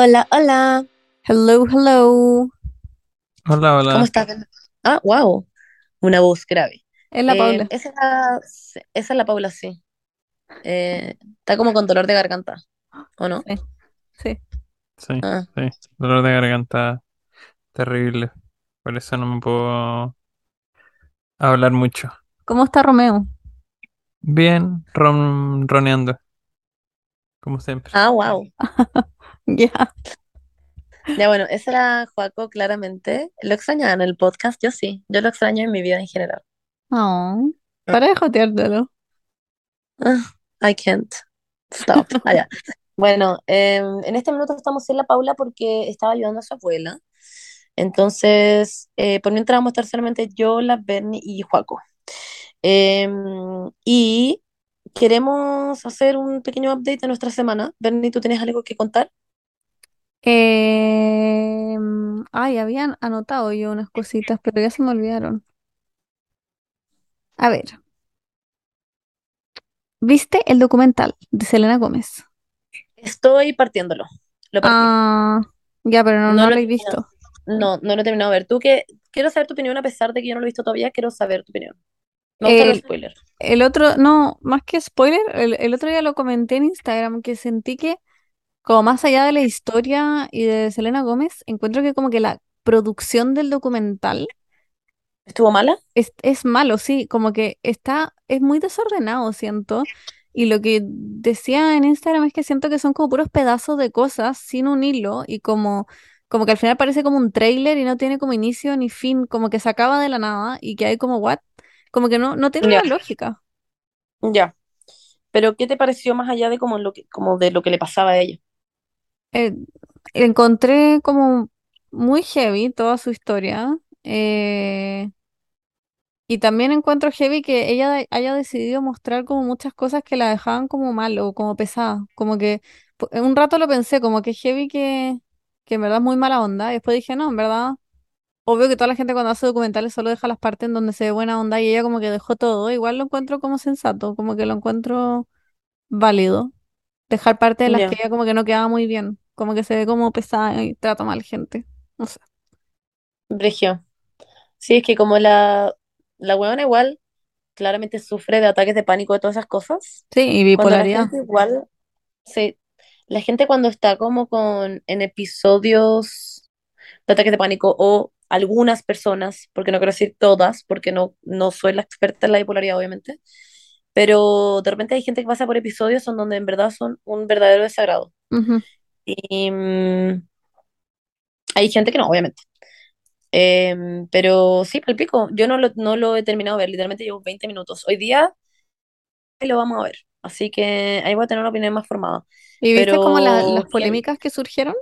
Hola, hola. Hello, hello. Hola, ¿Cómo hola. estás? Ah, wow. Una voz grave. Es la Eh, Paula. esa, es la, esa es la Paula, sí. Eh, está como con dolor de garganta, ¿o no? Sí, sí. Sí, Ah, sí. Dolor de garganta terrible. Por eso no me puedo hablar mucho. ¿Cómo está Romeo? Bien, ron, roneando, como siempre. ah, wow. Ya. Ya bueno, esa era Joaco, claramente. ¿Lo extrañaba en el podcast? Yo sí. Yo lo extraño en mi vida en general. Oh, para de joteártelo. Ah, I can't stop. Ah, ya. Bueno, em, en este minuto estamos sin la Paula porque estaba ayudando a su abuela. Entonces, eh, por mientras vamos a estar solamente yo, la Bernie y Joaco. Em, y queremos hacer un pequeño update de nuestra semana. Bernie, ¿tú tienes algo que contar? Em, ay, habían anotado yo unas cositas, pero ya se me olvidaron. A ver, ¿viste el documental de Selena Gómez? Estoy partiéndolo. Lo partí. Ah, ya, pero no, No no lo lo he he visto. No, no lo he terminado de ver. ¿Tú qué? Quiero saber tu opinión a pesar de que yo no lo he visto todavía. Quiero saber tu opinión. Me gustan los El, spoilers. el otro, no, más que spoiler, el, el otro día lo comenté en Instagram que sentí que como más allá de la historia y de Selena Gómez, encuentro que como que la producción del documental ¿Estuvo mala? es, es malo, sí, como que está, es muy desordenado, siento. Y lo que decía en Instagram es que siento que son como puros pedazos de cosas sin un hilo y como, como que al final parece como un tráiler y no tiene como inicio ni fin, como que se acaba de la nada y que hay como what, como que no, no tiene una lógica. ya. Pero ¿qué te pareció más allá de como lo que, como de lo que le pasaba a ella? Eh, encontré como muy heavy toda su historia. eh, Y también encuentro heavy que ella haya decidido mostrar como muchas cosas que la dejaban como mal o como pesada. Como que en un rato lo pensé, como que heavy que, que en verdad es muy mala onda. Y después dije, no, en verdad, obvio que toda la gente cuando hace documentales solo deja las partes en donde se ve buena onda y ella como que dejó todo. Igual lo encuentro como sensato, como que lo encuentro válido. Dejar partes de las que Ya, ella como que no quedaba muy bien, como que se ve como pesada y trata mal gente. No sé. Brigio. Sí, es que como la, la huevona igual claramente sufre de ataques de pánico de todas esas cosas. Sí, y la bipolaridad. gente igual se, la gente cuando está como con en episodios de ataques de pánico o algunas personas, porque no quiero decir todas, porque no, no soy la experta en la bipolaridad, obviamente, pero de repente hay gente que pasa por episodios en donde en verdad son un verdadero desagrado. Y mm, hay gente que no, obviamente. Em, pero sí, palpico. Yo no lo, no lo he terminado de ver, literalmente llevo 20 minutos. Hoy día lo vamos a ver, así que ahí voy a tener una opinión más formada. ¿Y viste como la- las polémicas que surgieron?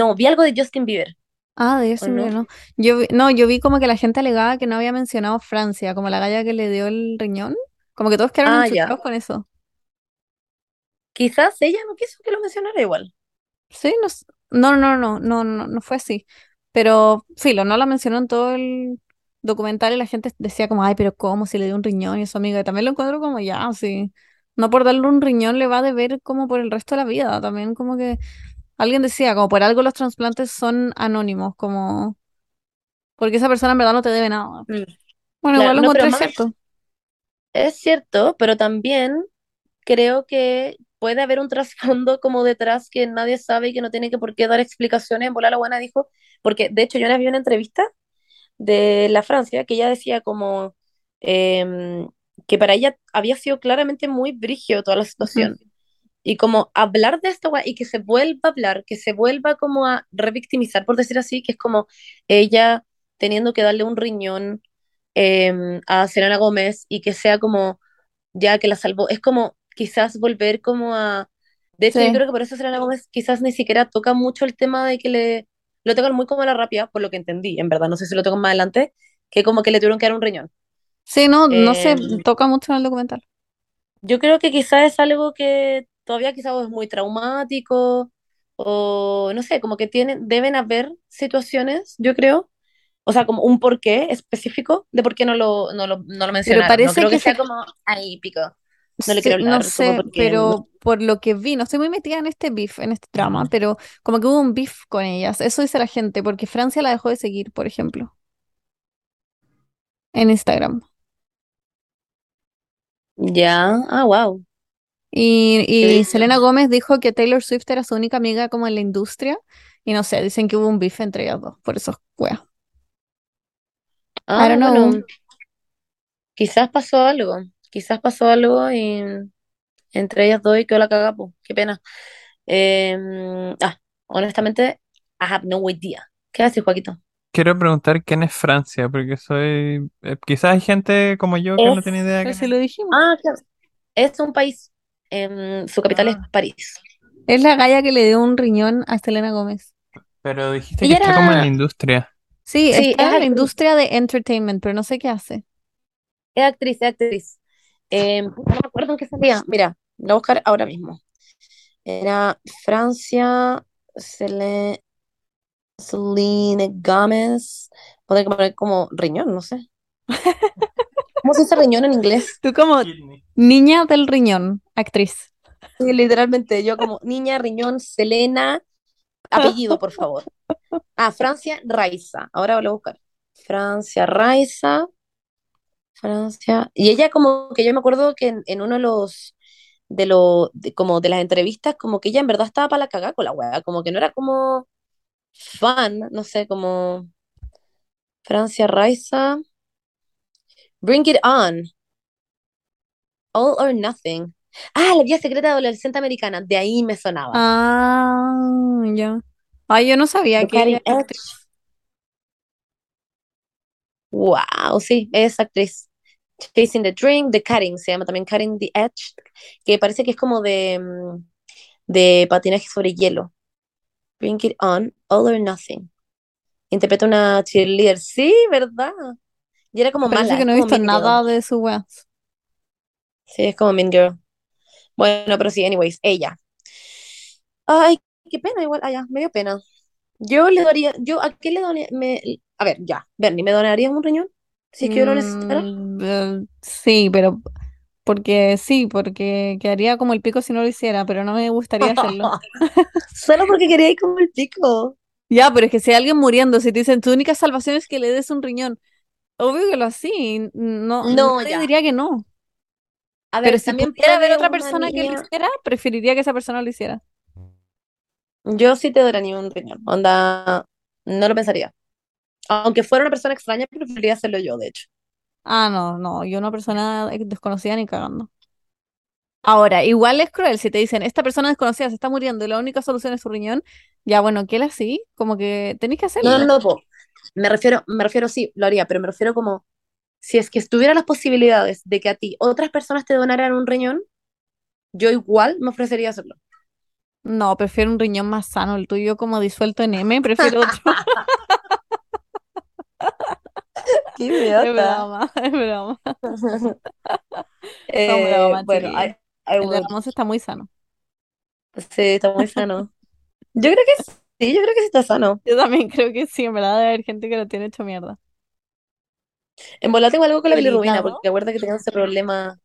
No, vi algo de Justin Bieber, Ah, de ¿o Justin no? Yo vi, no, yo vi como que la gente alegaba que no había mencionado Francia, como la galla que le dio el riñón. Como que todos quedaron Ah, ya. con eso. Quizás ella no quiso que lo mencionara igual. Sí, no, no, no, no, no, no, no fue así. Pero filo, no la mencionó en todo el documental y la gente decía como, ay, pero ¿cómo si le dio un riñón y eso, amiga? Y también lo encuentro como ya, sí. No por darle un riñón le va a deber como por el resto de la vida. También como que alguien decía, como por algo los trasplantes son anónimos, como porque esa persona en verdad no te debe nada. Mm, Bueno, igual lo no, encontré cierto. es cierto, pero también creo que puede haber un trasfondo como detrás que nadie sabe y que no tiene que por qué dar explicaciones. En volar la buena dijo, porque de hecho yo una vi una entrevista de la Francia que ella decía como em, que para ella había sido claramente muy brígido toda la situación. Y como hablar de esto y que se vuelva a hablar, que se vuelva como a revictimizar, por decir así, que es como ella teniendo que darle un riñón em, a Selena Gómez y que sea como ya que la salvó. Es como quizás volver como a... De hecho, yo creo que por eso Selena Gómez quizás ni siquiera toca mucho el tema de que le... Lo tocan muy como a la rápida, por lo que entendí, en verdad. No sé si lo tocan más adelante, que como que le tuvieron que dar un riñón. Sí, no, no se Em, toca mucho en el documental. yo creo que quizás es algo que todavía quizás es muy traumático o no sé, como que tienen, deben haber situaciones, yo creo, o sea, como un porqué específico de por qué no lo, no lo, no lo Pero mencionaron. No parece creo que que sea se, como ahí, pico. No le Sí, quiero no hablar, como sé, porque pero por lo que vi, no estoy muy metida en este beef, en este drama, pero como que hubo un beef con ellas. Eso dice la gente, porque Francia la dejó de seguir, por ejemplo, en Instagram. ya, ah, wow. Y. Selena Gómez dijo que Taylor Swift era su única amiga como en la industria. Y no sé, dicen que hubo un beef entre ellas dos, por eso, wea. I Ah, don't know. bueno, quizás pasó algo, quizás pasó algo y entre ellas dos y quedó la cagada, po. Qué pena. Em, ah, honestamente, I have no idea. ¿Qué haces, Joaquito? Quiero preguntar quién es Francia, porque soy... eh, quizás hay gente como yo que no tiene idea Pero quién si lo dijimos. ah, claro, es un país, su capital es Ah, París. Es la galla que le dio un riñón a Selena Gómez. pero dijiste que Ella está como en la era, industria. Sí, sí, está es en la actriz, industria de entertainment, pero no sé qué hace. es actriz, es actriz. Em, no me acuerdo en qué salía. Mira, lo voy a buscar ahora mismo. Era Francia, Cele- Celine Gómez. Podría poner como riñón, no sé. ¿Cómo se dice riñón en inglés? Tú como niña del riñón, actriz. Sí, literalmente, yo como niña, riñón, Selena, apellido, por favor. Ah, Francia Raiza. Ahora lo voy a buscar. Francia Raiza, Francia. Y ella como que yo me acuerdo que en, en uno de los de lo de, como de las entrevistas, como que ella en verdad estaba para la cagada con la wea, como que no era como fan, no sé, como Francia Raiza, Bring It On, All or Nothing. Ah, la vida secreta de adolescente americana, de ahí me sonaba. Ah, ya. Ay, yo no sabía The que era actriz. Wow, sí, es actriz. Chasing the Dream, The Cutting, se llama también Cutting the Edge, que parece que es como de, mm, de patinaje sobre hielo. Bring It On, All or Nothing. Interpreta una cheerleader, sí, ¿verdad? Y era como Parece mala, que no he visto Girl. nada de su weas. Sí, es como Mean Girl. Bueno, pero sí, anyways, ella. Ay, qué pena, igual, ah, ya, me dio pena. Yo le daría, yo, ¿a qué le? Me, a ver, ya, Bernie, ¿me donarías un riñón? Si es que yo lo necesitara. Mm, eh, sí, pero porque sí, porque quedaría como el pico si no lo hiciera, pero no me gustaría hacerlo. Solo porque quería ir como el pico. Ya, pero es que si hay alguien muriendo, si te dicen tu única salvación es que le des un riñón, obvio que lo así, no, No, ya. diría que no. A Pero ver, si también pudiera haber otra persona que lo hiciera, preferiría que esa persona lo hiciera. Yo sí te donaría un riñón. Onda, no lo pensaría. Aunque fuera una persona extraña, preferiría hacerlo yo, de hecho. Ah, no, no, yo una persona desconocida ni cagando. Ahora, igual es cruel si te dicen, esta persona desconocida se está muriendo y la única solución es su riñón, ya bueno, ¿qué le así? Como que tenéis que No, no, hacerlo. no, po. Me refiero, me refiero, sí, lo haría, pero me refiero como si es que estuviera las posibilidades de que a ti otras personas te donaran un riñón, yo igual me ofrecería hacerlo. No, prefiero un riñón más sano, el tuyo como disuelto en M, prefiero otro. Qué Es idiota. broma, es broma. Eh, bueno, chiquillos. I, I El de está muy sano. Sí, está muy sano. Yo creo que sí, yo creo que sí está sano. Yo también creo que sí, en verdad debe haber gente que lo tiene hecho mierda. En tengo algo con la ¿El bilirrubina, hígado? porque acuerda que tengo ese problema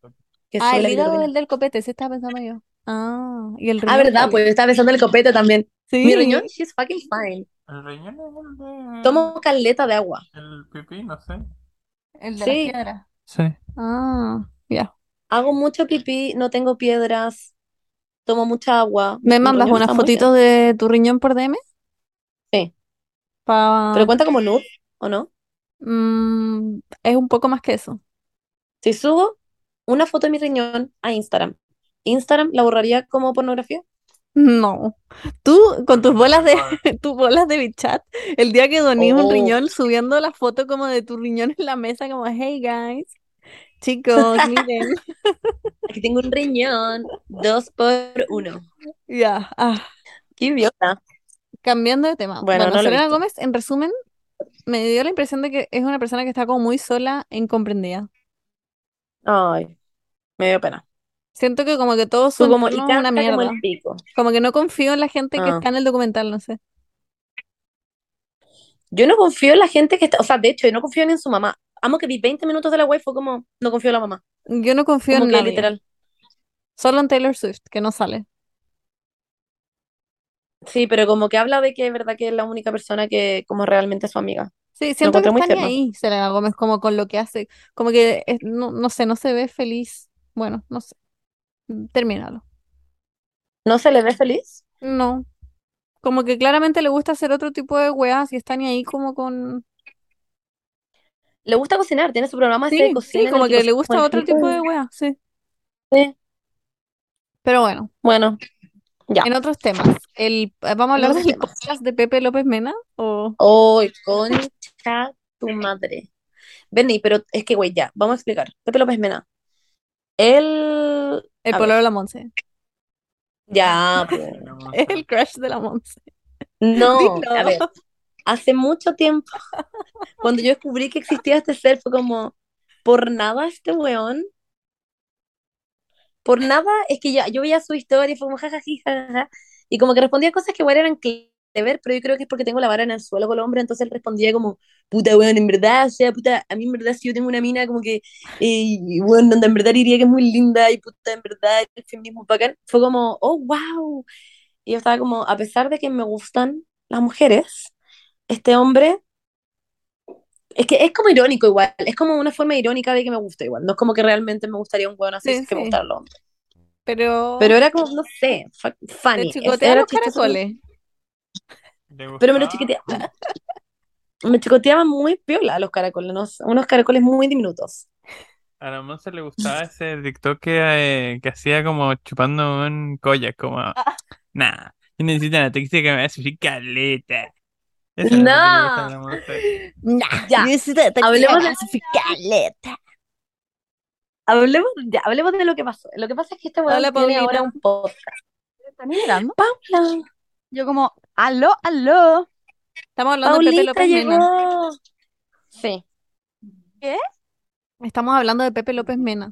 que Ah, sube el la hígado bilirrubina. del del copete, ese estaba pensando yo. Ah, y el Ah, riñón verdad, pues es? yo estaba pensando en el copete también. Mi riñón, Sí. she's fucking fine. El riñón es el Tomo caleta de agua. de... El pipí, no sé. El de las Sí, piedras. Sí. Ah, ya. hago mucho pipí, no tengo piedras, tomo mucha agua. ¿Me mandas riñón una está muy fotito bien. de tu riñón por DM? Sí. Pa... Pero cuenta como nude, ¿o no? Mm, es un poco más que eso. Si subo una foto de mi riñón a Instagram, ¿Instagram la borraría como pornografía? No. Tú con tus bolas de tus bolas de bichat, el día que donís un Oh, riñón subiendo la foto como de tu riñón en la mesa como hey guys, chicos, miren. aquí tengo un riñón, dos por uno. Ya, ah, Qué idiota. cambiando de tema. Bueno, Bueno, no Selena. Gómez, en resumen, me dio la impresión de que es una persona que está como muy sola e incomprendida. Ay, me dio pena. Siento que como que todo su Tú como, una canta como el mierda. pico. Como que no confío en la gente que Ah. está en el documental, no sé. Yo no confío en la gente que está, o sea, de hecho, yo no confío ni en su mamá. Amo que vi 20 minutos de la web, fue como, no confío en la mamá. Yo no confío Como en que nadie. literal. Solo en Taylor Swift, que no sale. Sí, pero como que habla de que es verdad que es la única persona que como realmente es su amiga. Sí, siento que está ni ahí Selena Gómez como con lo que hace. Como que, es- no, no sé, no se ve feliz. Bueno, no sé. Termínalo. ¿No se le ve feliz? No. Como que claramente le gusta hacer otro tipo de weas y está ni ahí como con... Le gusta cocinar, tiene su programa ese de Sí, cocina sí, como que le gusta otro tipo de weas, sí. Sí, Pero bueno, bueno, ya. en otros temas. El, ¿vamos a hablar del podcast de Pepe López Mena? O... ¡Ay, concha tu madre! Benny, pero es que, güey, ya, vamos a explicar. Pepe López Mena. Él. El ver, de la Monse. ya, po. Es el crush de la Monse. No, Dilo. a ver, hace mucho tiempo, cuando yo descubrí que existía este ser, fue como, por nada este weón, por nada, es que ya, yo veía su historia y fue como jajaji, jajaja, y como que respondía cosas que igual eran clever, pero yo creo que es porque tengo la vara en el suelo con el hombre, entonces él respondía como, puta weón, en verdad, o sea, puta, a mí en verdad si yo tengo una mina como que, eh, bueno, donde en verdad diría que es muy linda y puta, en verdad el feminismo bacán, fue como, oh, wow, y yo estaba como, a pesar de que me gustan las mujeres, este hombre, es que es como irónico igual, es como una forma irónica de que me gusta igual, no es como que realmente me gustaría un weón así Sí, que me sí. gustaran los hombres. Pero... Pero era como, no sé, fu- Te funny, es- chicotea era los caracoles. Pero me lo chicoteaba. Me chicoteaban muy piola los caracoles, ¿no? unos caracoles muy diminutos. A la Monse le gustaba ese TikTok que, eh, que hacía como chupando un koyak, como, nah, yo necesito una tóxica que me hace caleta. Eso es lo que le gusta a la. Nah, Ya, hablemos de- caleta. Hablemos, ya, hablemos de lo que pasó. Lo que pasa es que este weón tiene Paulita. ahora un podcast. ¿Están mirando? Paula, Yo como, aló, aló. Estamos hablando de Pepe Paulita López Mena. llegó. Sí. Estamos hablando de Pepe López Mena.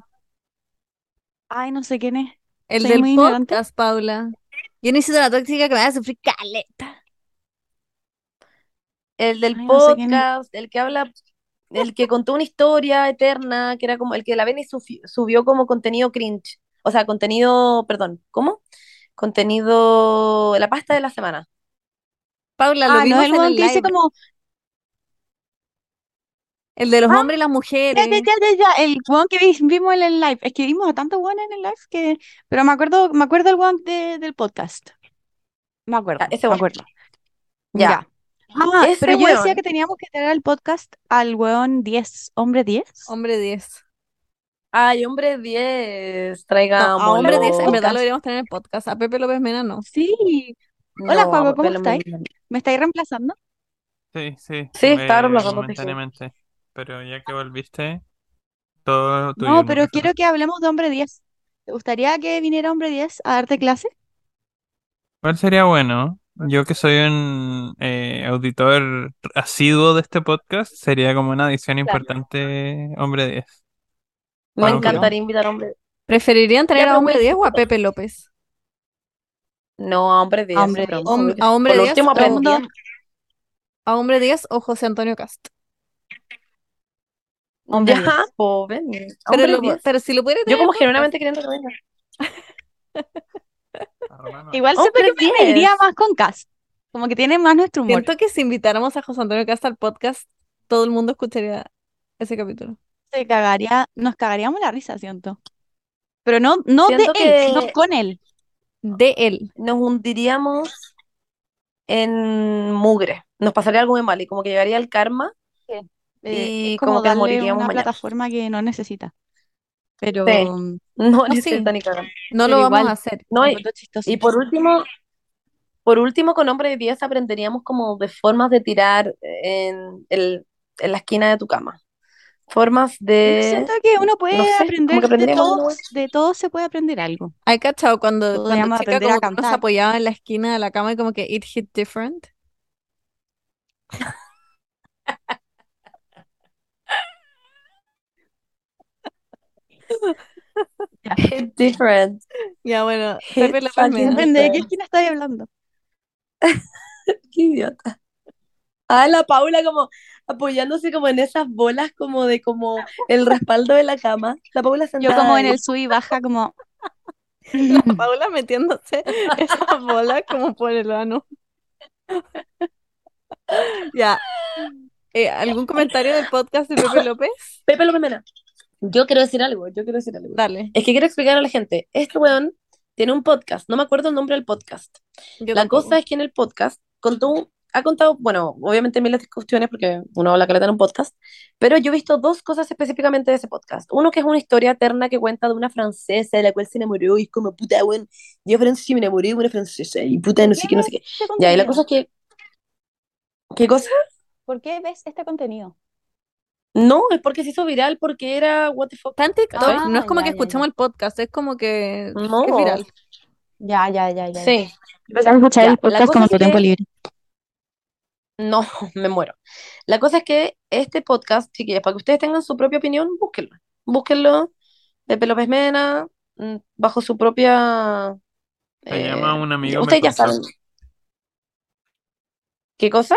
Ay, no sé quién es. El Soy del muy ignorante. podcast, Paula. Yo necesito la tóxica que me haga sufrir caleta. El del Ay, no sé quién es. podcast, el que habla, el que contó una historia eterna, que era como el que la Beni sufi- subió como contenido cringe. O sea, contenido, perdón, ¿cómo? Contenido, la pasta de la semana. Paula, lo Ah, no vimos el en el que dice como, El de los Ah, hombres y las mujeres. ya, ya, ya, ya, el weón que vi- vimos en el live. Es que vimos a tantos weones en el live que, pero me acuerdo, me acuerdo el weón de- del podcast. Me acuerdo, Ya, ese me acuerdo. Ya. Ah, Ese pero yo decía weón. que teníamos que traer al podcast al weón 10, hombre 10. Hombre 10. Ay, hombre 10, No, a hombre 10 en verdad lo deberíamos tener en el podcast. A Pepe López Mena no. Sí. Hola, No, Juaco, ¿cómo Pepe estáis? ¿Me estáis reemplazando? Sí, sí, Sí, estaba reemplazándote, sí. momentáneamente. Pero ya que volviste, todo tuyo No, pero quiero que hablemos de hombre 10. ¿Te gustaría que viniera hombre 10 a darte clase? ¿Cuál sería bueno? Yo que soy un eh, auditor asiduo de este podcast, sería como una adición Claro. importante, hombre 10. Me Bueno, encantaría invitar a hombre. ¿Preferirían tener a pero Hombre güey, 10 o a Pepe López? No, a hombre 10. A hombre pero 10. no, Hom- obvio. a hombre Por lo 10 último aprendí. ¿A Hombre 10 o José Antonio Cast? Hombre Ya, 10. po, ven. a Pero, hombre lo- 10. pero si lo pudiera Yo como genuinamente queriendo que venga. Igual siento Hombre que me reiría 10. más con Cass. Como que tiene más nuestro humor. Siento que si invitáramos a José Antonio Cast al podcast, todo el mundo escucharía ese capítulo. Se cagaría, nos cagaríamos la risa, siento. Pero no, no de él, no con él. De él. Nos hundiríamos en mugre. Nos pasaría algo muy mal y como que llegaría el karma. Eh, Y es como como que moriríamos una mañana. plataforma que no necesita. Pero Sí. No sí. ni. No Pero lo vamos a hacer. No, y, por último, por último, con hombre de 10 aprenderíamos como de formas de tirar en, el, en la esquina de tu cama. Formas de... siento que uno puede no sé, como aprender de todo, de todo se puede aprender algo. ¿Hay cachado cuando, cuando chica a como que uno se apoyaba en la esquina de la cama y como que it hit different? Hit different. Ya bueno, Pepe Mena. Depende de qué esquina estáis hablando. Qué idiota. Ah, la Paula como apoyándose como en esas bolas como de como el respaldo de la cama. La Paula Yo sentada como en el sub y baja, como La Paula metiéndose esas bolas como por el ano. Ya. Eh, ¿algún comentario del podcast de Pepe López? Pepe López Mena. Yo quiero decir algo, yo quiero decir algo. Dale. Es que quiero explicar a la gente. Este weón tiene un podcast, no me acuerdo el nombre del podcast. Yo La tampoco. cosa es que en el podcast contó, ha contado, bueno, obviamente miles de cuestiones porque uno habla caleta en un podcast, pero yo he visto dos cosas específicamente de ese podcast. Uno que es una historia eterna que cuenta de una francesa de la cual se enamoró y es como, puta, weón, yo Francia me enamoré de una francesa y puta, no sé qué, no sé qué. Ya, y la cosa es que, ¿qué cosa? ¿Por qué ves este contenido? No, es porque se hizo viral porque era what the fuck. TikTok, ¿cachai? no es como Ah, que ya, ya, escuchamos ya. el podcast, es como que No. es viral. Ya, ya, ya, ya. Sí, Empezamos a escuchar Ya, el podcast como tu tiempo que- libre. no, me muero. La cosa es que este podcast, chiquillas, para que ustedes tengan su propia opinión, búsquenlo. Búsquenlo, Pepe López Mena, mm, bajo su propia... Se eh, llama Un amigo me Ustedes ya saben. ¿Qué cosa?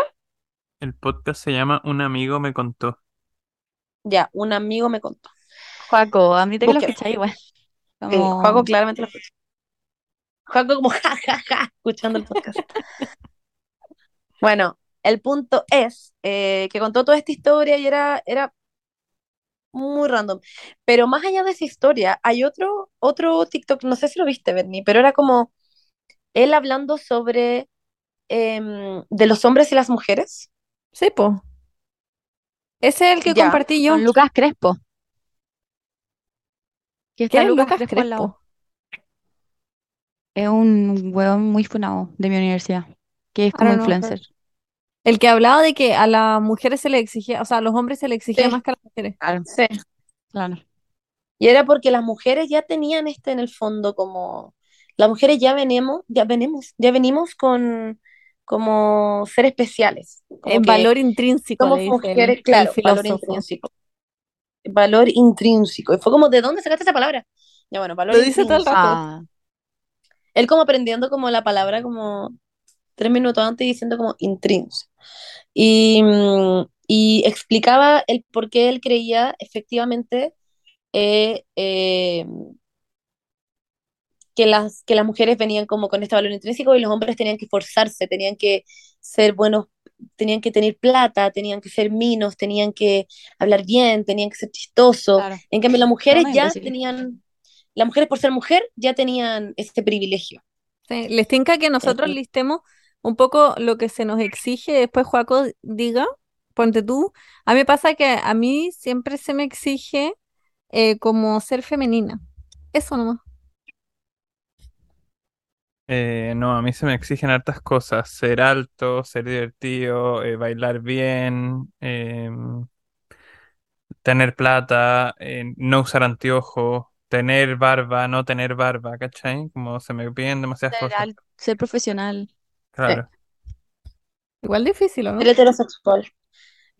El podcast se llama Un amigo me contó. Ya, un amigo me contó. Juaco, admite que lo Búsquelo. escucháis igual. Sí, Como- Juaco claramente lo escucha. Juaco como ja, ja, ja, escuchando el podcast. Bueno, el punto es eh, que contó toda esta historia y era, era muy random. Pero más allá de esa historia, hay otro, otro TikTok, no sé si lo viste, Bernie, pero era como él hablando sobre em, de los hombres y las mujeres. Sí, po. Ese es el que Ya, compartí yo. Con Lucas Crespo. Que está ¿Quién es Lucas, Lucas Crespo? Es un hueón muy funado de mi universidad, que es I como influencer. El que hablaba de que a las mujeres se le exigía, o sea, a los hombres se le exigía Sí. más que a las mujeres. Claro, Sí. claro. Y era porque las mujeres ya tenían este en el fondo como las mujeres ya venimos, ya venimos, ya venimos con como ser especiales, como En que valor intrínseco, somos el- mujeres, el claro, valor intrínseco. Valor intrínseco. Y fue como, ¿de dónde sacaste esa palabra? Ya bueno, valor Lo dice todo el intrínseco. rato. Ah, Él como aprendiendo como la palabra como tres minutos antes diciendo como intrínseco. Y, y explicaba el por qué él creía efectivamente eh, eh, que las, que las mujeres venían como con este valor intrínseco y los hombres tenían que esforzarse, tenían que ser buenos, tenían que tener plata, tenían que ser minos, tenían que hablar bien, tenían que ser chistosos. claro. En cambio, las mujeres ya tenían, las mujeres por ser mujer ya tenían este privilegio. Sí, les tinca que nosotros listemos un poco lo que se nos exige, después Joaco diga, ponte tú. A mí me pasa que a mí siempre se me exige eh, como ser femenina. Eso nomás. Eh, no, a mí se me exigen hartas cosas. Ser alto, ser divertido, eh, bailar bien, em, tener plata, eh, no usar anteojos, tener barba, no tener barba, ¿cachai? Como se me piden demasiadas Ser, cosas. al- ser profesional. Claro. Igual difícil, ¿o no? Ser heterosexual.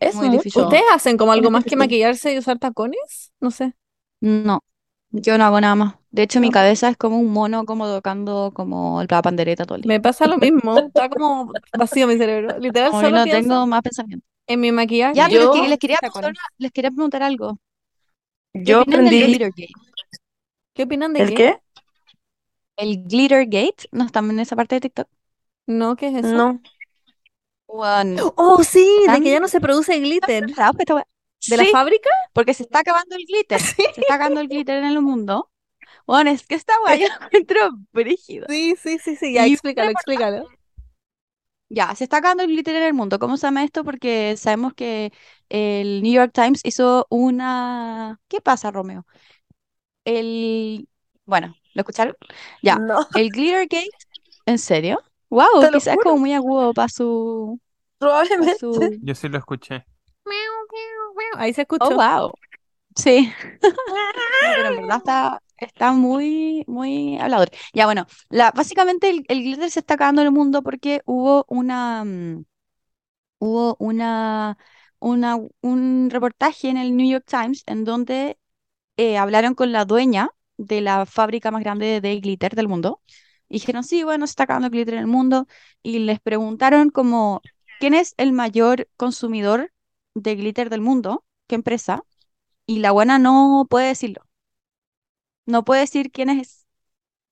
Es Muy mucho. difícil. ¿Ustedes hacen como algo más que maquillarse y usar tacones? No sé. No, yo no hago nada más. De hecho, mi No. cabeza es como un mono como tocando como la pandereta todo el día. Me pasa lo mismo. Está como vacío mi cerebro. Literal, Como que solo no pienso tengo más pensamiento. en mi maquillaje. Ya, pero es Yo- que les quería, tacones. preguntar una- les quería preguntar algo. ¿Qué Yo opinan del aprendí. glitter gate? ¿Qué opinan de ¿El qué? qué? El glitter gate, ¿no están en esa parte de TikTok? No, ¿qué es eso? No. Juan, Oh, sí, de ¿Están- que ya no se produce glitter. ¿preparados para esta wea? ¿De la fábrica? porque se está acabando el glitter. Se está acabando el glitter en el mundo. Bueno, es que esta weá yo la encuentro brígido. Sí, sí, sí, sí. Ya, Y explícalo, explícalo. Ya, se está acabando el glitter en el mundo. ¿Cómo se llama esto? Porque sabemos que el New York Times hizo una... ¿Qué pasa, Romeo? El... Bueno, ¿lo escucharon? Ya, No. el Glitter Gate. ¿En serio? Wow, quizás es como muy agudo para su... pa' Probablemente. su... Yo sí lo escuché. Ahí se escuchó. Oh, wow. Sí. Pero en verdad está, está muy, muy hablador. Ya, bueno, la, básicamente el, el glitter se está acabando en el mundo porque hubo una, mm, hubo una, una, un reportaje en el New York Times en donde eh, hablaron con la dueña de la fábrica más grande de glitter del mundo. Y dijeron, sí, bueno, se está acabando el glitter en el mundo. Y les preguntaron como, ¿quién es el mayor consumidor de glitter del mundo? ¿Qué empresa? Y la buena no puede decirlo. No puede decir quién es.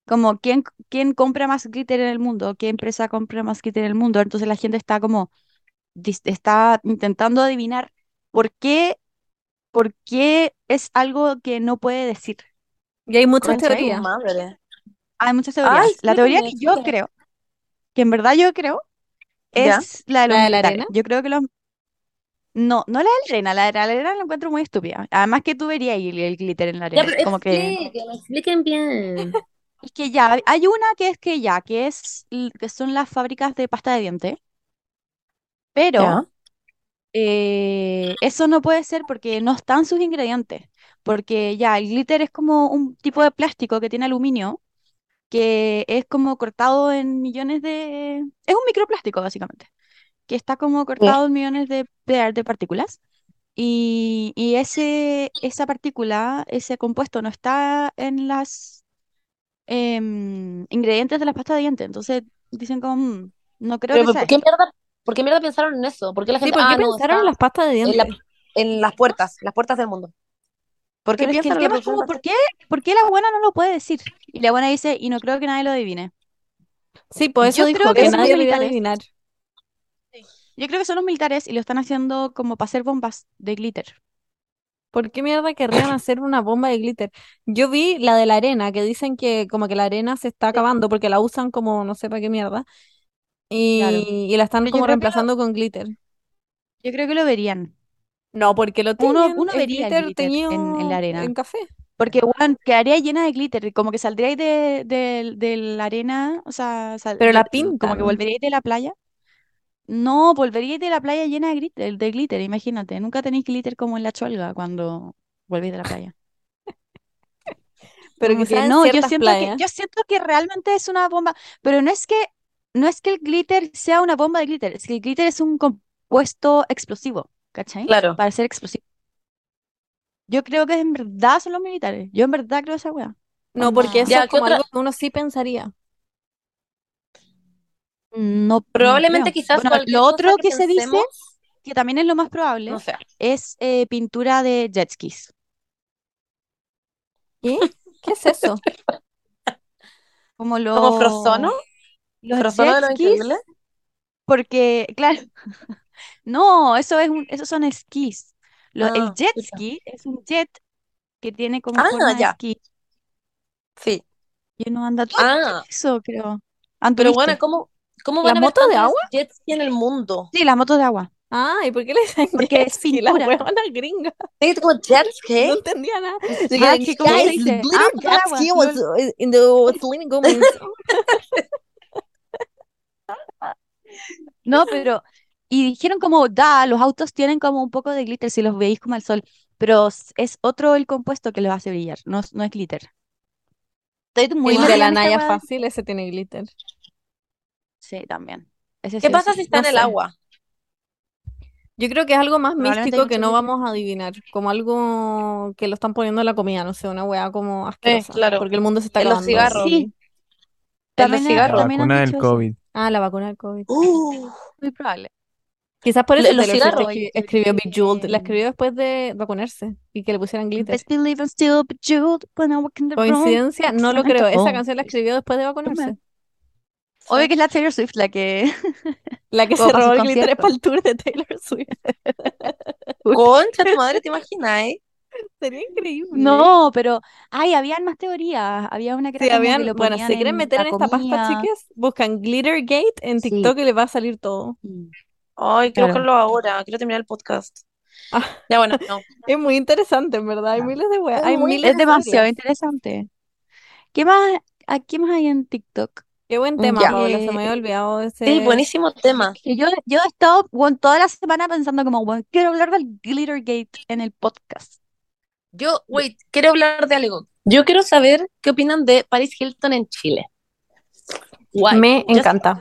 Como quién, quién compra más glitter en el mundo, qué empresa compra más glitter en el mundo. Entonces la gente está como, dis- está intentando adivinar por qué, por qué es algo que no puede decir. Y hay muchas teorías. madre. Hay muchas teorías. Ay, La teoría que yo creo, que en verdad yo creo, ¿Ya? es la de los ¿La de la militares. arena? Yo creo que los... No, no la de la arena, la de la arena la encuentro muy estúpida. Además que tú verías el, el glitter en la Ya, arena. Como que... expliquen, expliquen bien. Es que ya, hay una que es que ya, que es, que son las fábricas de pasta de dientes, pero ¿Ya? eh, eso no puede ser porque no están sus ingredientes. Porque ya, el glitter es como un tipo de plástico que tiene aluminio, que es como cortado en millones de... Es un microplástico, básicamente, que está como cortado en millones de, de, de partículas. Y, y ese, esa partícula, ese compuesto, no está en las em, ingredientes de la pasta de dientes. Entonces dicen como, "Mm, no creo Pero que sea ¿por qué esto". mierda, por qué mierda pensaron en eso? ¿Por qué la Sí, gente, ¿por qué ah, no, pensaron en está las pastas de en, la- dientes? en las puertas, las puertas del mundo? ¿Por qué Pero es que el piensan en la tema es como, ¿por qué, por qué la buena no lo puede decir? Y la buena dice, y no creo que nadie lo adivine. Sí, por eso Yo dijo creo que que nadie lo iba a militares. adivinar. Yo creo que son los militares y lo están haciendo como para hacer bombas de glitter. ¿Por qué mierda querrían hacer una bomba de glitter? Yo vi la de la arena, que dicen que como que la arena se está acabando porque la usan como no sé para qué mierda. Claro. Y, la están Pero como lo- reemplazando con glitter. Yo creo que lo verían. No, porque lo Uno- tiñen, uno es vería el glitter glitter teñido en- en la arena. en café. Porque, bueno, quedaría llena de glitter, y como que saldríais de, de, de la arena, o sea, sal- Pero la de- como que volveríais de la playa. No, volveríais de la playa llena de glitter, de glitter, imagínate. Nunca tenéis glitter como en la cholga cuando volvéis de la playa. Pero Como quizás que en no, yo ciertas siento playas. que, yo siento que realmente es una bomba, pero no es que, no es que el glitter sea una bomba de glitter, es que el glitter es un compuesto explosivo, ¿cachai? Claro. Para ser explosivo. Yo creo que en verdad son los militares. Yo en verdad creo esa wea. No, porque Onda- eso Ya, es ¿qué como otra- algo que uno sí pensaría. No, Probablemente quizás Bueno, lo otro que se dice, que también es lo más probable, no sé. es eh, pintura de jet skis. ¿Qué? ¿Qué es eso? Como los, ¿Como Frozono? los ¿Frozono de los skis, increíbles? porque, claro, no, eso es un, esos son esquís. Lo- el Ah, jet ski es un jet que tiene como Ah, forma de ya. esquí Sí. y uno anda todo Ah, eso, creo. ¿Han pero bueno, ¿cómo, cómo ¿Las van a haber motos de agua? jet ski en el mundo? Sí, las motos de agua. Ah, ¿y por qué le dicen Porque jet es ski? La huevona gringa. Sí, como jet ski. No entendía nada. Ah, Selena Gomez. No, pero. Y dijeron como, da, los autos tienen como un poco de glitter si los veis como al sol, pero es otro el compuesto que los hace brillar, no, es- no es glitter. Estoy muy El de la Naya fácil, ese tiene glitter. Sí, también. Ese ¿Qué sí pasa sí. si está No en el agua? Yo creo que es algo más místico que no vamos a adivinar, como algo que lo están poniendo en la comida, no sé, una weá como asquerosa, claro. porque el mundo se está En los cigarros. Sí, En los también, La cigarros. han vacuna del eso. COVID. Ah, la vacuna del COVID. Uh, Muy probable. Quizás por eso los cigarros. escri- escribió Bejeweled, la escribió después de vacunarse y que le pusieran glitter. Best believe I'm still bejeweled when I walk in the room. Coincidencia, no lo creo. Esa home. canción la escribió después de vacunarse. Obvio que es la Taylor Swift la que. La que se robó el glitter para el tour de Taylor Swift. concha, tu madre, ¿te imaginas? eh? Sería increíble. No, pero. Ay, habían más teorías. Había una que Sí, era como que habían, lo bueno, si quieren en meter en esta pasta, chiques, buscan Glittergate en Sí. TikTok y les va a salir todo. Ay, quiero Claro. buscarlo ahora. Quiero terminar el podcast. Ah. Ya, bueno, no. Es muy interesante, en verdad. Hay miles de weas. Es Hay muy- miles Es de demasiado interesante. ¿Qué más, a, qué más hay en TikTok? Qué buen tema, Ya. Paola. Se me había olvidado ese. Sí, buenísimo tema. Yo, yo he estado bueno, toda la semana pensando como, bueno, quiero hablar del Glittergate en el podcast. Yo, wait, quiero hablar de algo. Yo quiero saber qué opinan de Paris Hilton en Chile. Why? Me Just- encanta.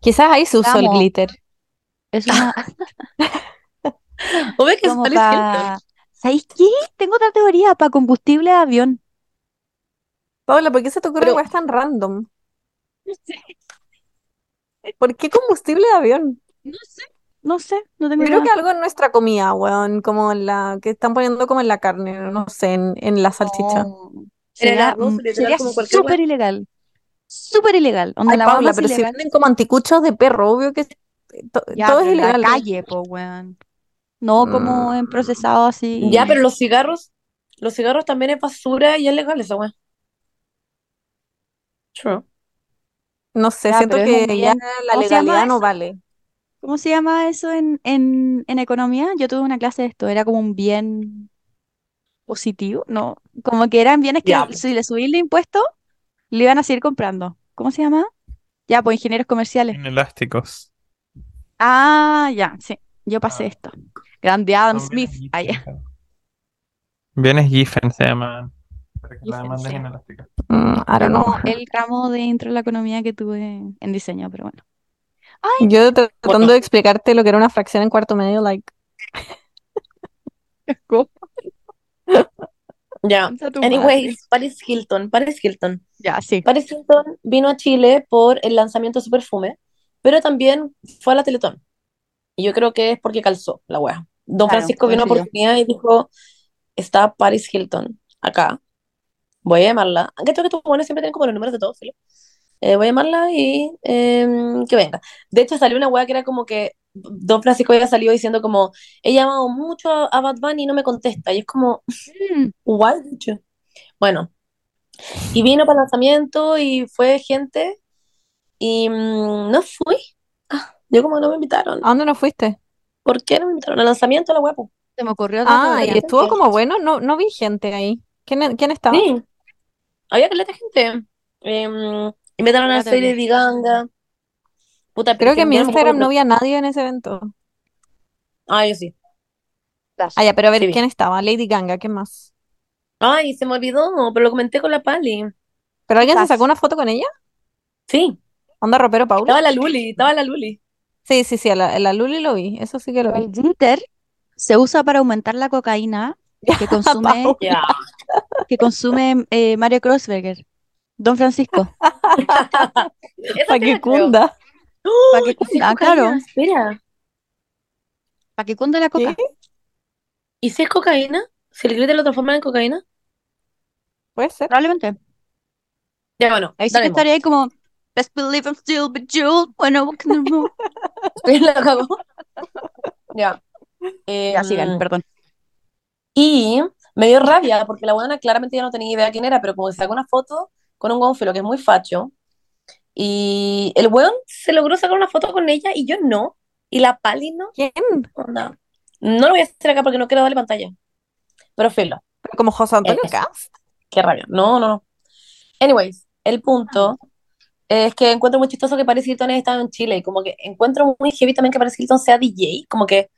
Quizás ahí se usó el glitter. Es una, Obvio que es Paris Hilton. ¿Sabéis qué? Tengo otra teoría para combustible de avión. Paola, ¿por qué se te ocurren Pero- weas tan random? ¿Por qué combustible de avión? No sé, no sé, no tengo creo que algo en nuestra comida, weón, como en la que están poniendo como en la carne, no sé, en, en la salchicha. No. El Sería, mm, súper ilegal. Súper ilegal. Onda, Ay, la Paula, pero si ilegal. venden como anticuchos de perro, obvio que to- Ya, todo es en la ilegal. calle, po, weón. No como en Mm, procesado así. Ya, pero los cigarros, los cigarros también es basura y es legal esa weá. True. no sé, Ya, siento pero es un que ya bien. la ¿Cómo se llama legalidad no eso? vale. ¿Cómo se llama eso en, en, en economía? Yo tuve una clase de esto, era como un bien positivo, no, como que eran bienes que Ya. si le subí el impuesto, le iban a seguir comprando. ¿Cómo se llama? Ya, pues ingenieros comerciales. Inelásticos. Ah, ya, sí, yo pasé Ah. esto. Grande Adam Son Smith. bienes ya. Giffen. Bienes Giffen se llaman. Para que la demanda es inelástica. Mm, know. como el ramo de intro de la economía que tuve en diseño, pero bueno. Yo tratando Bueno. de explicarte lo que era una fracción en cuarto medio, like, Ya. Concha tu madre. Anyways, Paris Hilton, Paris Hilton. Ya, sí. Paris Hilton vino a Chile por el lanzamiento de su perfume, pero también fue a la Teletón. Y yo creo que es porque calzó la wea. Don Claro, Francisco vino a oportunidad y dijo, está Paris Hilton acá. Voy a llamarla. Aunque creo que tus buenos siempre tienen como los números de todos, filo. Eh, voy a llamarla y em, que venga. De hecho, salió una wea que era como que Don Francisco había salido diciendo como, he llamado mucho a, a Bad Bunny y no me contesta. Y es como, Mm, did you? Bueno, y vino para el lanzamiento y fue gente y mm, no fui. Ah, yo como no me invitaron. ¿a dónde no fuiste? ¿Por qué no me invitaron? Al lanzamiento la guapo. Se me ocurrió Ah, y estuvo como bueno, no, no vi gente ahí. ¿Quién, quién estaba? Sí, había caleta de gente. Em, invitaron a serie de Ganga. Puta, pero Creo que en mi Instagram no había nadie en ese evento. Ah, yo sí. Ah, ya, pero a ver, Sí vi. ¿quién estaba? Lady Ganga, ¿qué más? Ay, se me olvidó, pero lo comenté con la Pali. ¿Pero alguien se Quizás. sacó una foto con ella? Sí, ¿Onda ropero Paula? estaba la Luli, estaba la Luli. Sí, sí, sí, la, la Luli lo vi, eso sí que lo vi. El glitter se usa para aumentar la cocaína que consume. Que consume eh, Mario Kreuzberger, Don Francisco. Para que cunda. Para que, ¿Y si es ah, claro, cocaína? Espera. para que cunda la coca. ¿Y si es cocaína? ¿Si el glitter lo transforman en cocaína? Puede ser. Probablemente. Ya, bueno, Ahí sí que estaría ahí como, Best believe I'm still bejeweled when I walk in the room. La cagó. Ya. Ya, Em, sigan, perdón. y me dio rabia porque la buena claramente ya no tenía idea quién era, pero como que sacó una foto con un felo que es muy facho. Y el weón se logró sacar una foto con ella y yo no. Y la Pali no. ¿Quién? No lo voy a hacer acá porque no quiero darle pantalla. Pero filo, Pero como José Antonio Eh, Cast. qué rabia. No, no, no. Anyways, el punto es que encuentro muy chistoso que Paris Hilton haya estado en Chile y como que encuentro muy heavy también que Paris Hilton sea DJ. Como que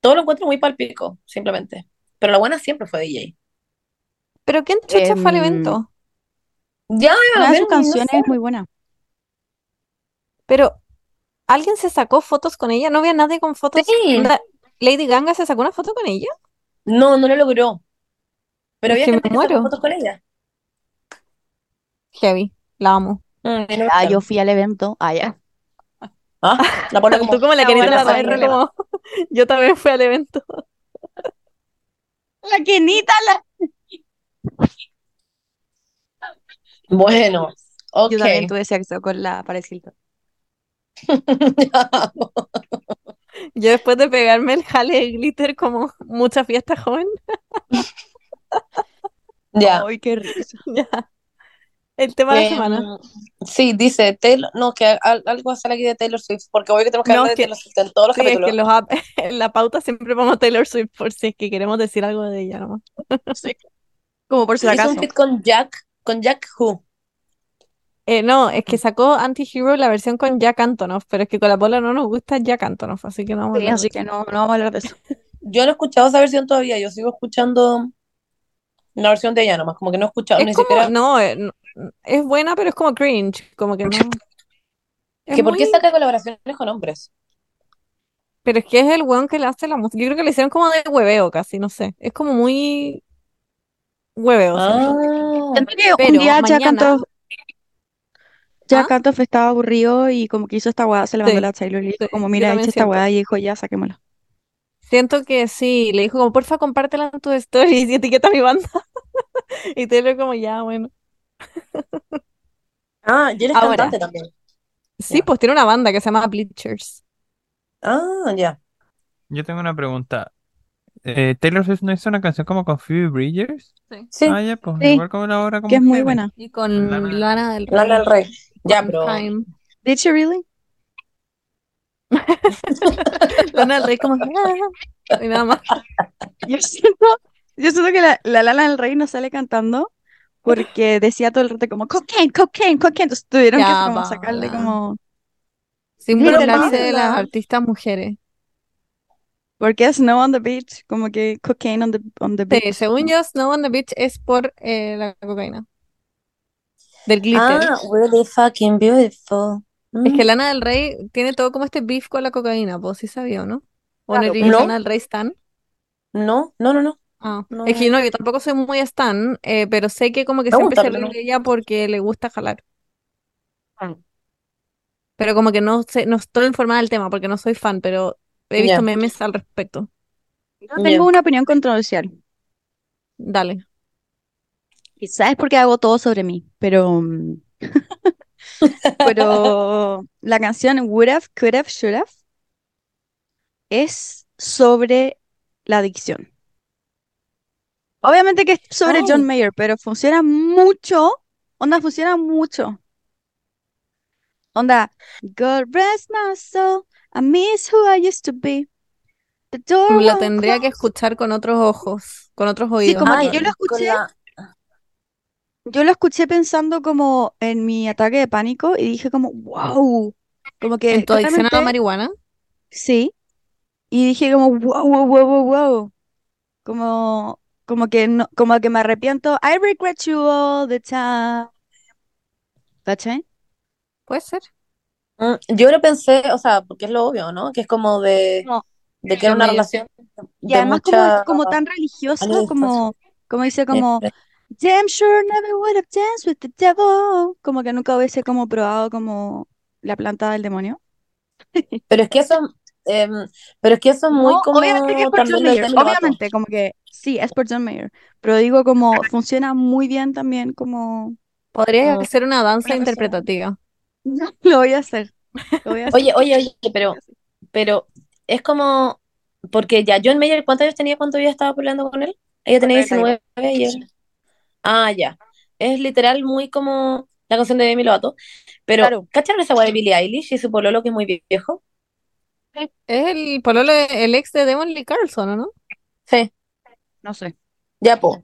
todo lo encuentro muy palpico, simplemente. Pero la buena siempre fue DJ. ¿Pero quién chucha fue al Em, evento? Ya, Una de no canciones sé. es muy buena. Pero, ¿alguien se sacó fotos con ella? ¿No había nadie con fotos? Sí. ¿Lady Ganga se sacó una foto con ella? No, no lo logró. Pero Es había que me gente que sacó muero. fotos con ella. Heavy, la amo. Mm, no Ah, yo fui al evento. Ah, ya. Ah, la como, Tú como la la tratar Paula. como... Yo también fui al evento. La Kenita, la... Bueno, ok. Yo también tuve sexo con la Paris Hilton. Yo después de pegarme el jale de glitter como mucha fiesta joven, Ya. Ay, qué risa. ya. El tema de la Em, semana. sí, dice Taylor, no, que al- algo sale aquí de Taylor Swift, porque hoy que tenemos que No, hablar de que- Taylor Swift en todos los Sí, es que en, los en la pauta siempre vamos Taylor Swift por si es que queremos decir algo de ella nomás. Como por si Hizo acaso. un fit con Jack, con Jack Who. Eh, no, es que sacó Anti-Hero la versión con Jack Antonoff, pero es que con la Pola no nos gusta Jack Antonoff, así que no vamos a Sí, hablar así de que no, no vamos a hablar de eso. Yo no he escuchado esa versión todavía, yo sigo escuchando la versión de ella nomás, como que no he escuchado Es ni como, siquiera. no, eh, no, es buena, pero es como cringe, como que no. Es que ¿por qué saca colaboraciones con hombres? Pero es que es el weón que le hace la música. Yo creo que le hicieron como de hueveo casi, no sé. Es como muy hueveo. siento. Ah, que un día Jack mañana- Antonoff, Jack ¿Ah? Antonoff estaba aburrido y como que hizo esta weá, se le mandó Sí, la Taylor y le dijo sí, como, mira, esta weá y dijo, ya, saquémosla. Siento que sí. Le dijo como, porfa, compártela en tus stories y etiqueta a mi banda. Y Taylor como, ya, bueno. Ah, y eres Ahora. cantante también. Sí, Ya. pues tiene una banda que se llama Bleachers. Ah, ya. Yo tengo una pregunta. Eh, Taylor Swift no hizo una canción como con Phoebe Bridgers. Sí, Ah, ya, pues Sí, igual como la obra como que es muy Phoebe. buena. Y con Lana- Lana del Rey. Lana del Rey. Ya, pero. Did she really? Lana del Rey como, "Ah", y nada más. Yo siento, yo siento que la, la Lana del Rey no sale cantando porque decía todo el rato como cocaine, cocaine, cocaine. Entonces tuvieron que Ya, como sacarle Paula. como Sin Pero burlarse de las artistas mujeres. porque es Snow on the Beach, como que cocaine on the on the Sí, beach. según yo, Snow on the Beach es por eh, la cocaína. Del glitter. Ah, really fucking beautiful. Es que Mm. Lana del Rey tiene todo como este beef con la cocaína, pues sí sabía, ¿no? ¿O no Claro, eres ¿no? Lana del Rey Stan? No, no, no, no. Ah, No. es que no, yo tampoco soy muy Stan, eh, pero sé que como que Me siempre gusta, se pero ríe no. de ella porque le gusta jalar. Ah. Pero como que no sé, no estoy informada del tema porque no soy fan, pero he visto Ya. memes al respecto. Yo tengo una opinión controversial. Dale. Quizás es porque hago todo sobre mí, pero mm, pero la canción Would Have, Could Have, Should Have es sobre la adicción. Obviamente que es sobre Ay. John Mayer, pero funciona mucho. Onda, funciona mucho. Onda, God rest my soul, I miss who I used to be. The door Lo tendría que escuchar con otros ojos, con otros Sí, oídos. como en que yo lo escuché, la... yo lo escuché pensando como en mi ataque de pánico y dije como, wow, como que En tu adicción a la marihuana. sí, y dije como, wow, wow, wow, wow, wow, como, como que no, como que me arrepiento, I regret you all the time, ¿cachai? Puede ser. Mm, Yo lo pensé, o sea, porque es lo obvio, ¿no? Que es como de, No, de que era una relación y de además como, mucha como tan años religiosa, como, como dice como, damn sure never would have danced with the devil, como que nunca hubiese como probado como la planta del demonio. Pero es que eso, em, pero es que eso es muy No, obviamente que es como por también obviamente, como que sí, es por John Mayer, pero digo como funciona muy bien también como Podría Mm. ser una danza una interpretativa. Lo voy a hacer, lo voy a hacer. Oye, oye, oye, pero, pero es como, porque ya John Mayer, ¿cuántos años tenía cuando yo estaba peleando con él? Ella tenía 32. 19 y él. Ah, ya. Es literal muy como la canción de Demi Lovato. Pero, Claro. ¿cacharon esa weá de Billie Eilish y su pololo que es muy viejo? Es el pololo, el ex de Devon Lee Carlson, ¿o no? Sí, No sé. ya, po.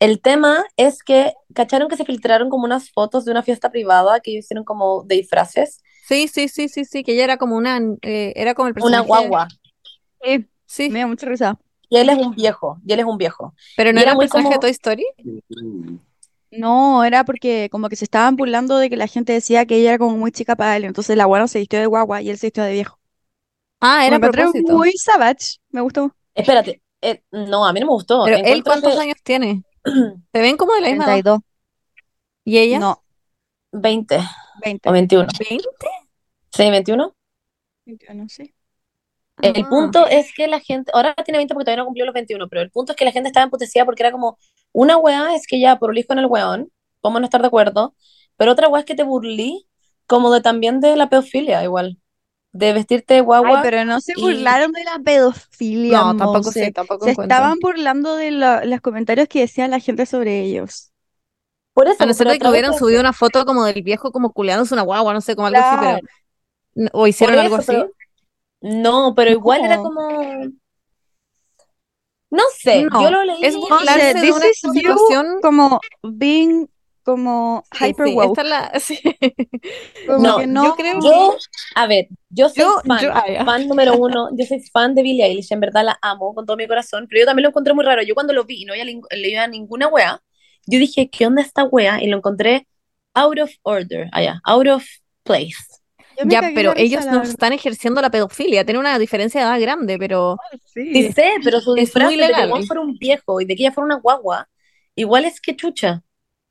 El tema es que, ¿cacharon que se filtraron como unas fotos de una fiesta privada que ellos hicieron como de disfraces? Sí, sí, sí, sí, sí, que ella era como una, eh, era como el Una personaje. guagua. Sí, Sí, me da mucha risa. Y él es un viejo, y él es un viejo. pero no y era muy personaje de como- Toy Story. No, era porque como que se estaban burlando de que la gente decía que ella era como muy chica para él, entonces la guana se vistió de guagua y él se vistió de viejo. Ah, Me era a propósito. muy savage, me gustó. Espérate, eh, no, a mí no me gustó. Pero él, ¿cuántos que años tiene? Se ven como de la misma edad. 32. ¿Y ella? No, 20 o 20. 21. ¿20? Sí, 21. 21, sí. El Ah. punto es que la gente, ahora tiene 20 porque todavía no cumplió los 21, pero el punto es que la gente estaba emputecida porque era como, una weá es que ya prolijo en el weón, podemos no estar de acuerdo, pero otra weá es que te burlí como de también de la pedofilia igual, de vestirte de Ay, guagua. pero no se y- burlaron de la pedofilia, No, tampoco sé, tampoco Se encuentro. estaban burlando de lo- los comentarios que decía la gente sobre ellos. Por eso, A no ser que hubieran vez- subido una foto como del viejo como culeándose una guagua, no sé, como algo así, pero o hicieron algo así. pero- no, pero igual era como, no sé, No, yo lo leí. es burlarse de una situación- como being como Sí, hyper sí, woke. esta es la- sí. Como No, que no. yo creo Yo, a ver, yo soy Yo- fan, yo- ah, fan número uno, yo soy fan de Billie Eilish, en verdad la amo con todo mi corazón, pero yo también lo encontré muy raro. Yo cuando lo vi y no había ling- leído ninguna wea, yo dije, ¿qué onda esta wea? Y lo encontré out of order, allá, out of place. Ya, pero ellos la no están ejerciendo la pedofilia, tienen una diferencia de edad grande, pero Sí Sí. sé, pero su disfraz de que fuera un viejo y de que ella fuera una guagua, igual es que chucha.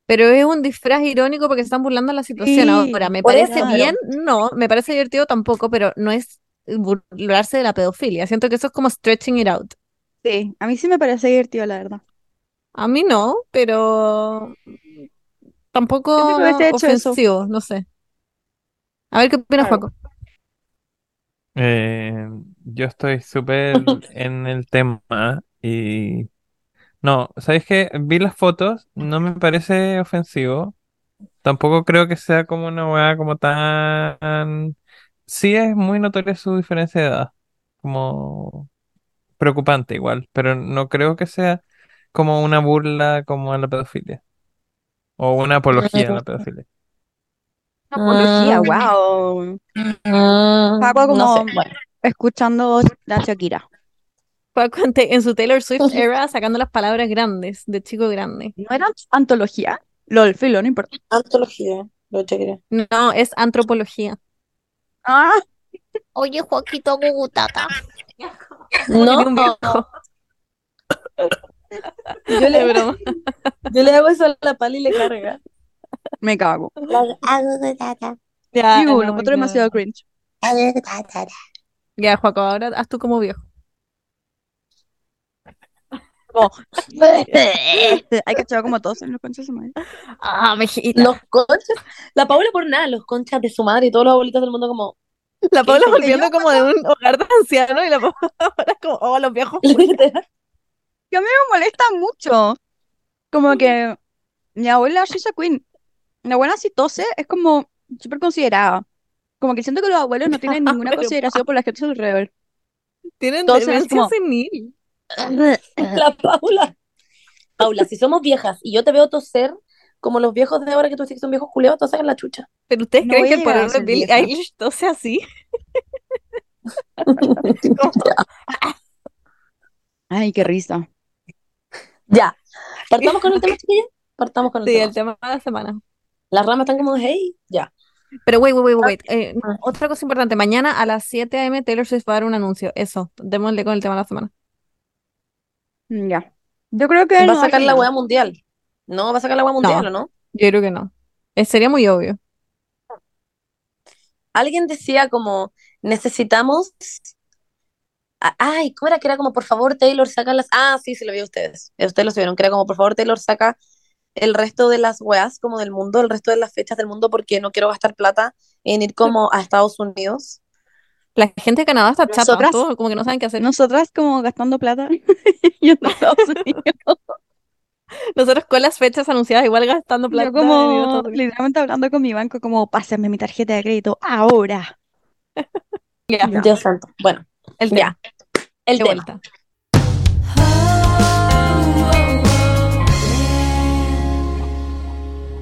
Pero es un disfraz irónico porque están burlando la situación. Sí, Ahora, ¿me parece eso. bien? No, me parece divertido tampoco, pero no es burlarse de la pedofilia. Siento que eso es como stretching it out. Sí, a mí sí me parece divertido, la verdad. A mí no, pero tampoco eso. ofensivo, no sé. A ver qué opinas, Claro. Paco. Eh, yo estoy súper en el tema y... No, ¿sabéis qué? Vi las fotos, no me parece ofensivo. Tampoco creo que sea como una weá como tan... Sí es muy notoria su diferencia de edad. Como preocupante igual, pero no creo que sea como una burla como a la pedofilia. O una apología a la pedofilia. Apología, wow. Mm, Paco como- no sé, bueno. Escuchando a Shakira. Paco en, su Taylor Swift era sacando las palabras grandes, de chico grande. ¿No era antología? Lol, filo, no importa. Antología, lo chequeé. No, es antropología. Ah, Oye, Joaquito Gugutata. No, un viejo. yo le, broma. yo le hago eso a la pali y le carga. me cago. Ya, Iu, no, lo encuentro ya. demasiado cringe. Ya, Joaco, ahora haz tú como viejo. Como, hay cachado como todos en los conchas de su madre. Ah, mejita. Los conchas, la Paula por nada, los conchas de su madre y todos los abuelitos del mundo como, La Paula volviendo como de un hogar de ancianos y la Paula ahora como, oh, los viejos. Que a mí me molesta mucho. Como que mi abuela Shisha Queen, mi abuela si tose es como súper considerada. Como que siento que los abuelos no tienen ninguna consideración por la gente a su alrededor. Tienen Entonces, demencia como- senil. La Paula. Paula, si somos viejas y yo te veo toser como los viejos de ahora que tú dices que son viejos culiados, te sacan la chucha. Pero ustedes No creen que el a poder de Billie. Eilish tose así. Ay, qué risa. Ya, partamos con el tema, chiquillos. Partamos con el Sí, tema. el tema de la semana. Las ramas están como, hey, ya. Pero wait, wait, wait, wait. Eh, Ah. otra cosa importante. Mañana a las 7 a.m. Taylor Swift va a dar un anuncio. Eso, démosle con el tema de la semana. Ya. Yo creo que Va no a sacar la hueá mundial. No, va a sacar la hueá mundial, ¿o no? Yo creo que no. Eh, sería muy obvio. Alguien decía como, necesitamos... Ay, ¿cómo era que era como, por favor, Taylor, saca las... Ah, sí, se lo vi a ustedes. Ustedes lo vieron, que era como, por favor, Taylor, saca el resto de las weas como del mundo, el resto de las fechas del mundo, porque no quiero gastar plata en ir como a Estados Unidos. La gente de Canadá está chata, Nosotras- todo como que no saben qué hacer. Nosotras como gastando plata yendo a Estados Unidos. Nosotros con las fechas anunciadas igual gastando plata. Yo en como literalmente hablando con mi banco como pásame mi tarjeta de crédito ahora. Ya, Ya. Dios santo. Bueno, el ya. tema. el De tema. vuelta.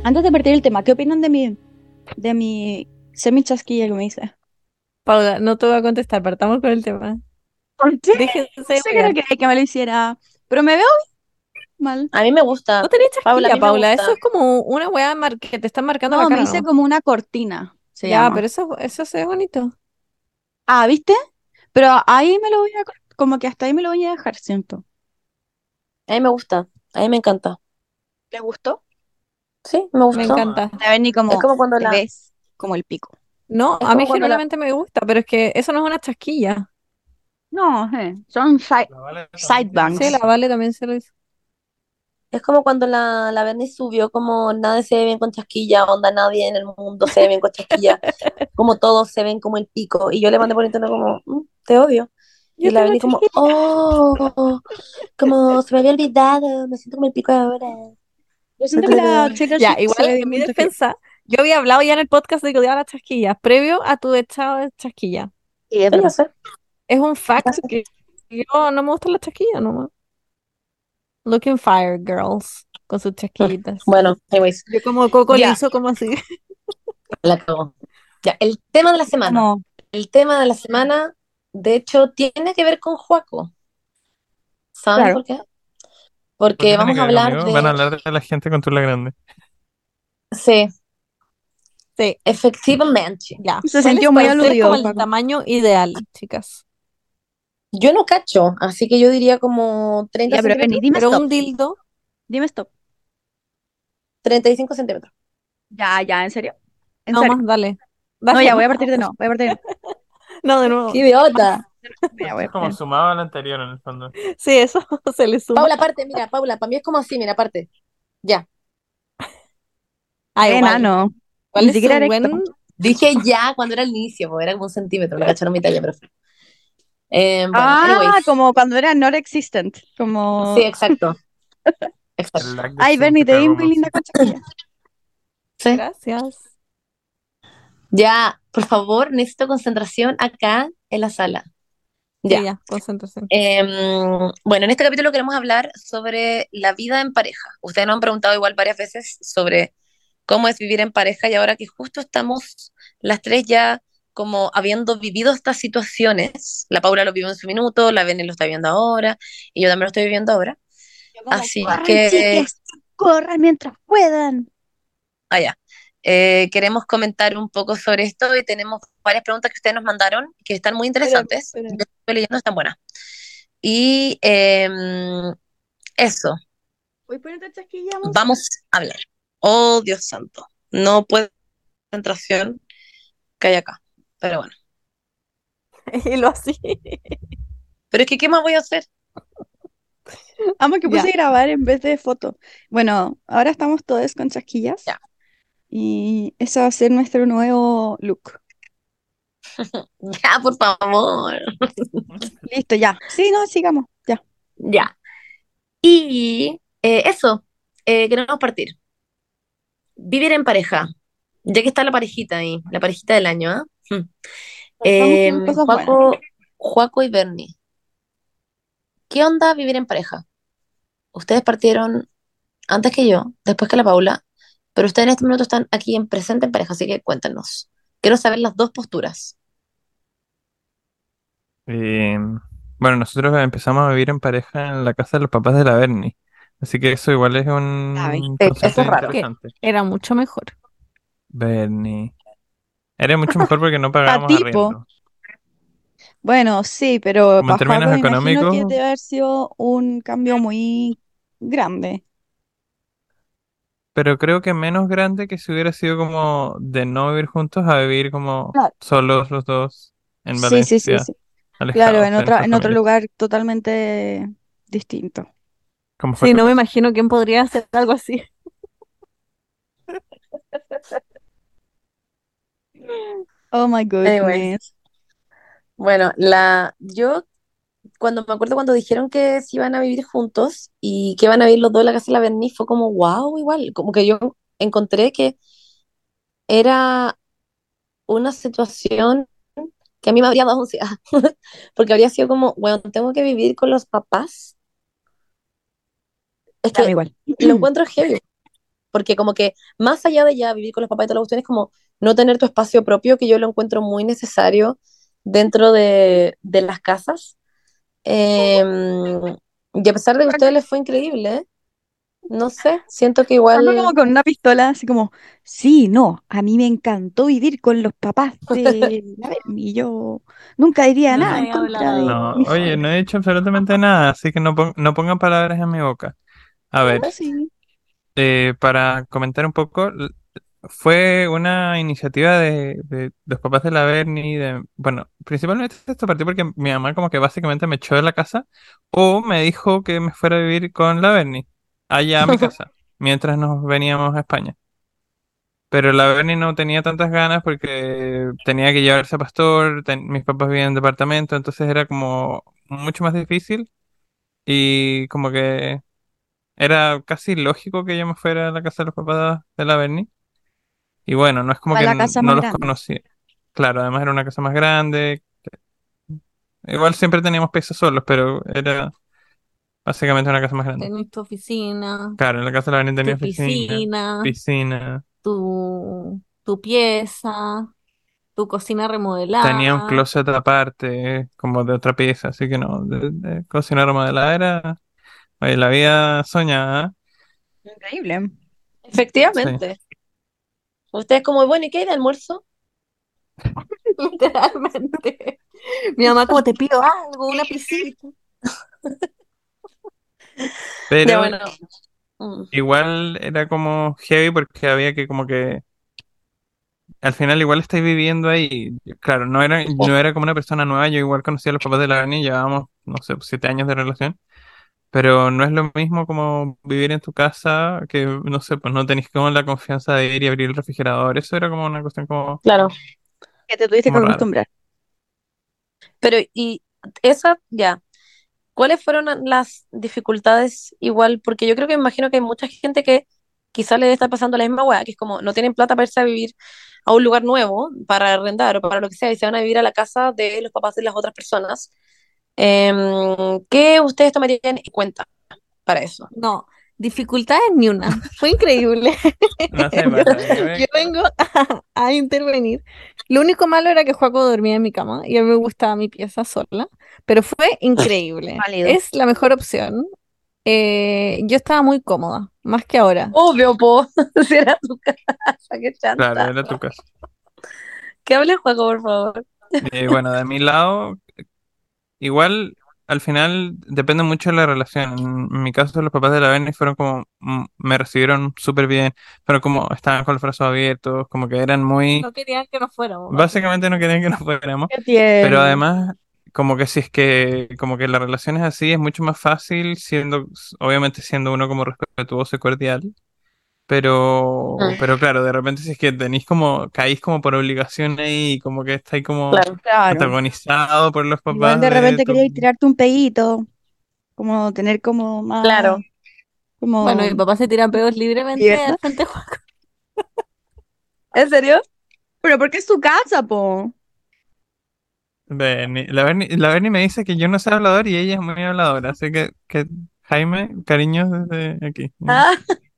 Antes de partir el tema, ¿qué opinan de mi de mi semi chasquilla que me hice? Paula, no te voy a contestar, partamos con el tema. ¿Por qué? Déjense No sé que no quería que me lo hiciera, pero me veo mal. A mí me gusta. No tenés Paula, chasquilla, me Paula. gusta. Eso es como una weá mar- que te están marcando No, la me hice como una cortina, se Ya, llama. pero eso, eso se ve bonito. Ah, ¿viste? Pero ahí me lo voy a, como que hasta ahí me lo voy a dejar, siento. A mí me gusta. A mí me encanta. ¿Te gustó? Sí, me Me gustó. encanta. A ver, ni como Es como cuando te la... ves como el pico. No, Es a mí la- genuinamente me gusta, pero es que eso no es una chasquilla. No, eh, son side, side bangs. Sí, la Vale también se lo hizo. Es como cuando la, la Berni subió como nadie se ve bien con chasquilla, onda nadie en el mundo se ve bien con chasquilla, como todos se ven como el pico. Y yo le mandé por internet como, "Mm, te odio. Y la tengo Berni como, oh, como se me había olvidado, me siento como el pico ahora. Yo siento que la Taylor Ya, igual en mi defensa, yo había hablado ya en el podcast de que odiaba las chasquillas, previo a tu echado de chasquilla. Y es verdad. Es un fact que yo no me gustan las chasquillas nomás. Looking fire, girls, con sus chasquillitas. Bueno, anyways, Yo como Coco Ya. liso, como así. la cago. Ya, el tema de la semana. Como, El tema de la semana, de hecho, tiene que ver con Juaco. ¿Saben Claro. por qué? ¿Por Porque qué vamos a hablar de... Van a hablar de la gente con tula grande. Sí, Sí, efectivamente. ya. Se ¿Cuál es sintió muy aludido, como el Paco. tamaño ideal, chicas. Yo no cacho, así que yo diría como 30 ya, pero centímetros, vení, dime Pero stop. un dildo, Dime stop. 35 centímetros. Ya, ya, en serio. En no serio. más, dale. No, Dale, ya, voy a partir de no. Voy a partir de no. No, de nuevo. ¡Qué idiota! Es como sumado al anterior en el fondo. Sí, eso se le suma. Paula, aparte, mira, Paula, para mí es como así, mira, aparte. Ya. Ah, enano. Ni es erecto. buen... Dije ya cuando era el inicio, porque era como un centímetro, me cacharon mi talla, pero. Eh, bueno, Ah, anyways. como cuando era not existent. Como. Sí, exacto. Exacto. Ay, Bernie, te muy linda. Sí. Gracias. Ya, por favor, necesito concentración acá en la sala. Sí, Ya. ya, concentración. Em, bueno, en este capítulo queremos hablar sobre la vida en pareja. Ustedes nos han preguntado igual varias veces sobre cómo es vivir en pareja y ahora que justo estamos las tres ya como habiendo vivido estas situaciones, la Paula lo vivió en su minuto, la Bene lo está viviendo ahora y yo también lo estoy viviendo ahora. Así Corran, que, corran mientras puedan. ah, ya. Eh, queremos comentar un poco sobre esto y tenemos varias preguntas que ustedes nos mandaron que están muy interesantes. espera. Yo estoy leyendo, están buenas. Y em, eso, Voy vamos a hablar. Oh, Dios santo. No puedo concentración que hay acá. Pero bueno. Y lo así. Pero es que, ¿qué más voy a hacer? Amo que puse Ya. grabar en vez de foto. Bueno, ahora estamos todos con chasquillas. Ya. Y ese va a ser nuestro nuevo look. Ya, por favor. Listo, ya. Sí, no, sigamos. Ya. Ya. Y eh, eso, eh, queremos partir. Vivir en pareja. Ya que está la parejita ahí, la parejita del año, ¿ah? Hmm. Eh, con cosas buenas. Juaco, Juaco y Bernie. ¿Qué onda vivir en pareja? Ustedes partieron antes que yo, después que la Paula, pero ustedes en este minuto están aquí en presente en pareja, así que cuéntenos. Quiero saber las dos posturas. Eh, bueno, nosotros empezamos a vivir en pareja en la casa de los papás de la Bernie. Así que eso igual es un sí, eso es raro. interesante. Era mucho mejor. Bernie. Era mucho mejor porque no pagábamos tipo. arriendo. Bueno, sí, pero Como en términos me que económicos, debe haber sido un cambio muy grande. pero creo que menos grande que si hubiera sido como de no vivir juntos a vivir como Claro. solos los dos en Sí, sí, sí, Valencia, sí. alejados Claro, en otra, en otro lugar totalmente distinto. Fue Sí, no me imagino quién podría hacer algo así. Oh my Anyways, goodness. bueno, la, yo cuando me acuerdo cuando dijeron que se iban a vivir juntos y que iban a vivir los dos en la casa de la Berni, fue como wow, igual, como que yo encontré que era una situación que a mí me habría dado ansiedad, porque habría sido como, bueno, tengo que vivir con los papás. Es que igual. lo encuentro heavy, porque como que más allá de ya vivir con los papás y todas las cuestiones, como no tener tu espacio propio, que yo lo encuentro muy necesario dentro de, de las casas. Em, y a pesar de que a ustedes les fue increíble, ¿eh? no sé, siento que Juaco como igual, con una pistola, así como, sí, no, a mí me encantó vivir con los papás de la y yo nunca diría No nada en contra de No, oye, no he dicho absolutamente nada, así que no, pon- no pongan palabras en mi boca. A ver, sí. eh, para comentar un poco, fue una iniciativa de, de los papás de la Bernie, de, bueno, principalmente esto partió porque mi mamá como que básicamente me echó de la casa o me dijo que me fuera a vivir con la Bernie allá a mi casa, mientras nos veníamos a España. Pero la Bernie no tenía tantas ganas porque tenía que llevarse a Pastor, ten- mis papás vivían en departamento, entonces era como mucho más difícil y como que era casi lógico que yo me fuera a la casa de los papás de la Bernie. Y bueno, no es como que la n- casa no los conocía. Claro, además era una casa más grande. Igual siempre teníamos pisos solos, pero era básicamente una casa más grande. Tenés tu oficina, Claro, en la casa de la Bernie tenía tu oficina, piscina, piscina, tu, tu pieza, tu cocina tenía un remodelada. closet aparte, como de otra pieza, así que no, de, de cocina remodelada era, oye, la vida soñada, Increíble. sí. efectivamente. Ustedes como, bueno, ¿y qué hay de almuerzo? Literalmente. Mi mamá, como te pido algo, una piscina. Ya Pero bueno. mm, igual era como heavy porque había que como que al final igual estáis viviendo ahí. Claro, no era, no era como una persona nueva, yo igual conocía a los papás de la Berni, llevábamos, no sé, siete años de relación. Pero no es lo mismo como vivir en tu casa, que no sé, pues no tenéis como la confianza de ir y abrir el refrigerador. Eso era como una cuestión como, Claro. Que te tuviste que rara. acostumbrar. Pero, y esa, ya. ¿Cuáles fueron las dificultades igual? Porque yo creo que me imagino que hay mucha gente que quizá le está pasando la misma weá, que es como no tienen plata para irse a vivir a un lugar nuevo, para arrendar o para lo que sea, y se van a vivir a la casa de los papás de las otras personas. Em, ¿qué ustedes tomarían en cuenta para eso? No, dificultades ni una. Fue increíble. No sé, pasa, yo vengo a, a intervenir. Lo único malo era que Joaco dormía en mi cama y a mí me gustaba mi pieza sola, pero fue increíble. Válido. Es la mejor opción. Eh, yo estaba muy cómoda, más que ahora. Obvio, po, si era tu casa, qué chanta. Claro, era tu casa. Que hable Juaco, por favor. Eh, bueno, de mi lado, igual al final depende mucho de la relación. En mi caso, los papás de la Berni fueron como, mm, me recibieron súper bien, pero como estaban con los brazos abiertos, como que eran muy, No querían que nos fuéramos. básicamente no querían que nos fuéramos. Pero además, como que si es que, como que la relación es así, es mucho más fácil siendo, obviamente siendo uno como respetuoso y cordial. Pero, Mm. pero claro, de repente si es que tenéis como, caís como por obligación ahí, como que estáis como Claro. Claro. antagonizado por los papás Igual de de repente tu- quería tirarte un pedito, como tener como más, Claro. como, Bueno, mi papá se tira pedos libremente al frente. ¿En serio? pero porque es su casa, po. Berni. La Berni, la Berni me dice que yo no soy hablador y ella es muy habladora, así que, que Jaime, cariños desde aquí. Ah.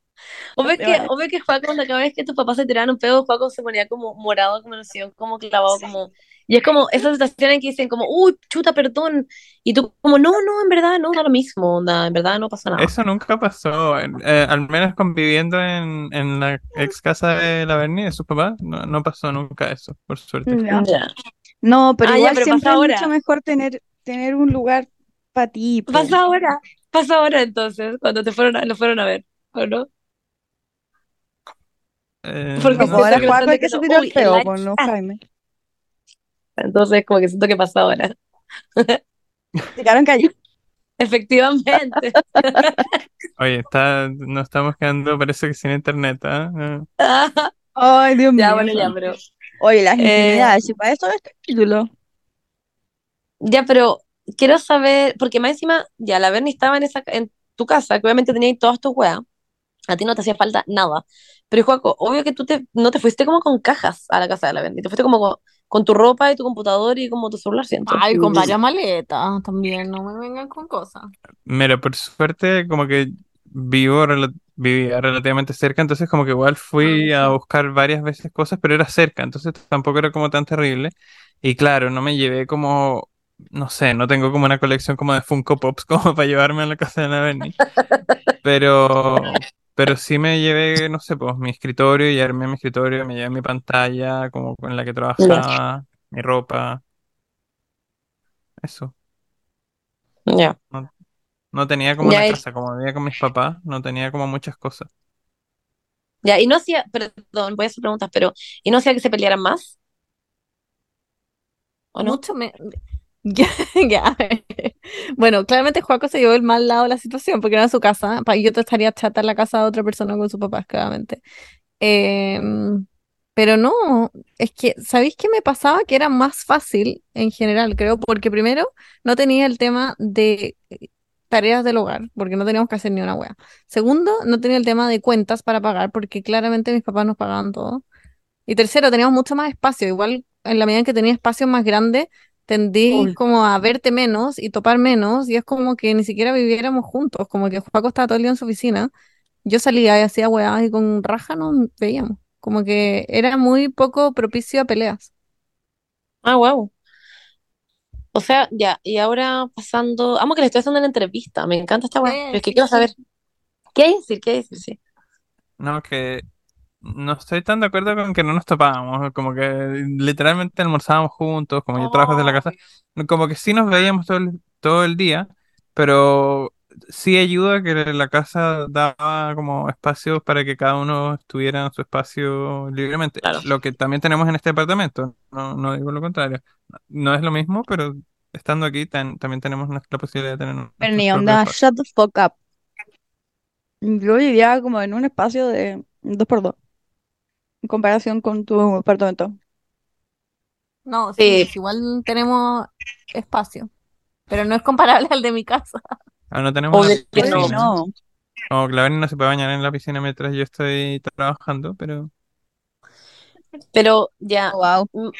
Obvio te que, vale. obvio que Juaco, cuando cada vez que tus papás se tiraban un pedo, Juaco se ponía como morado, como nació, como clavado, como... Y es como esas situaciones en que dicen como, uy, chuta, perdón. Y tú como, no, no, en verdad no, da lo mismo, onda, en verdad no pasa nada. Eso nunca pasó, eh, al menos conviviendo en, en la ex casa de la Berni, de sus papás, no, no pasó nunca eso, por suerte. Ya. Ya. No, pero Ah, ya, igual pero siempre es ahora. mucho mejor tener, tener un lugar para ti, po. Pasa ahora, pasa ahora entonces, cuando te fueron a, lo fueron a ver, ¿o no? Eh, Porque pues ahora Juaco es que se el peo, el po, no Jaime. Entonces como que siento que pasa ahora. Tiraron cayó. Efectivamente. Oye, está, nos estamos quedando, parece que sin internet, ¿ah? Eh, Ay, Dios ya, mío. bueno, ya, pero... Oye, las Eh, intimidades, y para eso es este título. Ya, pero quiero saber, porque más encima, ya la Berni estaba en esa, en tu casa, que obviamente tenías todas tus weas, a ti no te hacía falta nada. Pero Juaco, obvio que tú te, no te fuiste como con cajas a la casa de la Berni, te fuiste como con, con tu ropa y tu computador y como tu celular, siento. Ay, con varias maletas también, no me vengan con cosas. Mira, por suerte, como que vivo vivía relativamente cerca, entonces como que igual fui Ah, a buscar varias veces cosas, pero era cerca, entonces tampoco era como tan terrible. Y claro, no me llevé como, no sé, no tengo como una colección como de Funko Pops como para llevarme a la casa de la Berni. Pero, pero sí me llevé, no sé, pues mi escritorio y armé mi escritorio, me llevé mi pantalla como con la que trabajaba, mi ropa, eso. Ya. No, no tenía como Ya, una y- casa, como vivía con mis papás, no tenía como muchas cosas. Ya, y no hacía, perdón, voy a hacer preguntas, pero, ¿y no hacía que se pelearan más? ¿O no? Mucho me... Ya, ya. Bueno, claramente Joaco se llevó el mal lado de la situación porque era su casa. Yo te estaría chata en la casa de otra persona con sus papás, claramente. Em, pero no, es que, ¿sabéis qué me pasaba? Que era más fácil en general, creo, porque primero no tenía el tema de eh, tareas del hogar, porque no teníamos que hacer ni una wea. Segundo, no tenía el tema de cuentas para pagar, porque claramente mis papás nos pagaban todo. Y tercero, teníamos mucho más espacio. Igual, en la medida en que tenía espacios más grandes, tendí Uy. como a verte menos y topar menos, y es como que ni siquiera viviéramos juntos, como que Juaco estaba todo el día en su oficina. Yo salía y hacía weas y con raja nos veíamos. Como que era muy poco propicio a peleas. Ah, wow. O sea, ya, y ahora pasando, amo que le estoy haciendo una entrevista, me encanta esta weá, Sí, pero es que quiero saber, ¿qué hay que decir? ¿Qué hay que decir? Sí. No, que no estoy tan de acuerdo con que no nos topábamos, como que literalmente almorzábamos juntos, como yo trabajo desde la casa, como que sí nos veíamos todo el, todo el día, pero sí ayuda que la casa daba como espacios para que cada uno estuviera en su espacio libremente. Claro. Lo que también tenemos en este departamento, no, no digo lo contrario. No es lo mismo, pero estando aquí tan- también tenemos la posibilidad de tener Bernie, propios onda, shut the fuck up. Yo vivía como en un espacio de dos por dos, en comparación con tu apartamento. No, sí, Sí. igual tenemos espacio, pero no es comparable al de mi casa. Ah, no tenemos una Obvio que no. Berni no se puede bañar en la piscina mientras yo estoy trabajando, pero Pero ya, Oh, wow. mm,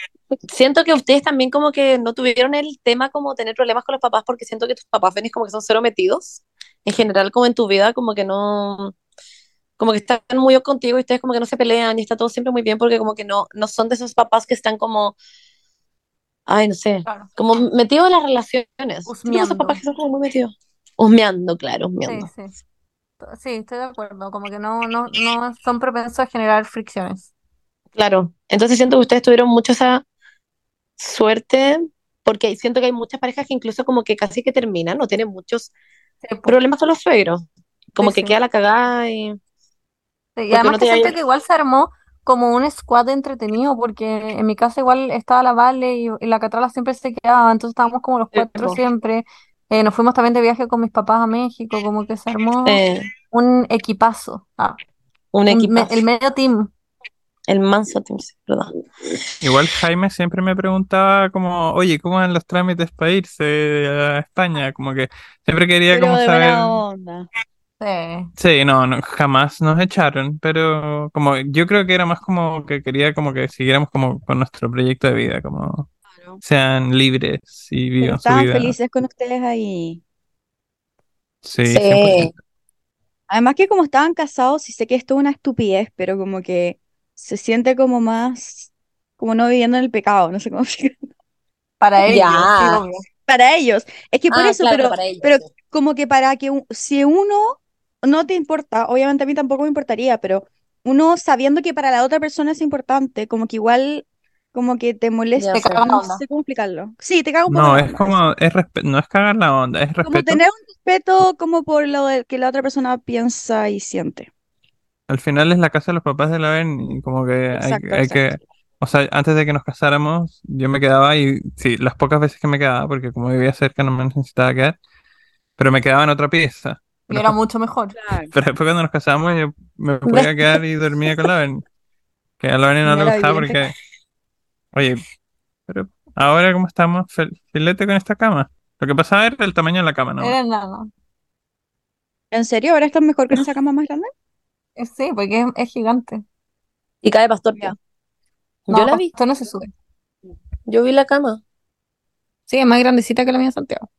siento que ustedes también como que no tuvieron el tema como tener problemas con los papás porque siento que tus papás venís como que son cero metidos. En general, como en tu vida, como que no, como que están muy contigo y ustedes como que no se pelean y está todo siempre muy bien porque como que no, no son de esos papás que están como, ay, no sé, Claro. como metidos en las relaciones. Siento que esos papás que son como muy metidos. Husmeando, claro, Sí, husmeando. sí. Sí, estoy de acuerdo. Como que no, no, no son propensos a generar fricciones. Claro. Entonces siento que ustedes tuvieron mucho esa suerte porque siento que hay muchas parejas que incluso como que casi que terminan o tienen muchos Sí, pues. problemas con los suegros. Como Sí, que sí. queda la cagada y... Y además no que te siento hay- que igual se armó como un squad entretenido, porque en mi casa igual estaba la Vale y, y la Catrala siempre se quedaba, entonces estábamos como los cuatro siempre. Eh, nos fuimos también de viaje con mis papás a México, como que se armó Eh, un equipazo. Ah, un equipazo. el medio team. El manso team, sí, ¿verdad? igual Jaime siempre me preguntaba como, oye, ¿cómo van los trámites para irse a España? Como que siempre quería Pero como de saber. buena onda. Sí. Sí, no, no, jamás nos echaron, pero como yo creo que era más como que quería como que siguiéramos como con nuestro proyecto de vida, como Claro. sean libres y vivan su estaban vida. felices con ustedes ahí. Sí, Sí. 100%. Además que como estaban casados, y sé que esto es una estupidez, pero como que se siente como más, como no viviendo en el pecado, no sé cómo explicar. Para ellos, sí, Ya. Para ellos. Es que por Ah, eso, claro, pero, para ellos, pero sí. como que para que si uno no te importa, obviamente a mí tampoco me importaría, pero uno sabiendo que para la otra persona es importante, como que igual, como que te molesta, Te caga no onda. sé cómo explicarlo. Sí, te caga un poco No, es como, es no es cagar la onda, es Como respeto. tener un respeto como por lo de- que la otra persona piensa y siente. Al final es la casa de los papás de la Ben y como que hay, Exacto, hay que, exacto. o sea, antes de que nos casáramos, yo me quedaba y sí, las pocas veces que me quedaba, porque como vivía cerca no me necesitaba quedar, pero me quedaba en otra pieza. Y Pero era mucho mejor. Claro. pero después cuando nos casamos yo me podía quedar y dormía con la Ben, que a la Ben Y no le gustaba en porque, oye, pero ahora cómo estamos, Fel- filete con esta cama. Lo que pasaba era el tamaño de la cama, ¿no? Era nada. ¿En serio? ¿Ahora estás mejor con esa cama más grande? Eh, Sí, porque es, es gigante. Y cae pastor. Ya. Yo No, la vi, esto no se sube. yo vi la cama. Sí, es más grandecita que la mía de Santiago.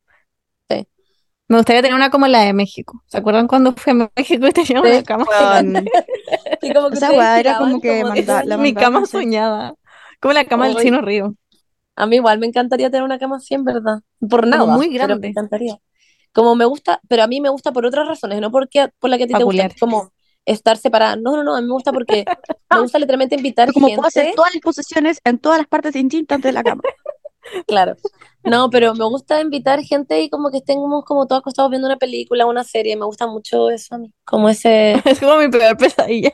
Sí. Me gustaría tener una como la de México. ¿Se acuerdan cuando fui a México y tenía Sí. una cama gigante? Y como que Esa weá era como que como manda- de- la Mi cama soñada. Como la cama del. Chino Río. A mí igual me encantaría tener una cama así, en verdad. Por Como nada, muy pero me grande. encantaría. Como me gusta, pero a mí me gusta por otras razones, no porque por la que a ti te gusta, como estar separada. No, no, no, a mí me gusta porque me gusta literalmente invitar Yo como puedo hacer gente. todas las posiciones en todas las partes distintas de la cama. Claro. No, pero me gusta invitar gente y como que estemos como todos acostados viendo una película, una serie. Me gusta mucho eso a mí. Como ese. Es como mi peor pesadilla.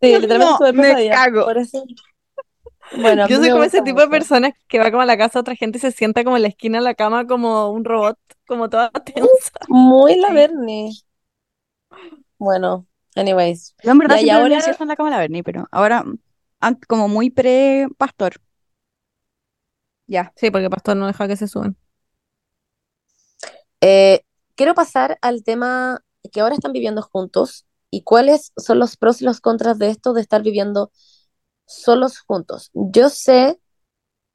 Sí, literalmente No, me cago. Por eso. Bueno, Yo soy como ese tipo de mucho. persona que va como a la casa de otra gente y se sienta como en la esquina de la cama como un robot, como toda tensa. Muy la. Bernie. Bueno, anyways. Yo en verdad Ya, y ahora- en la cama la Berni, pero ahora como muy pre-pastor. Ya. Sí, porque Pastor no deja que se suban. Eh, quiero pasar al tema que ahora están viviendo juntos y cuáles son los pros y los contras de esto de estar viviendo solos juntos. Yo sé,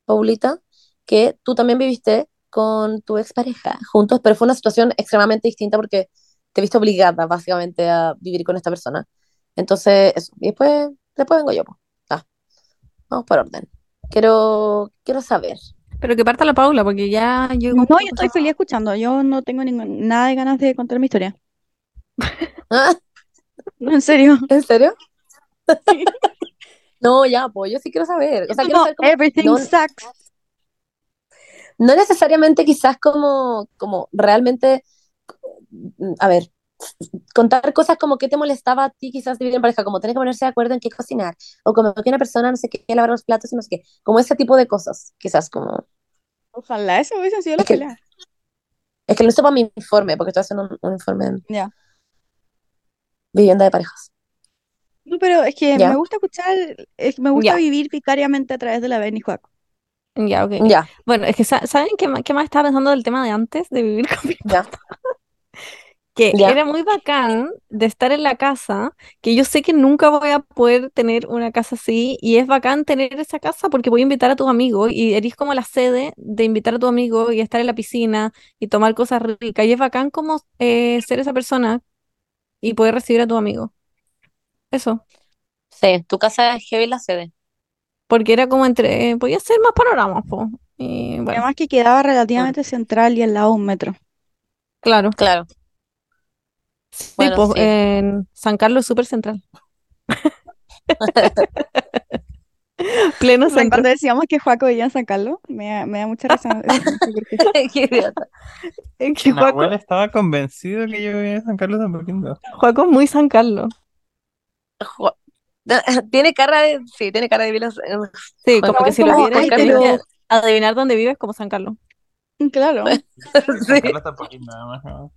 Paulita, que tú también viviste con tu expareja juntos, pero fue una situación extremadamente distinta porque te viste obligada básicamente a vivir con esta persona. Entonces, eso. Y después, después vengo yo. Ah, vamos por orden. Quiero, quiero saber. Pero que parta la Paula, porque ya yo No, yo estoy feliz escuchando. Yo no tengo ningún- nada de ganas de contar mi historia. Ah, No, en serio. ¿En serio? No, ya, pues yo sí quiero saber. O sea, quiero Como, saber cómo- everything no, sucks. no necesariamente quizás como, como realmente a ver, contar cosas como qué te molestaba a ti quizás vivir en pareja, como tener que ponerse de acuerdo en qué cocinar, o como que una persona no sé qué, lavar los platos y no sé qué, como ese tipo de cosas, quizás como... Ojalá eso hubiese sido la Es que- pelea. Es que no para mi informe, porque estoy haciendo un, un informe en Ya. vivienda de parejas. No, pero es que Ya. me gusta escuchar, es que me gusta Ya. vivir vicariamente a través de la Benny Juaco. Ya, ok. Ya, Bueno, es que sa- ¿saben qué, qué más estaba pensando del tema de antes de vivir con mi ya. Que Ya. era muy bacán de estar en la casa, que yo sé que nunca voy a poder tener una casa así, y es bacán tener esa casa porque voy a invitar a tus amigos y eres como la sede de invitar a tu amigo y estar en la piscina y tomar cosas ricas, y es bacán como eh, ser esa persona y poder recibir a tu amigo. Eso, Sí, tu casa es heavy la sede. porque era como entre, eh, podía ser más panoramas, po. Y bueno, además que quedaba relativamente central y al lado de un metro. claro. Claro. Sí, Bueno, po, sí. en San Carlos es súper central. Pleno centro. Cuando decíamos que Juaco vivía en San Carlos, me, da- me da mucha por qué. Idiota. Que estaba convencido que yo vivía en San Carlos de Apoquindo. Juaco es muy San Carlos. Jo- Tiene cara de. Sí, tiene cara de vivir Sí, como que es si lo como, vieras, ay, tenés pero- adivinar dónde vives como San Carlos. Claro. San Sí. Carlos de Apoquindo, nada más. ¿no?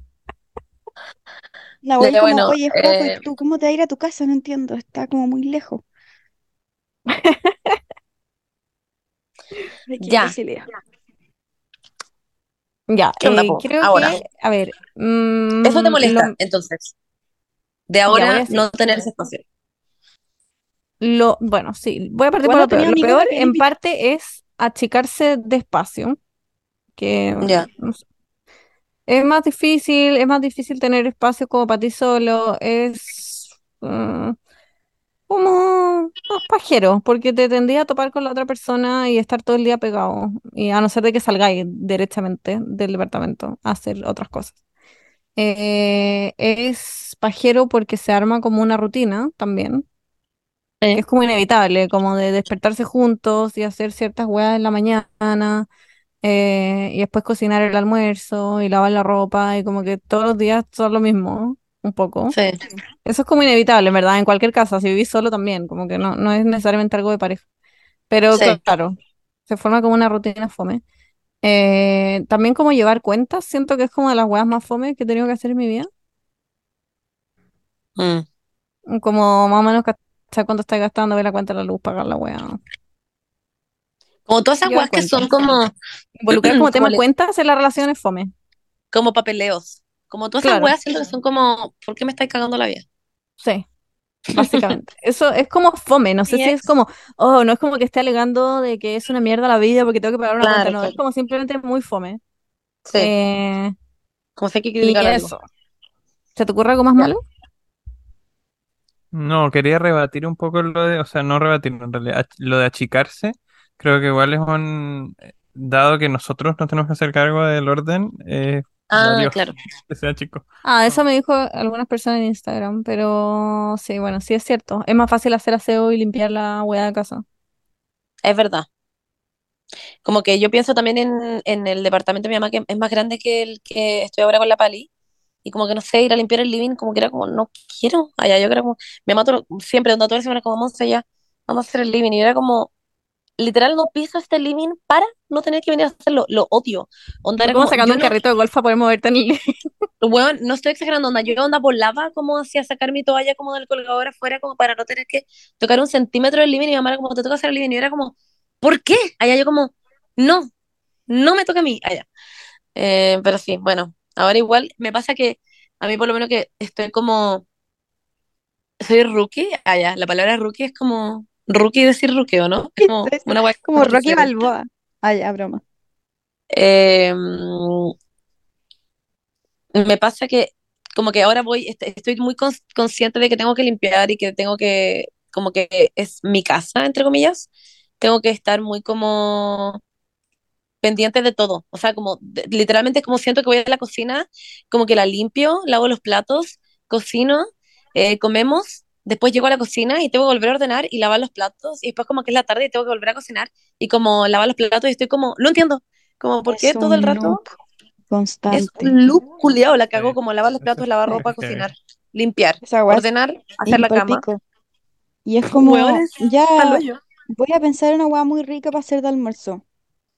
La Ya, como, bueno, oye, Juaco, ¿y eh, tú cómo te vas a ir a tu casa? No entiendo, está como muy lejos. Ya. Ya, ¿Qué onda, eh, creo Ahora. que, a ver, mm, Eso te molesta, lo- entonces. De voy ahora no tener ese espacio. Lo, bueno, sí, voy a partir por Cuando lo peor. Lo peor en parte es achicarse de espacio, que Ya. no sé. Es más difícil, es más difícil tener espacio como para ti solo, es mm, como más pajero, porque te tendría a topar con la otra persona y estar todo el día pegado, y a no ser de que salgáis derechamente del departamento a hacer otras cosas. Eh, es pajero porque se arma como una rutina también es como inevitable, como de despertarse juntos y hacer ciertas weas en la mañana, eh, y después cocinar el almuerzo y lavar la ropa, y como que todos los días son lo mismo, un poco. Sí. Eso es como inevitable, verdad, en cualquier casa, si vivís solo también, como que no, no es necesariamente algo de pareja. Pero Sí. claro, se forma como una rutina fome. Eh, también como llevar cuentas, siento que es como de las weas más fome que he tenido que hacer en mi vida. Mm. Como más o menos cachar cuánto estás gastando, ver la cuenta de la luz, pagar la wea. Como todas esas weas que son como, Involucrar como tema cuentas en las relaciones fome. como papeleos. Como todas esas weas siento que son como, ¿por qué me estáis cagando la vida? Sí, básicamente. Eso es como fome, no sé si es como, oh, no es como que esté alegando de que es una mierda la vida porque tengo que pagar una Claro, cuenta, no, es como simplemente muy fome. Sí, Eh, como si hay que y eso. ¿Se te ocurre algo más malo? No, quería rebatir un poco lo de, o sea, no rebatir, en realidad, lo de achicarse. Creo que igual es un, dado que nosotros no tenemos que hacer cargo del orden, eh, Ah, claro. que sea chico. Ah, eso me dijo algunas personas en Instagram, pero sí, bueno, sí es cierto. Es más fácil hacer aseo y limpiar la hueá de casa. Es verdad. Como que yo pienso también en, en el departamento de mi mamá, que es más grande que el que estoy ahora con la Pali. Y como que no sé, ir a limpiar el living, como que era como, no quiero. Allá yo creo como, mi mamá todo- siempre, donde toda la semana, como, vamos allá, vamos a hacer el living. Y era como, literal, no piso este living para no tener que venir a hacerlo. Lo odio. Onda, era Como sacando un no, carrito de golf para poder moverte en el... Weón, no estoy exagerando, onda. Yo onda volaba como hacia sacar mi toalla como del colgador afuera, como para no tener que tocar un centímetro del living. Y mi mamá era como, te toca hacer el living. Y yo era como, ¿por qué? Allá yo como, no, no me toca a mí. Allá. Eh, pero sí, bueno, ahora igual me pasa que a mí por lo menos que estoy como, soy rookie. Allá, la palabra rookie es como, rookie decir rookie, ¿o no? Es como Sí, una guay Como Rocky. Balboa. Ah, ya, broma. Eh, me pasa que como que ahora voy, est- estoy muy cons- consciente de que tengo que limpiar y que tengo que, como que es mi casa, entre comillas, tengo que estar muy como pendiente de todo, o sea, como de- literalmente es como siento que voy a la cocina, como que la limpio, lavo los platos, cocino, eh, comemos, después llego a la cocina y tengo que volver a ordenar y lavar los platos, y después como que es la tarde y tengo que volver a cocinar y como lavar los platos y estoy como, no entiendo, como, ¿por qué todo el rato? constante. Es un loop culiado, la que hago Sí, como lavar los platos, lavar ropa, cocinar, limpiar, ordenar, hacer la cama. Y es como, ya voy a pensar en una weá muy rica para hacer de almuerzo.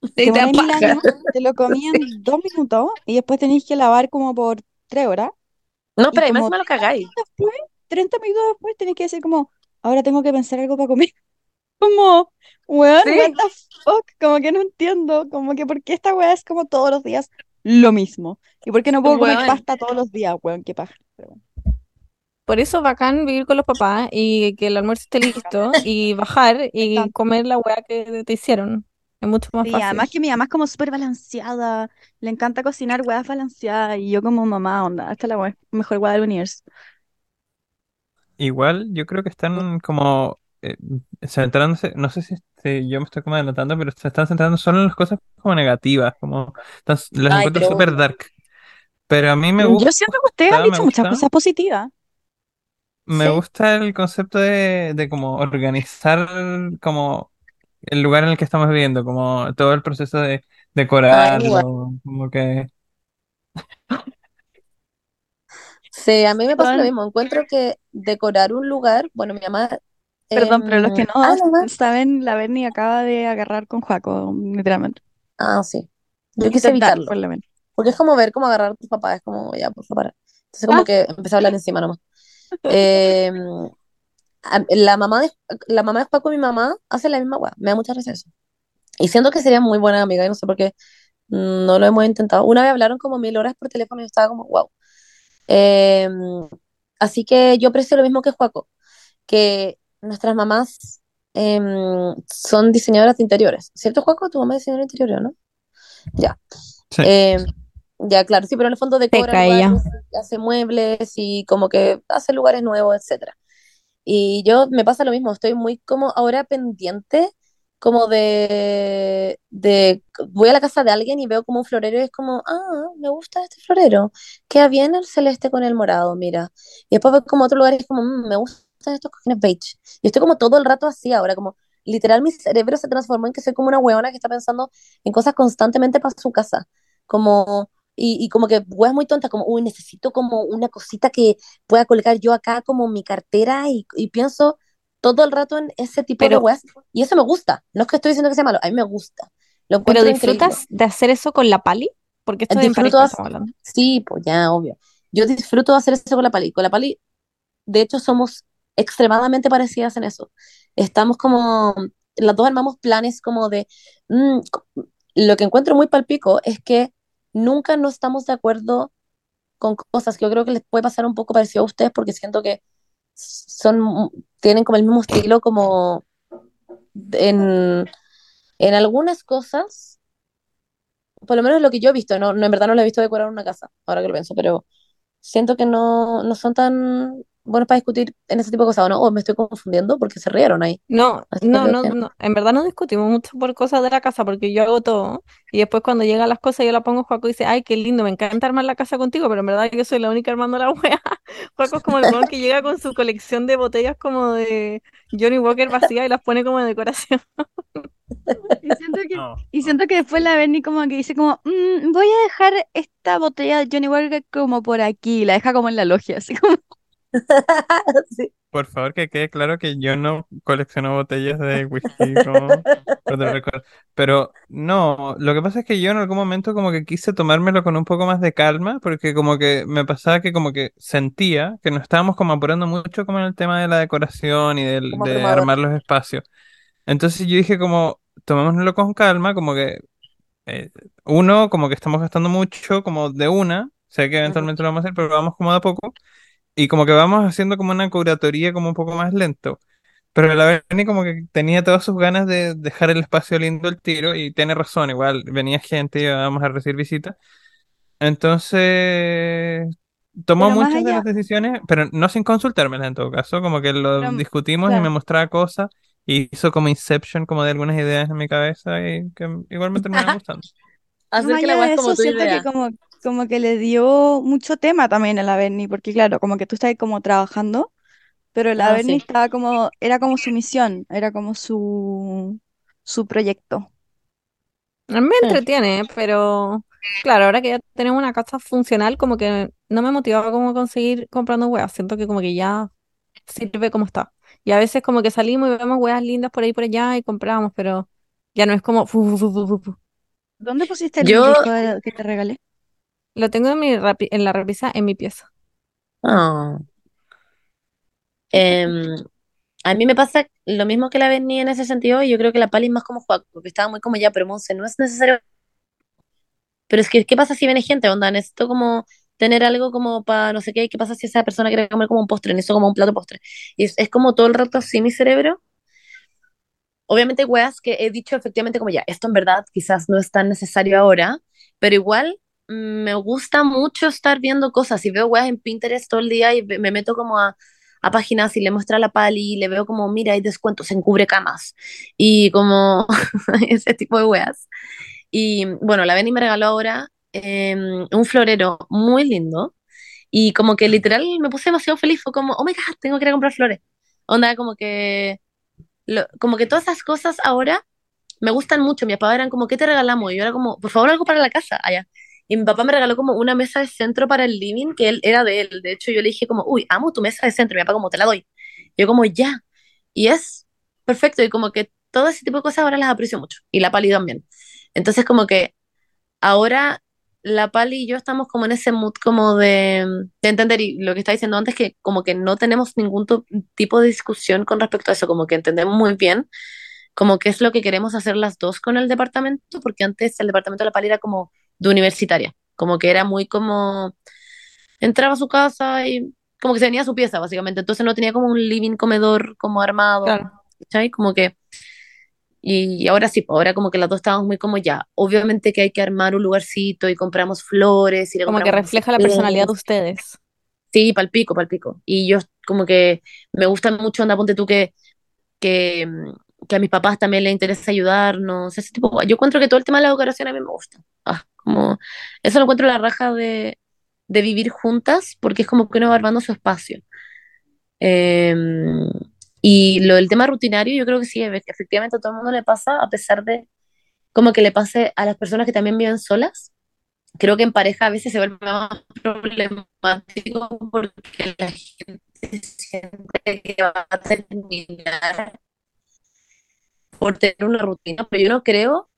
Y Te años, te lo comí en dos minutos y después tenéis que lavar como por tres horas. No, pero ahí más encima lo cagáis. después, 30 minutos después, tenéis que decir como, ahora tengo que pensar algo para comer. Como, weón, Sí. what the fuck, como que no entiendo, como que por qué esta weá es como todos los días lo mismo. ¿Y por qué no puedo comer pasta todos los días, weón? Qué paja. Pero. Por eso es bacán vivir con los papás y que el almuerzo esté listo y bajar y comer la weá que te hicieron. Es mucho más Sí, fácil. además que mi mamá es como súper balanceada, le encanta cocinar weas balanceadas y yo como mamá, onda, esta es la mejor weá del universo. Igual yo creo que están como eh, centrándose, no sé si este, yo me estoy como adelantando, pero se están centrando solo en las cosas como negativas, como están- las Ay, encuentro pero súper dark. Pero a mí me Yo gusta, siento que ustedes han dicho muchas cosas positivas. me Sí. gusta el concepto de, de como organizar como el lugar en el que estamos viviendo, como todo el proceso de decorarlo, como que Sí, a mí me pasa lo Son- mismo. Encuentro que decorar un lugar, bueno, mi mamá. Perdón, pero los em, que no ah, no, no. saben, la Berni acaba de agarrar con Joaco, literalmente. Ah, sí. Yo quise evitarlo. por lo menos. Porque es como ver cómo agarrar a tus papás, es como, ya, por favor. Entonces, como Ah. que empecé a hablar encima nomás. Em, a- la mamá de, la mamá de Juaco y mi mamá hacen la misma weá. Me da mucha risa eso. Y siento que serían muy buenas amigas, y no sé por qué mm, no lo hemos intentado. Una vez hablaron como mil horas por teléfono y yo estaba como, wow. Em, así que yo aprecio lo mismo que Juaco, que nuestras mamás em, son diseñadoras de interiores. ¿Cierto, Juaco? Tu mamá es diseñadora de interiores, ¿no? Ya. sí. Em, ya, claro, sí, pero en el fondo decora lugares, hace muebles y como que hace lugares nuevos, etcétera. Y yo me pasa lo mismo, estoy muy como ahora pendiente como de, de voy a la casa de alguien y veo como un florero y es como, ah, me gusta este florero, queda bien el celeste con el morado, mira. Y después veo como otro lugar y es como, "Mm, me gustan estos cojines beige. Y estoy como todo el rato así ahora, como literal mi cerebro se transformó en que soy como una huevona que está pensando en cosas constantemente para su casa, como... Y, y como que weas muy tontas, como, uy, necesito como una cosita que pueda colgar yo acá como mi cartera y, y pienso todo el rato en ese tipo de weas. Y eso me gusta. No es que estoy diciendo que sea malo, a mí me gusta. Lo pero increíble. disfrutas de hacer eso con la pali, porque esto Disfruto, estamos hablando. sí, pues ya, obvio. Yo disfruto de hacer eso con la Pali. Con la Pali, de hecho, somos extremadamente parecidas en eso. Estamos como, las dos armamos planes como de, mm, lo que encuentro muy palpico es que nunca no estamos de acuerdo con cosas que yo creo que les puede pasar un poco parecido a ustedes porque siento que son, tienen como el mismo estilo como en, en algunas cosas, por lo menos lo que yo he visto, no, no en verdad no lo he visto decorar una casa, ahora que lo pienso, pero siento que no, no son tan buenos para discutir en ese tipo de cosas, ¿o no? O me estoy confundiendo porque se rieron ahí. No, Así no, no, que- no. En verdad no discutimos mucho por cosas de la casa porque yo hago todo y después cuando llegan las cosas yo la pongo Juaco y dice, ay, qué lindo, me encanta armar la casa contigo, pero en verdad yo soy la única armando la wea. Juaco es como el que llega con su colección de botellas como de Johnny Walker vacía y las pone como de decoración. Y siento que, No, y no. siento que después la Berni como que dice como, "Mm, voy a dejar esta botella de Johnny Walker como por aquí, y la deja como en la logia, así como, Sí. Por favor, que quede claro que yo no colecciono botellas de whisky como. Pero no, lo que pasa es que yo en algún momento como que quise tomármelo con un poco más de calma, porque como que me pasaba que como que sentía que nos estábamos como apurando mucho como en el tema de la decoración y del- de armar los espacios. Entonces yo dije como, tomémoslo con calma, como que eh, uno, como que estamos gastando mucho como de una, sé que eventualmente lo vamos a hacer, pero vamos como de a poco. Y como que vamos haciendo como una curatoría como un poco más lento. Pero la Berni como que tenía todas sus ganas de dejar el espacio lindo al tiro y tiene razón, igual venía gente y íbamos a recibir visitas. Entonces tomó muchas de las decisiones, pero no sin consultármelas en todo caso, como que lo pero, discutimos y me claro, mostraba cosas y hizo como Inception como de algunas ideas en mi cabeza y que igual me terminaron gustando. Hacer que la weá como tu siento que idea. como, como que le dio mucho tema también a la Berni, porque claro, como que tú estás como trabajando, pero la Ah, Berni sí. estaba como, era como su misión, era como su, su proyecto. Me Sí. entretiene, pero claro, ahora que ya tenemos una casa funcional, como que no me motivaba como conseguir comprando weas. Siento que como que ya sirve como está. Y a veces como que salimos y vemos weas lindas por ahí por allá y compramos, pero ya no es como... fu, fu, fu. ¿Dónde pusiste el Yo- disco de- que te regalé? Lo tengo en, mi rapi- en la repisa en mi pieza. Ah. Em, a mí me pasa lo mismo que la Benny en ese sentido, y yo creo que la Pali es más como Juaco, porque estaba muy como ya, pero Monse, no es necesario. Pero es que, ¿qué pasa si viene gente? Onda, necesito como tener algo como para no sé qué, ¿qué pasa si esa persona quiere comer como un postre? Necesito como un plato de postre. Y es, es como todo el rato así mi cerebro. Obviamente, weas que he dicho efectivamente como ya, esto en verdad quizás no es tan necesario ahora, pero igual me gusta mucho estar viendo cosas y veo weas en Pinterest todo el día y me meto como a, a páginas y le muestro a la Pali y le veo como, mira, hay descuentos en cubre camas y como ese tipo de weas. Y bueno, la Beni me regaló ahora em, un florero muy lindo y como que literal me puse demasiado feliz, fue como, oh my God, tengo que ir a comprar flores. Onda, como que como que todas esas cosas ahora me gustan mucho. Mi papá eran como, ¿qué te regalamos? Y yo era como, por favor, algo para la casa, allá. Y mi papá me regaló como una mesa de centro para el living, que él era de él. De hecho, yo le dije como, uy, amo tu mesa de centro. Y mi papá como, te la doy. Yo como, ya. Y es perfecto. Y como que todo ese tipo de cosas ahora las aprecio mucho. Y la Pali también. Entonces, como que ahora la Pali y yo estamos como en ese mood como de, de entender. Y lo que está diciendo antes, que como que no tenemos ningún tipo de discusión con respecto a eso. Como que entendemos muy bien como qué es lo que queremos hacer las dos con el departamento, porque antes el departamento de la Pali era como de universitaria, como que era muy como, entraba a su casa y como que se venía a su pieza, básicamente, entonces no tenía como un living comedor como armado, Claro. Como que, y ahora sí, pues, ahora como que las dos estábamos muy como ya, obviamente que hay que armar un lugarcito y compramos flores y le Como que refleja la personalidad de ustedes. Sí, palpico, palpico. Y yo como que me gusta mucho, anda, ponte tú que, que, mm, que a mis papás también les interesa ayudarnos, ese tipo. Yo encuentro que todo el tema de la decoración a mí me gusta. Ah, como, eso lo encuentro la raja de, de vivir juntas, porque es como que uno va armando su espacio. Em, y lo del tema rutinario, yo creo que sí, efectivamente a todo el mundo le pasa, a pesar de como que le pase a las personas que también viven solas. Creo que en pareja a veces se vuelve más problemático porque la gente siente que va a terminar por tener una rutina, pero yo no creo,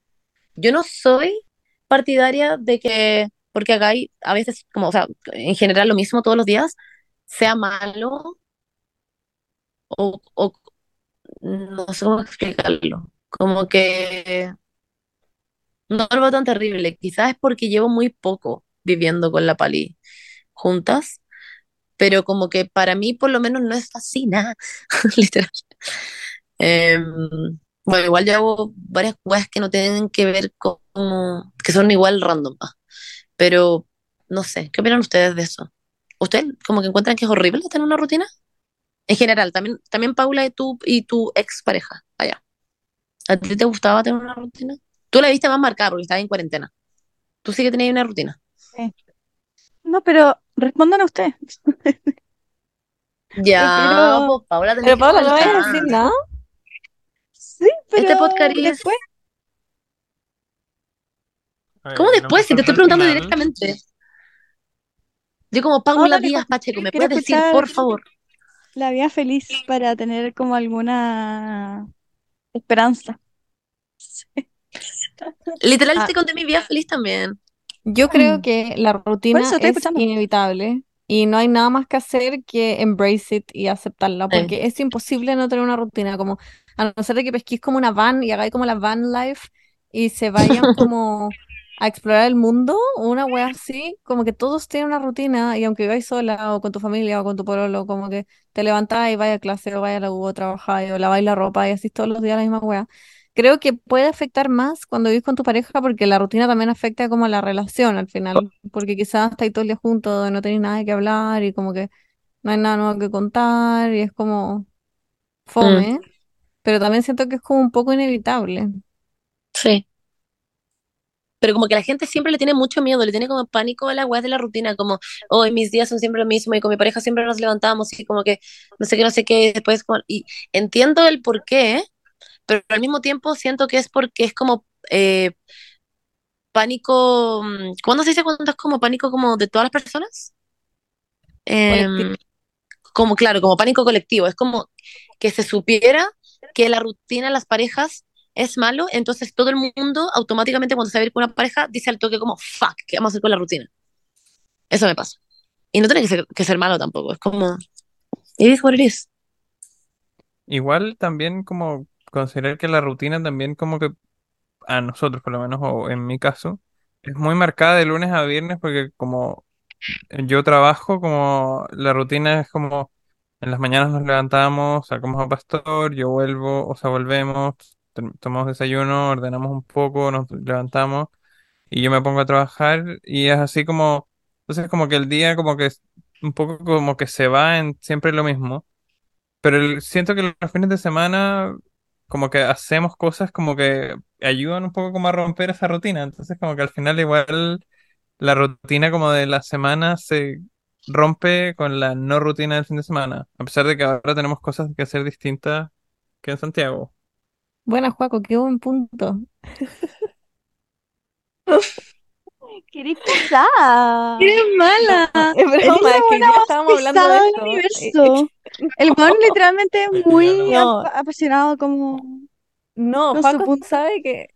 yo no soy partidaria de que, porque acá hay a veces, como, o sea, en general lo mismo todos los días, sea malo o, no sé cómo explicarlo, como que no lo veo tan terrible, quizás es porque llevo muy poco viviendo con la Pali juntas, pero como que para mí por lo menos no es así, nada, literal. Em, bueno, igual yo hago varias cosas que no tienen que ver con, que son igual random, ah, pero no sé, ¿qué opinan ustedes de eso? ¿Ustedes como que encuentran que es horrible tener una rutina? En general, también, también Paula y tú y tu ex pareja, allá. ¿A ti te gustaba tener una rutina? Tú la viste más marcada porque estabas en cuarentena. Tú sí que tenías una rutina. No, pero respondan a ustedes. Ya, pues Paula, Pero Paula, ¿no vayas a decir nada? Sí, pero Este podcast es- después. ¿Cómo después? Si te estoy preguntando final- directamente. Yo como Paula Díaz Pacheco, ¿me puedes decir, por favor? La vida feliz para tener como alguna esperanza. Literal Ah. te conté mi vida feliz también. Yo creo Mm. que la rutina es escuchando. inevitable y no hay nada más que hacer que embrace it y aceptarla, Sí. porque es imposible no tener una rutina, como a no ser de que pesquís como una van y hagáis como la van life y se vayan como a explorar el mundo, una wea así, como que todos tienen una rutina y aunque viváis sola o con tu familia o con tu pololo, como que te levantás y vais a clase o vais a la U o trabajáis o laváis la ropa y así todos los días la misma wea. Creo que puede afectar más cuando vivís con tu pareja porque la rutina también afecta como a la relación al final, porque quizás estáis todo el día juntos, no tenéis nada que hablar y como que no hay nada nuevo que contar y es como fome, pero también siento que es como un poco inevitable. Sí. Pero como que la gente siempre le tiene mucho miedo, le tiene como pánico a la weá de la rutina, como, hoy mis días son siempre lo mismo y con mi pareja siempre nos levantamos y como que no sé qué, no sé qué, y después como- y entiendo el por qué, pero al mismo tiempo siento que es porque es como, eh, pánico, mm, ¿cuándo se dice cuando es como pánico como de todas las personas? Em, como claro, como pánico colectivo, es como que se supiera que la rutina de las parejas es malo, entonces todo el mundo automáticamente cuando se va a ir con una pareja dice al toque como, fuck, ¿qué vamos a hacer con la rutina? Eso me pasa. Y no tiene que ser, que malo tampoco, es como, it is what it is. Igual también como considerar que la rutina también como que a nosotros por lo menos, o en mi caso, es muy marcada de lunes a viernes porque como yo trabajo, como la rutina es como en las mañanas nos levantamos, sacamos a pastor, yo vuelvo, o sea, volvemos, tomamos desayuno, ordenamos un poco, nos levantamos y yo me pongo a trabajar y es así como, entonces como que el día como que un poco como que se va en siempre lo mismo. Pero siento que los fines de semana como que hacemos cosas como que ayudan un poco como a romper esa rutina. Entonces como que al final igual la rutina como de la semana se rompe con la no rutina del fin de semana. A pesar de que ahora tenemos cosas que hacer distintas que en Santiago. Buena, Juaco, qué buen punto. ¡Qué pesada! ¡Eres mala! Es Eres broma, la es que buena ya más estábamos hablando pesada de del esto. universo. El weón literalmente es muy No. apa- apasionado como No, con su Juaco punto. sabe que.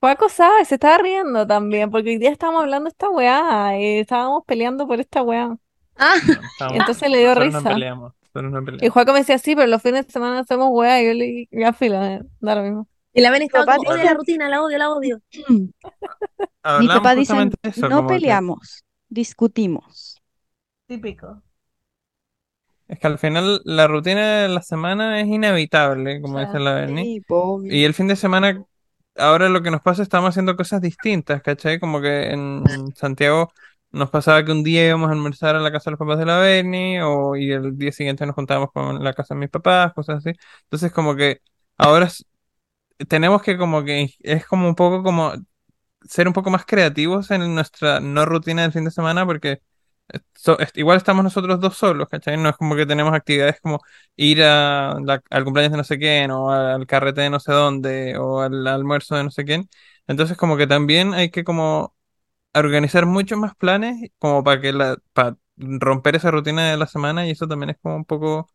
Juaco sabe, se estaba riendo también, porque hoy día estábamos hablando de esta weá, y estábamos peleando por esta weá. Ah, No, estamos- Entonces le dio nosotros no risa. peleamos. No Y peleamos. Juaco me decía, sí, pero los fines de semana hacemos weá, y yo le dije, ya fila, eh, da lo mismo. y la Beni estaba papá como, dice- la rutina, la odio, la odio. Justamente de eso, no que- peleamos, discutimos. Típico. es que al final la rutina de la semana es inevitable, como dice la Berni. Y el fin de semana, ahora lo que nos pasa, estamos haciendo cosas distintas, ¿cachai? Como que en Santiago nos pasaba que un día íbamos a almorzar a la casa de los papás de la Berni, o, y el día siguiente nos juntábamos con la casa de mis papás, cosas así. Entonces, como que ahora tenemos que, como que, es como un poco como ser un poco más creativos en nuestra no rutina del fin de semana, porque eh, so- igual estamos nosotros dos solos, ¿cachai? No es como que tenemos actividades como ir a la- al cumpleaños de no sé quién, o al carrete de no sé dónde, o al almuerzo de no sé quién. Entonces como que también hay que como organizar muchos más planes como para que la, para romper esa rutina de la semana y eso también es como un poco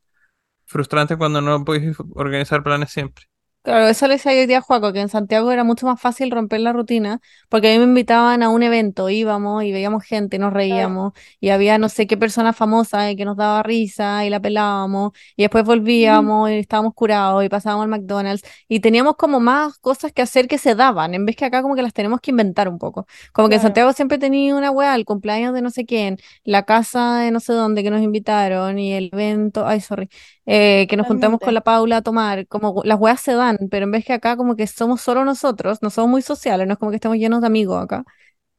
frustrante cuando no podéis organizar planes siempre. Claro, eso le decía yo hoy día a Juaco, que en Santiago era mucho más fácil romper la rutina, porque a mí me invitaban a un evento, íbamos y veíamos gente, nos reíamos, y había no sé qué persona famosa y que nos daba risa y la pelábamos, y después volvíamos y estábamos curados y pasábamos al McDonald's, y teníamos como más cosas que hacer que se daban, en vez que acá como que las tenemos que inventar un poco. Como que en. Santiago siempre tenía una weá, el cumpleaños de no sé quién, la casa de no sé dónde que nos invitaron, y el evento, ay, sorry, eh, que nos juntamos con la Paula a tomar, como las weas se dan, pero en vez que acá como que somos solo nosotros, no somos muy sociales, no es como que estemos llenos de amigos acá,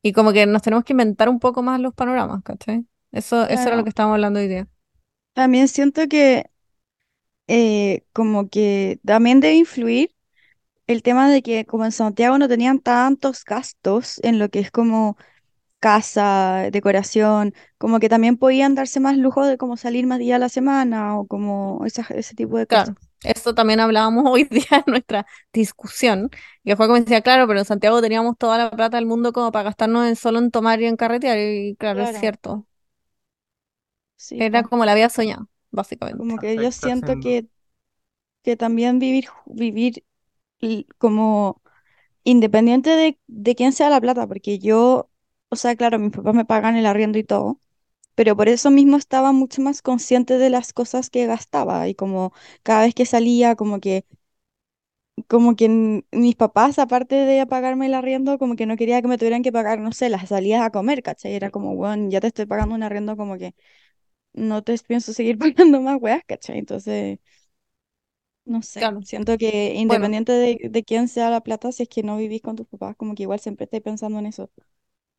y como que nos tenemos que inventar un poco más los panoramas, ¿cachai? Eso, eso era lo que estábamos hablando hoy día. También siento que eh, como que también debe influir el tema de que como en Santiago no tenían tantos gastos en lo que es como casa, decoración, como que también podían darse más lujo de como salir más días a la semana o como esa- ese tipo de cosas. Claro, eso también hablábamos hoy día en nuestra discusión, que fue como decía, claro, pero en Santiago teníamos toda la plata del mundo como para gastarnos en solo en tomar y en carretear, y claro, es Claro. cierto, Sí, era como la vida soñada, básicamente. Como que yo siento que, que también vivir, vivir como independiente de, de quién sea la plata, porque yo, o sea, claro, mis papás me pagan el arriendo y todo, pero por eso mismo estaba mucho más consciente de las cosas que gastaba y como cada vez que salía, como que, como que mis papás, aparte de pagarme el arriendo, como que no quería que me tuvieran que pagar, no sé, las salidas a comer, ¿cachai? Era como, bueno, ya te estoy pagando un arriendo, como que no te pienso seguir pagando más weas, ¿cachai? Entonces... No sé, Claro. siento que independiente de, de quién sea la plata, si es que no vivís con tus papás, como que igual siempre estáis pensando en eso.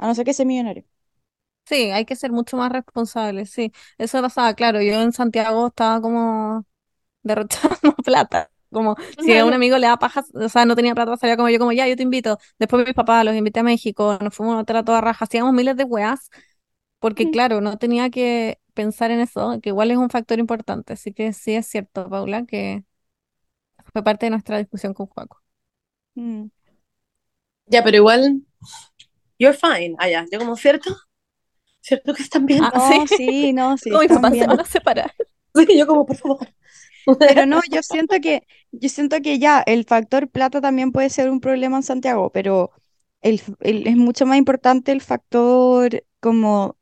A no ser que sea millonario. Sí, hay que ser mucho más responsables, sí. Eso pasaba, claro, yo en Santiago estaba como derrochando plata. Como si a un amigo le da paja, o sea, no tenía plata, salía como yo, como ya, yo te invito. Después mis papás los invité a México, nos fuimos a hotel a toda raja, hacíamos miles de weas, porque Mm. claro, no tenía que pensar en eso, que igual es un factor importante. Así que sí es cierto, Paula, que fue parte de nuestra discusión con Juaco. Mm, Ya, pero igual, you're fine. Allá, yo como, ¿cierto? ¿Cierto que están bien? Ah, No, sí. no, sí, Como mis papás se van a separar. Sí, yo como, por favor. Pero no, yo siento que, yo siento que ya el factor plata también puede ser un problema en Santiago, pero el, el- es mucho más importante el factor como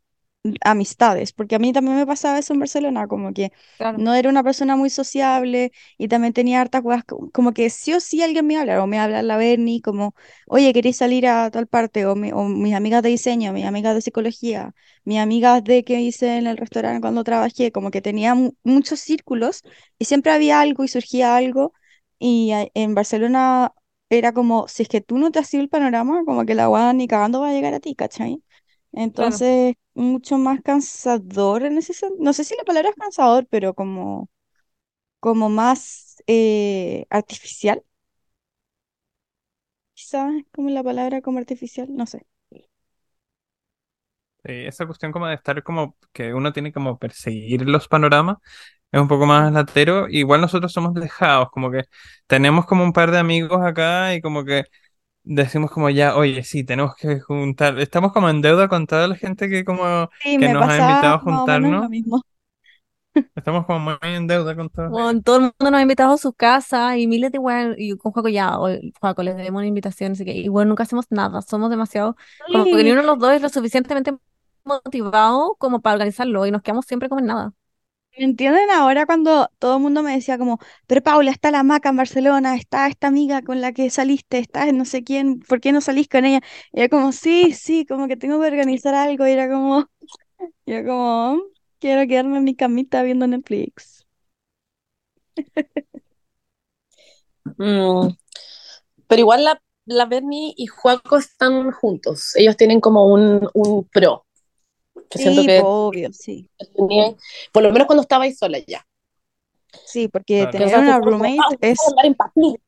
amistades, porque a mí también me pasaba eso en Barcelona, como que Claro. no era una persona muy sociable y también tenía hartas cosas, como que sí o sí alguien me iba a hablar, o me iba a hablar la Berni, como, oye, ¿queréis salir a tal parte? O, mi- o mis amigas de diseño, mis amigas de psicología, mis amigas de que hice en el restaurante cuando trabajé, como que tenía mu- muchos círculos y siempre había algo y surgía algo, y en Barcelona era como, si es que tú no te has ido el panorama, como que la guada ni cagando va a llegar a ti, ¿cachai? Entonces, mucho más cansador en ese sentido. No sé si la palabra es cansador, pero como, como más eh, artificial. Quizás como la palabra como artificial, no sé. Sí, esa cuestión como de estar como que uno tiene como perseguir los panoramas es un poco más latero. Igual nosotros somos dejados, como que tenemos como un par de amigos acá y como que decimos como ya, oye, sí, tenemos que juntar. Estamos como en deuda con toda la gente que como Sí, que me nos ha invitado a juntarnos. lo mismo. Estamos como muy en deuda con todo. Bueno, todo el mundo nos ha invitado a sus casas y miles de weón, y con Juaco ya, o Juaco, les debemos una invitación, así que, y bueno, nunca hacemos nada, somos demasiado, como que ni uno de los dos es lo suficientemente motivado como para organizarlo y nos quedamos siempre como en nada. ¿Me entienden ahora cuando todo el mundo me decía como, pero Paula, está la Maca en Barcelona, está esta amiga con la que saliste, está en no sé quién, ¿por qué no salís con ella? Y era como, sí, sí, como que tengo que organizar algo, y era como, y era como, "Mm, quiero quedarme en mi camita viendo Netflix. Mm, Pero igual la, la Bernie y Juaco están juntos. Ellos tienen como un, un pro. Yo siento Sí, que po, obvio, sí. tenía- por lo menos cuando estaba ahí sola ya. Sí, porque Claro. tener que una roommate "Ah, es, puedo andar en patines".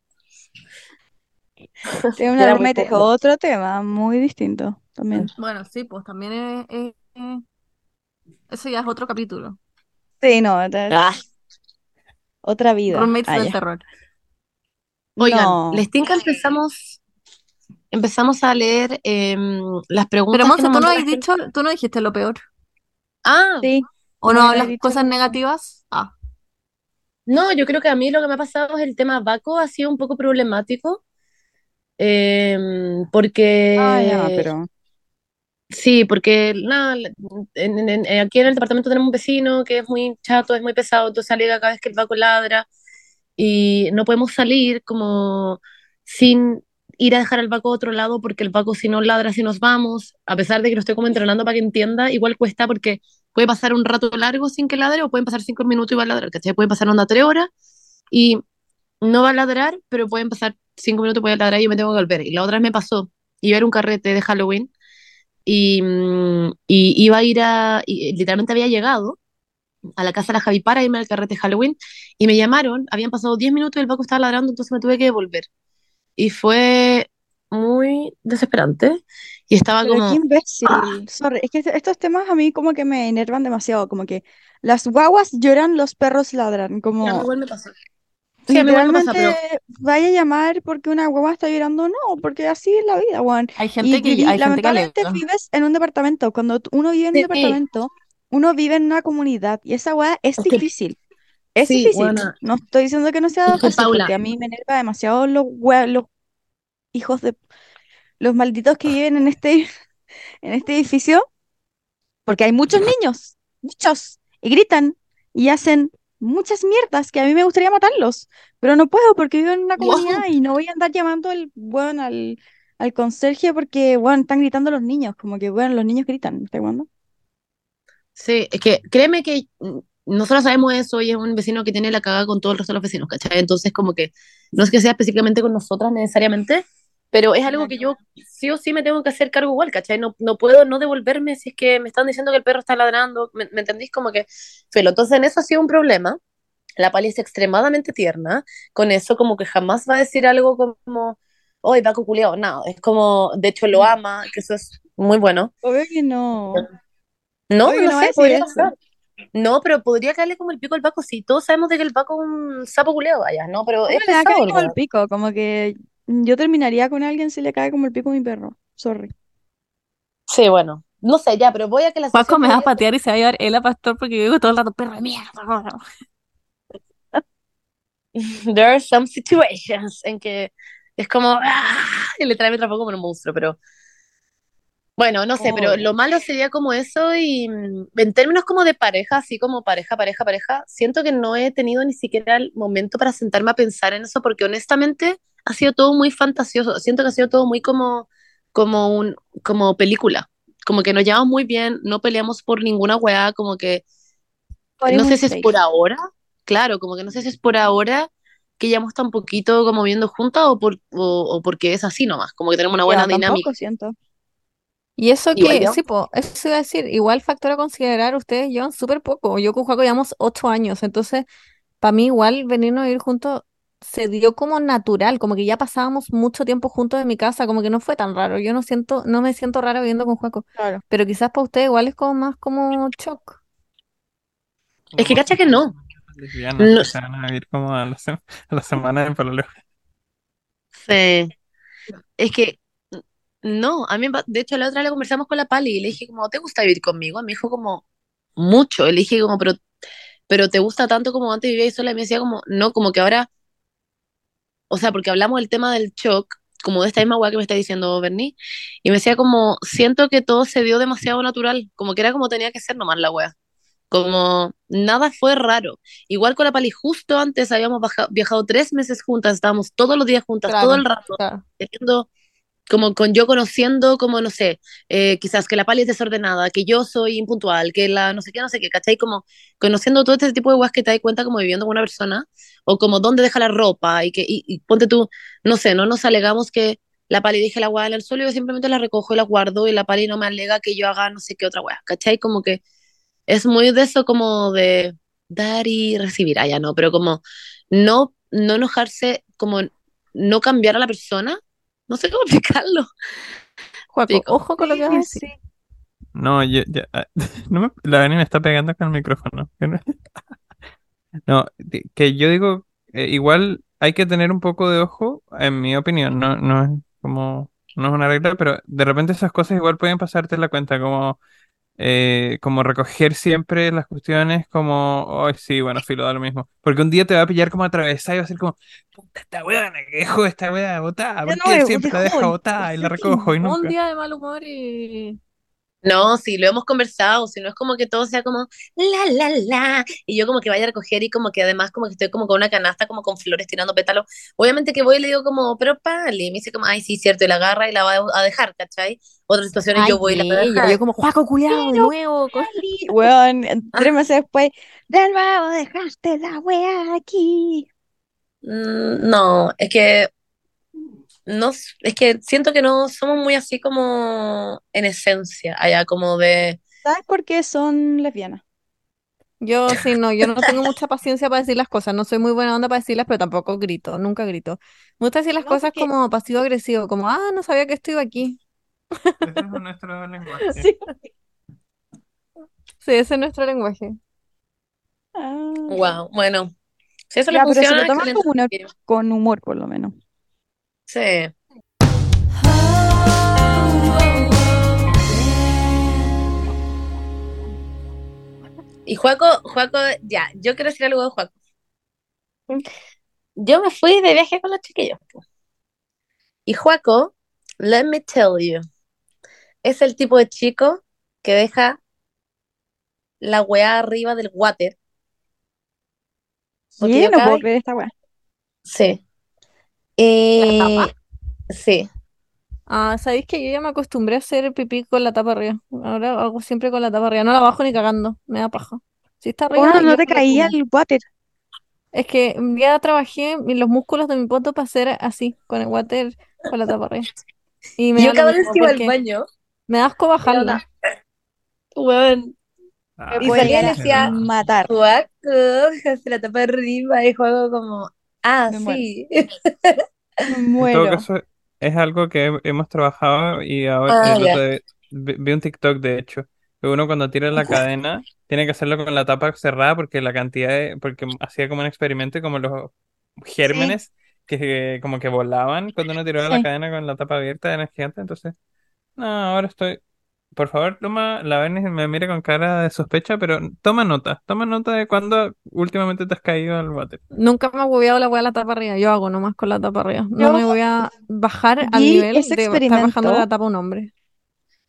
tener una roommate es otro tema, muy distinto también. Bueno, sí, pues también es, es- es- eso ya es otro capítulo. Sí, no, Ah, otra vida. Roommates Ah, del terror. oigan, No. les tinca empezamos, empezamos a leer em, las preguntas Pero Monse, tú no has dicho, tú no dijiste lo peor. Ah, Sí, ¿O no no hablas cosas negativas? Ah, no, yo creo que a mí lo que me ha pasado es el tema Baco ha sido un poco problemático. em, porque Ah, ya, pero Sí, porque nada, en- en- en- aquí en el departamento tenemos un vecino que es muy chato, es muy pesado, entonces alega cada vez que el Paco ladra y no podemos salir como sin ir a dejar al Paco a otro lado porque el Paco si no ladra si nos vamos, a pesar de que lo estoy como entrenando para que entienda, igual cuesta porque puede pasar un rato largo sin que ladre o pueden pasar cinco minutos y va a ladrar, ¿cachai? Pueden pasar onda tres horas y no va a ladrar, pero pueden pasar cinco minutos puede ladrar y yo me tengo que volver. Y la otra vez me pasó, iba a ir a un carrete de Halloween y, mm, y iba a ir a, y, eh, literalmente había llegado a la casa de la Javi para irme al carrete de Halloween y me llamaron, habían pasado 10 minutos y el Paco estaba ladrando, entonces me tuve que devolver. Y fue muy desesperante y estaba Pero qué como, imbécil. ah, Sorry, es que est- estos temas a mí como que me enervan demasiado, como que las guaguas lloran, los perros ladran, como igual me pasa. Sí, me pasa, pero literalmente vaya a llamar porque una guagua está llorando, no, porque así es la vida, Juan. hay Y gente que, viví, hay gente que lamentablemente vives en un departamento. Cuando uno vive en un sí, departamento, uno vive en una comunidad y esa weá es es difícil. Es sí, difícil. bueno, No estoy diciendo que no sea es que fácil, porque Paula, a mí me enerva demasiado los, hue- los hijos de los malditos que viven en este, en este edificio, porque hay muchos niños, muchos, y gritan y hacen muchas mierdas que a mí me gustaría matarlos, pero no puedo porque vivo en una comunidad wow, y no voy a andar llamando al, bueno, al, al conserje porque, bueno, están gritando los niños, como que, bueno, los niños gritan, ¿está jugando? Sí, es que créeme que nosotros sabemos eso y es un vecino que tiene la cagada con todo el resto de los vecinos, ¿cachai? Entonces, como que no es que sea específicamente con nosotras necesariamente, pero es algo que yo sí o sí me tengo que hacer cargo igual, ¿cachai? No, no puedo no devolverme si es que me están diciendo que el perro está ladrando, ¿me, me entendís? Como que, felo, entonces en eso ha sido un problema. La Pali es extremadamente tierna, con eso como que jamás va a decir algo como, hoy Paco culiao, no, es como, de hecho lo ama, que eso es muy bueno. Obvio que no, No, obvio no no va sé, podría eso. No, pero podría caerle como el pico al Paco. Sí, todos sabemos de que el Paco es un sapo culeo, vaya, ¿no? Pero ¿Cómo es le pesado como el pico? Como que yo terminaría con alguien si le cae como el pico a mi perro, sorry. Sí, bueno. No sé, ya, pero voy a que la sesión me va a patear y se va a llevar él a pastor porque yo digo todo el rato, perro de mierda. There are some situations en que es como. ¡ah! Y le trae me como un monstruo, pero. Bueno, no sé, pero lo malo sería como eso y mm, en términos como de pareja, así como pareja, pareja, pareja, siento que no he tenido ni siquiera el momento para sentarme a pensar en eso porque honestamente ha sido todo muy fantasioso, siento que ha sido todo muy como, como un, como película, como que nos llevamos muy bien, no peleamos por ninguna weá, como que no sé si es por ahora, claro, como que no sé si es por ahora que llevamos tan poquito como viendo juntas o, por, o, o porque es así nomás, como que tenemos una buena Ya, dinámica. siento. Y eso Igual que, yo. sí, po, eso iba a decir, igual factor a considerar, ustedes llevan súper poco. Yo con Juaco llevamos ocho años, entonces para mí igual venirnos a vivir juntos se dio como natural, como que ya pasábamos mucho tiempo juntos en mi casa, como que no fue tan raro. Yo no siento, no me siento rara viviendo con Juaco, Claro. pero quizás para ustedes igual es como más como shock. Es que cacha que no. No. se van a vivir como a la, se- a la semana de. Sí. Es que no, a mí, de hecho, la otra vez le conversamos con la Pali y le dije como, ¿te gusta vivir conmigo? Me dijo como, mucho. Y le dije como, pero, pero ¿te gusta tanto como antes vivíais sola? Y me decía como, no, como que ahora, o sea, porque hablamos del tema del shock, como de esta misma weá que me está diciendo Bernie, y me decía como, siento que todo se dio demasiado natural, como que era como tenía que ser nomás la weá. Como nada fue raro. Igual con la Pali, justo antes habíamos viajado tres meses juntas, estábamos todos los días juntas, todo el rato claro. teniendo, como con yo conociendo, como no sé, eh, quizás que la Pali es desordenada, que yo soy impuntual, que la no sé qué, no sé qué, ¿cachai? Como conociendo todo este tipo de weas que te das cuenta como viviendo con una persona, o como dónde deja la ropa, y que, y, ponte tú, no sé, no nos alegamos que la Pali deje la wea en el suelo, yo simplemente la recojo y la guardo, y la Pali no me alega que yo haga no sé qué otra wea, ¿cachai? Como que es muy de eso como de dar y recibir, allá no, pero como no, no enojarse, como no cambiar a la persona, no sé cómo explicarlo. Juaco, ojo con lo que vas a decir. No, yo, ya, ah, no me- la Dani me está pegando con el micrófono. No- que yo digo, eh, igual hay que tener un poco de ojo, en mi opinión, no, no es como, no es una regla, pero de repente esas cosas igual pueden pasarte la cuenta, como, eh, como recoger siempre las cuestiones, como, ay, sí, bueno, filo, da lo mismo. Porque un día te va a pillar como atravesada y va a ser como, puta, esta weá, que dejó esta weá botada, ¿por no siempre la deja botada y la recojo y Un nunca? día de mal humor y... No, si lo hemos conversado, si no es como que todo sea como la la la y yo como que vaya a recoger y como que además como que estoy como con una canasta como con flores tirando pétalos. Obviamente que voy y le digo como, pero Pali, y me dice como, ay, sí, cierto, y la agarra y la va a dejar, ¿cachai? Otras situaciones Ay, yo voy y la voy a dejar. yo como, Juaco, cuidado, de nuevo. Weón, tres meses después, de nuevo dejaste la wea aquí. Mm, No, es que no, es que siento que no somos muy así como en esencia, allá como de ¿Sabes por qué son lesbianas? Yo sí, no, yo no tengo mucha paciencia para decir las cosas, no soy muy buena onda para decirlas, pero tampoco grito, nunca grito. Me gusta decir las No, cosas porque- como pasivo-agresivo, como, ah, no sabía que estoy aquí. Ese es nuestro lenguaje. Sí. Sí, ese es nuestro lenguaje. Ah, wow, bueno, si eso Ya, le pero se funciona, lo toman excelente. como una- con humor, por lo menos. Sí. Y Juaco, Juaco, ya, yo quiero decir algo de Juaco. Yo me fui de viaje con los chiquillos. Y Juaco, let me tell you, es el tipo de chico que deja la weá arriba del water. Porque Sí, yo no puedo creer esta wea. Sí. Eh, sí. Ah, ¿sabéis que yo ya me acostumbré a hacer pipí con la tapa arriba? Ahora hago siempre con la tapa arriba, no la bajo ni cagando, me da paja. Si está arriba, Bueno, no te caía el water. Es que ya trabajé en los músculos de mi poto para hacer así, con el water, con la tapa arriba. Y me Yo cada vez que iba al baño, me da asco bajarla. weón, Ah, Y salía y decía, matar. Juaco, dejaste la tapa arriba y juego como, ah, Me muero. sí. Me En todo muero. caso, es algo que he- hemos trabajado y ahora Ah, el ya. otro día vi, vi un TikTok de hecho, que uno cuando tira la cadena tiene que hacerlo con la tapa cerrada porque la cantidad de, porque hacía como un experimento y como los gérmenes que como que volaban cuando uno tiraba la cadena con la tapa abierta eran gigantes, entonces, no, ahora estoy por favor, toma, la Vene me mira con cara de sospecha, pero toma nota, toma nota de cuándo últimamente te has caído al váter. Nunca me ha hueveado la hueá la tapa arriba. Yo hago nomás con la tapa arriba. No Yo me voy a bajar al nivel de estar bajando la tapa a un hombre.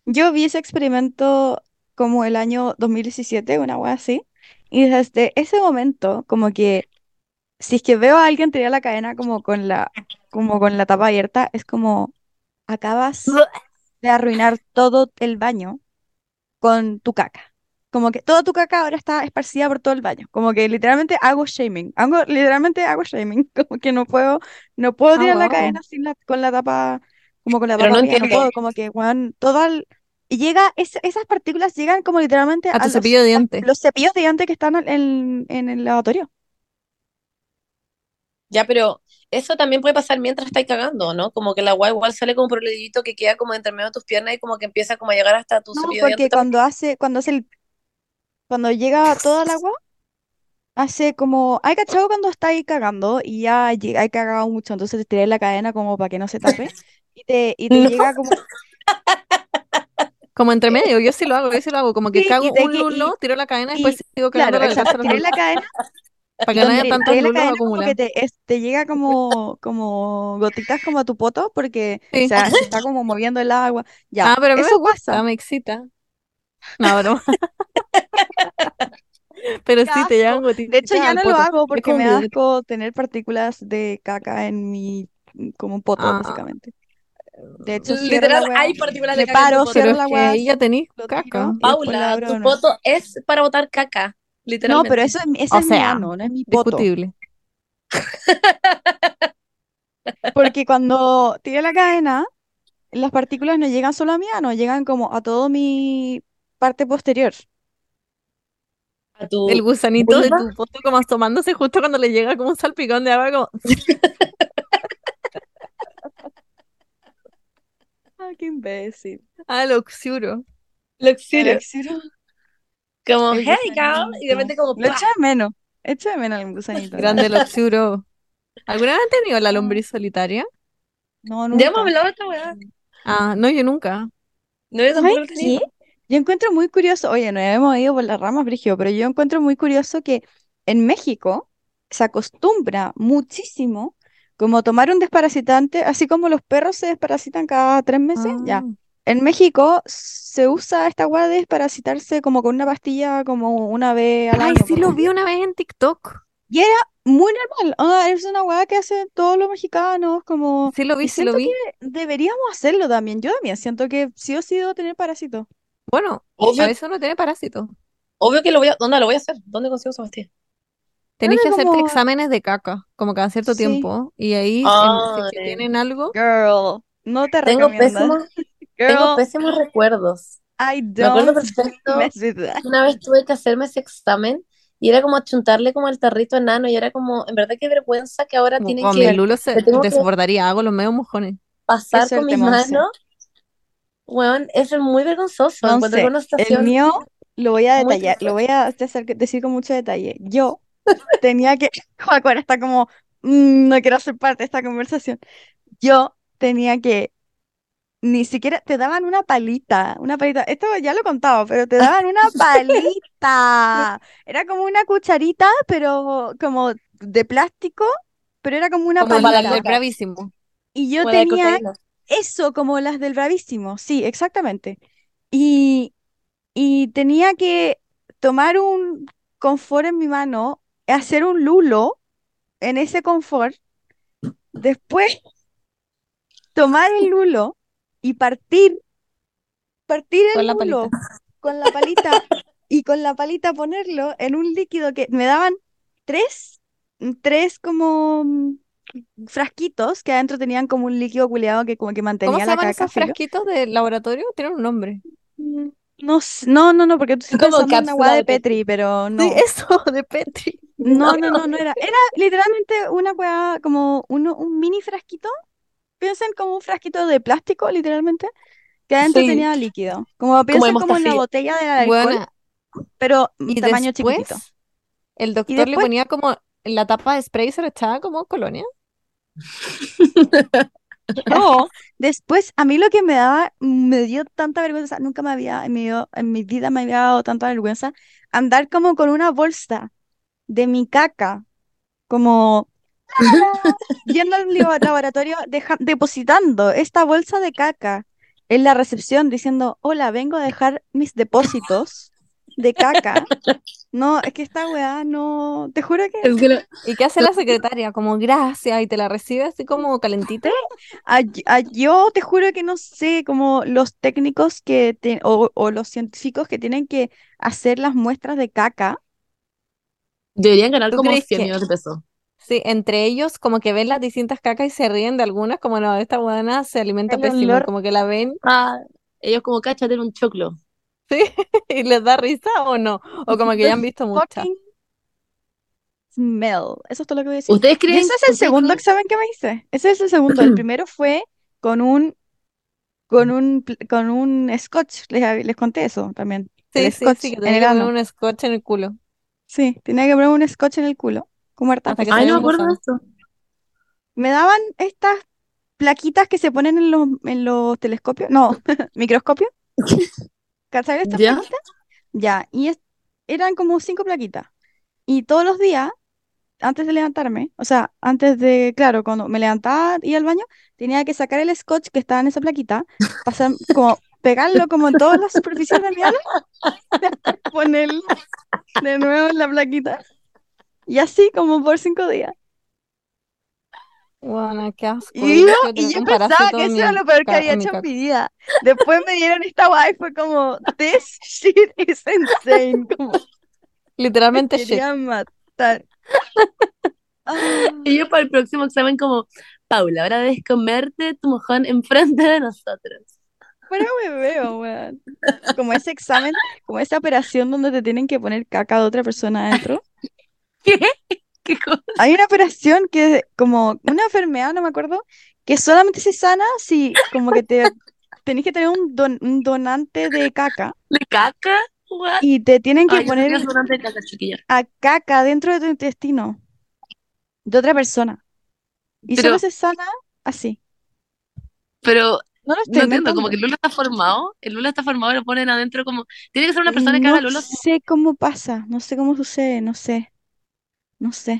Yo vi ese experimento como el año 2017, una wea así, y desde ese momento, como que si es que veo a alguien tirar la cadena como con la, como con la tapa abierta, es como acabas de arruinar todo el baño con tu caca. Como que toda tu caca ahora está esparcida por todo el baño. Como que literalmente hago shaming. Hago, literalmente hago shaming. Como que no puedo, no puedo Ah, tirar la wow. cadena sin la, con la tapa, como con la Pero tapa no arriba. No entiendo. puedo, como que, weón, todo el- y llega, es- esas partículas llegan como literalmente A tu los, cepillo de dientes. los cepillos de dientes que están en, en el lavatorio. Ya, pero eso también puede pasar mientras estáis cagando, ¿no? Como que la agua igual sale como por el dedito que queda como entre medio de tus piernas y como que empieza como a llegar hasta tu No, porque cuando hace, cuando hace el, cuando llega toda el agua, hace como, ¿hay cachado cuando estáis cagando y ya hay cagado mucho, entonces te tiráis la cadena como para que no se tape y te, y te No. llega como, Como entre medio, yo sí lo hago, yo sí lo hago. Como que Sí, y cago de un que- lulo, y- tiro la cadena y después sigo claro, cagando exacto, tiráis la lulo. cadena Para que no haya tantos tiráis la lulos cadena como que acumulados. te, es- te llega como, como gotitas como a tu poto porque Sí. se, se está como moviendo el agua. Ya, Ah, pero a mí me eso gusta, pasa. me excita. No, broma. Pero Qué sí te llegan asco. gotitas De hecho, ya al no lo poto. hago Es porque como me un da asco tener partículas de caca en mi, como un poto, Ah. básicamente. De hecho, cierro la Literal, weá, hay partículas de caca en tu poto. cierro Pero la que ahí ya tenéis lo caca. tiro y después la Paula, abro de tu nuevo. poto es para botar caca, No, literalmente. pero eso es, ese O es mi sea, ano, no es mi poto. Discutible. Porque cuando tiro la cadena, las partículas no llegan solo a mi ano, llegan como a todo mi parte posterior. A tu El gusanito de tu poto como asomándose justo cuando le llega como un salpicón de agua, como... Ay, qué imbécil. Ah, lo juro. Lo El exilio. exilio, Como, hey, girl. Y de repente como, Lo echo de menos. Echo de menos el gusanito. Grande verdad. lo juro. ¿Alguna vez han tenido la lombriz solitaria? No, Ya hemos nunca. hablado de esta weá. Ah, no, yo nunca. No, yo tampoco ¿Sabes lo tenía. qué? Yo encuentro muy curioso, oye, no hemos ido por las ramas, Brigio, pero yo encuentro muy curioso que en México se acostumbra muchísimo como tomar un desparasitante, así como los perros se desparasitan cada tres meses, ya. Ah. En México se usa esta hueá de desparasitarse como con una pastilla como una vez al Ay, año, sí por lo vi una vez en TikTok. Y era muy normal, onda, es una hueá que hacen todos los mexicanos, como... Sí lo vi, Y sí lo siento vi. que deberíamos hacerlo también, yo también siento que sí o sí debo tener parásitos. Bueno, Obvio, a veces uno tiene parásitos. obvio que lo voy a. ¿Dónde lo voy a hacer? ¿Dónde consigo esa pastilla? Tenés que hacerte como- exámenes de caca, como cada cierto Sí. tiempo. Y ahí, si es que Ay. tienen algo, Girl, no te Tengo recomiendo. Pésimos, tengo Girl, pésimos recuerdos. I Me acuerdo don't perfecto una vez tuve que hacerme ese examen y era como achuntarle como al tarrito enano y era como, en verdad qué vergüenza que ahora como tienen con que mi lulo se desbordaría, hago los medios mojones. pasar con mis manos. Weón, eso es muy vergonzoso. Monse, una el mío lo voy a detallar, lo voy a hacer- decir con mucho detalle. Yo tenía que, Juaco, está como, "Mm, no quiero ser parte de esta conversación. Yo tenía que, ni siquiera, te daban una palita, una palita, esto ya lo he contado, pero te daban una palita. Era como una cucharita, pero como de plástico, pero era como una Como para el la del bravísimo. Y yo Como tenía eso, como las del Bravísimo, sí, exactamente. Y, y tenía que tomar un confort en mi mano, hacer un lulo en ese confort, después tomar el lulo y partir, partir el Con la palita. con la palita y con la palita ponerlo en un líquido que me daban tres, tres como mm, frasquitos que adentro tenían como un líquido culeado que como que ¿Cómo mantenía se la llaman caca, esos filo. frasquitos de laboratorio? Tienen un nombre. Mm, No, no, no, no, porque tú estás Como una de de Petri, pero no. Sí, eso, de Petri. No, no, no, no era. Era literalmente una hueá como uno, un mini frasquito. Piensen como un frasquito de plástico, literalmente, que adentro Sí, tenía líquido. Como de piensen como en la botella del alcohol, Bueno, pero y tamaño chiquitito. después el Y doctor le ponía como en la tapa de spray se le echaba como colonia. No, después a mí lo que me daba, me dio tanta vergüenza, nunca me había, en mi, en mi vida me había dado tanta vergüenza, andar como con una bolsa de mi caca, como yendo al laboratorio, depositando esta bolsa de caca en la recepción, diciendo, hola, vengo a dejar mis depósitos de caca. No, es que esta weá no, te juro que... ¿Y qué hace la secretaria? Como gracias y te la recibe así como calentita. yo te juro que no sé, como los técnicos que o, los científicos que tienen que hacer las muestras de caca. Deberían ganar como 100 millones de pesos. Sí, entre ellos como que ven las distintas cacas y se ríen de algunas, como no, esta buena se alimenta pésimo, como que la ven. Ah, ellos como cachate un choclo. Sí, y les da risa o no, o como que ya han visto muchas. Smell, eso es todo lo que voy a decir. ¿Ustedes creen? ese es el segundo examen que me hice. Ese es el segundo. El primero fue con un con un con un scotch. Les, les conté eso también. Sí, sí, sí, que tenía que poner un scotch en el culo. Sí, tenía que poner un scotch en el culo. Como harta. Ay, no me acuerdo de esto. Me daban estas plaquitas que se ponen en los, en los telescopios. No, microscopios. ¿Cachai estas ¿Ya? plaquitas? Ya, y eran como cinco plaquitas. Y todos los días, antes de levantarme, o sea, antes de, claro, cuando me levantaba y al baño, tenía que sacar el scotch que estaba en esa plaquita, pasar, como pegarlo como en todas las superficies de mi alma, ponerlo de nuevo en la plaquita. Y así como por cinco días. Bueno, qué asco. Y yo, y yo pensaba que eso era lo peor que había hecho en mi vida. Después me dieron esta guay, fue como, this shit is insane. Como, Literalmente me shit. matar. Y yo para el próximo examen como, Paula, ahora debes comerte tu mojón enfrente de nosotros. Bueno, me veo, weón. Como ese examen, como esa operación donde te tienen que poner caca de otra persona adentro. ¿Qué? ¿Qué cosa? Hay una operación que es como una enfermedad, no me acuerdo, que solamente se sana si como que te tenés que tener un, un donante de caca. ¿De caca? Y te tienen que Ay, poner de caca, a caca dentro de tu intestino de otra persona. Y Pero- solo se sana así. Pero No lo estoy no entiendo, como que el Lula está formado, el Lula está formado y lo ponen adentro como, tiene que ser una persona que No haga Lula. sé cómo pasa, no sé cómo sucede, no sé. No sé.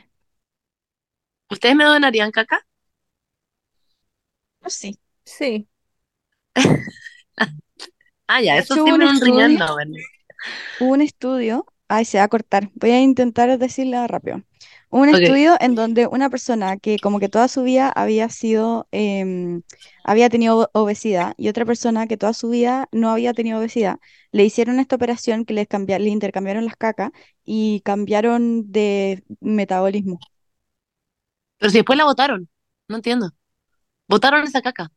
¿Ustedes me donarían caca? No sé. Sí. Ah, ya, eso hecho, siempre un un riñón, estudio- no, Bernie. Hubo un estudio, ay, se va a cortar, voy a intentar decirla rápido. Un estudio en donde una persona que como que toda su vida había sido, em, había tenido obesidad y otra persona que toda su vida no había tenido obesidad, le hicieron esta operación que les cambia- le intercambiaron las cacas y cambiaron de metabolismo. Pero si después la votaron, no entiendo. Votaron esa caca.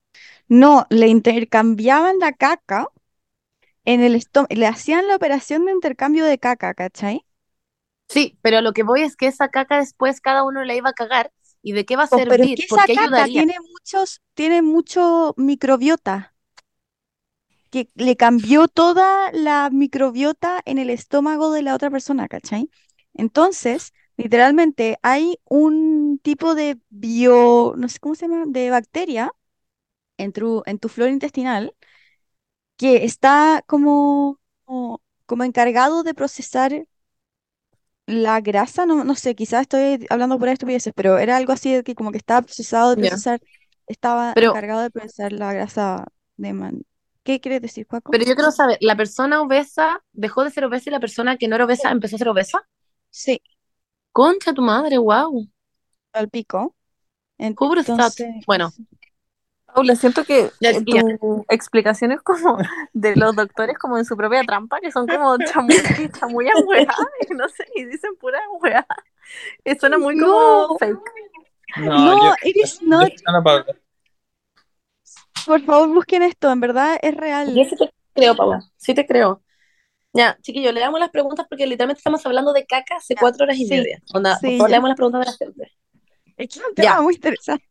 No, le intercambiaban la caca en el estómago, le hacían la operación de intercambio de caca, ¿cachai? Sí, pero lo que voy es que esa caca después cada uno la iba a cagar. ¿Y de qué va a Oh, pero es servir? que ¿Por esa caca ayudaría? tiene muchos, tiene mucho microbiota, que le cambió toda la microbiota en el estómago de la otra persona, ¿cachai? Entonces, literalmente hay un tipo de bio, no sé cómo se llama, de bacteria en tu, en tu flora intestinal que está como, como, como encargado de procesar la grasa, no, no sé, quizás estoy hablando por estupideces, pero era algo así de que como que estaba procesado de procesar, estaba Pero- encargado de procesar la grasa de man. ¿Qué quieres decir, Juaco? Pero yo quiero saber, ¿la persona obesa dejó de ser obesa y la persona que no era obesa empezó a ser obesa? Sí, Concha tu madre, wow. al pico. Entonces, Bueno, Paula, siento que Ya, eh, ya. tu explicación es como de los doctores como en su propia trampa, que son como chamu que chamullan weá, y no sé, y dicen pura weá. Y suena muy como No. fake. no, yo, is yo not. no. Por favor, busquen esto, en verdad es real. yo sí te creo, Paula, sí te creo. Ya, chiquillos, le damos las preguntas porque literalmente estamos hablando de caca hace Ya, cuatro horas y sí, media. Onda, por sí, favor, ya. leamos las preguntas de la gente. Es que es un Ya. tema muy interesante.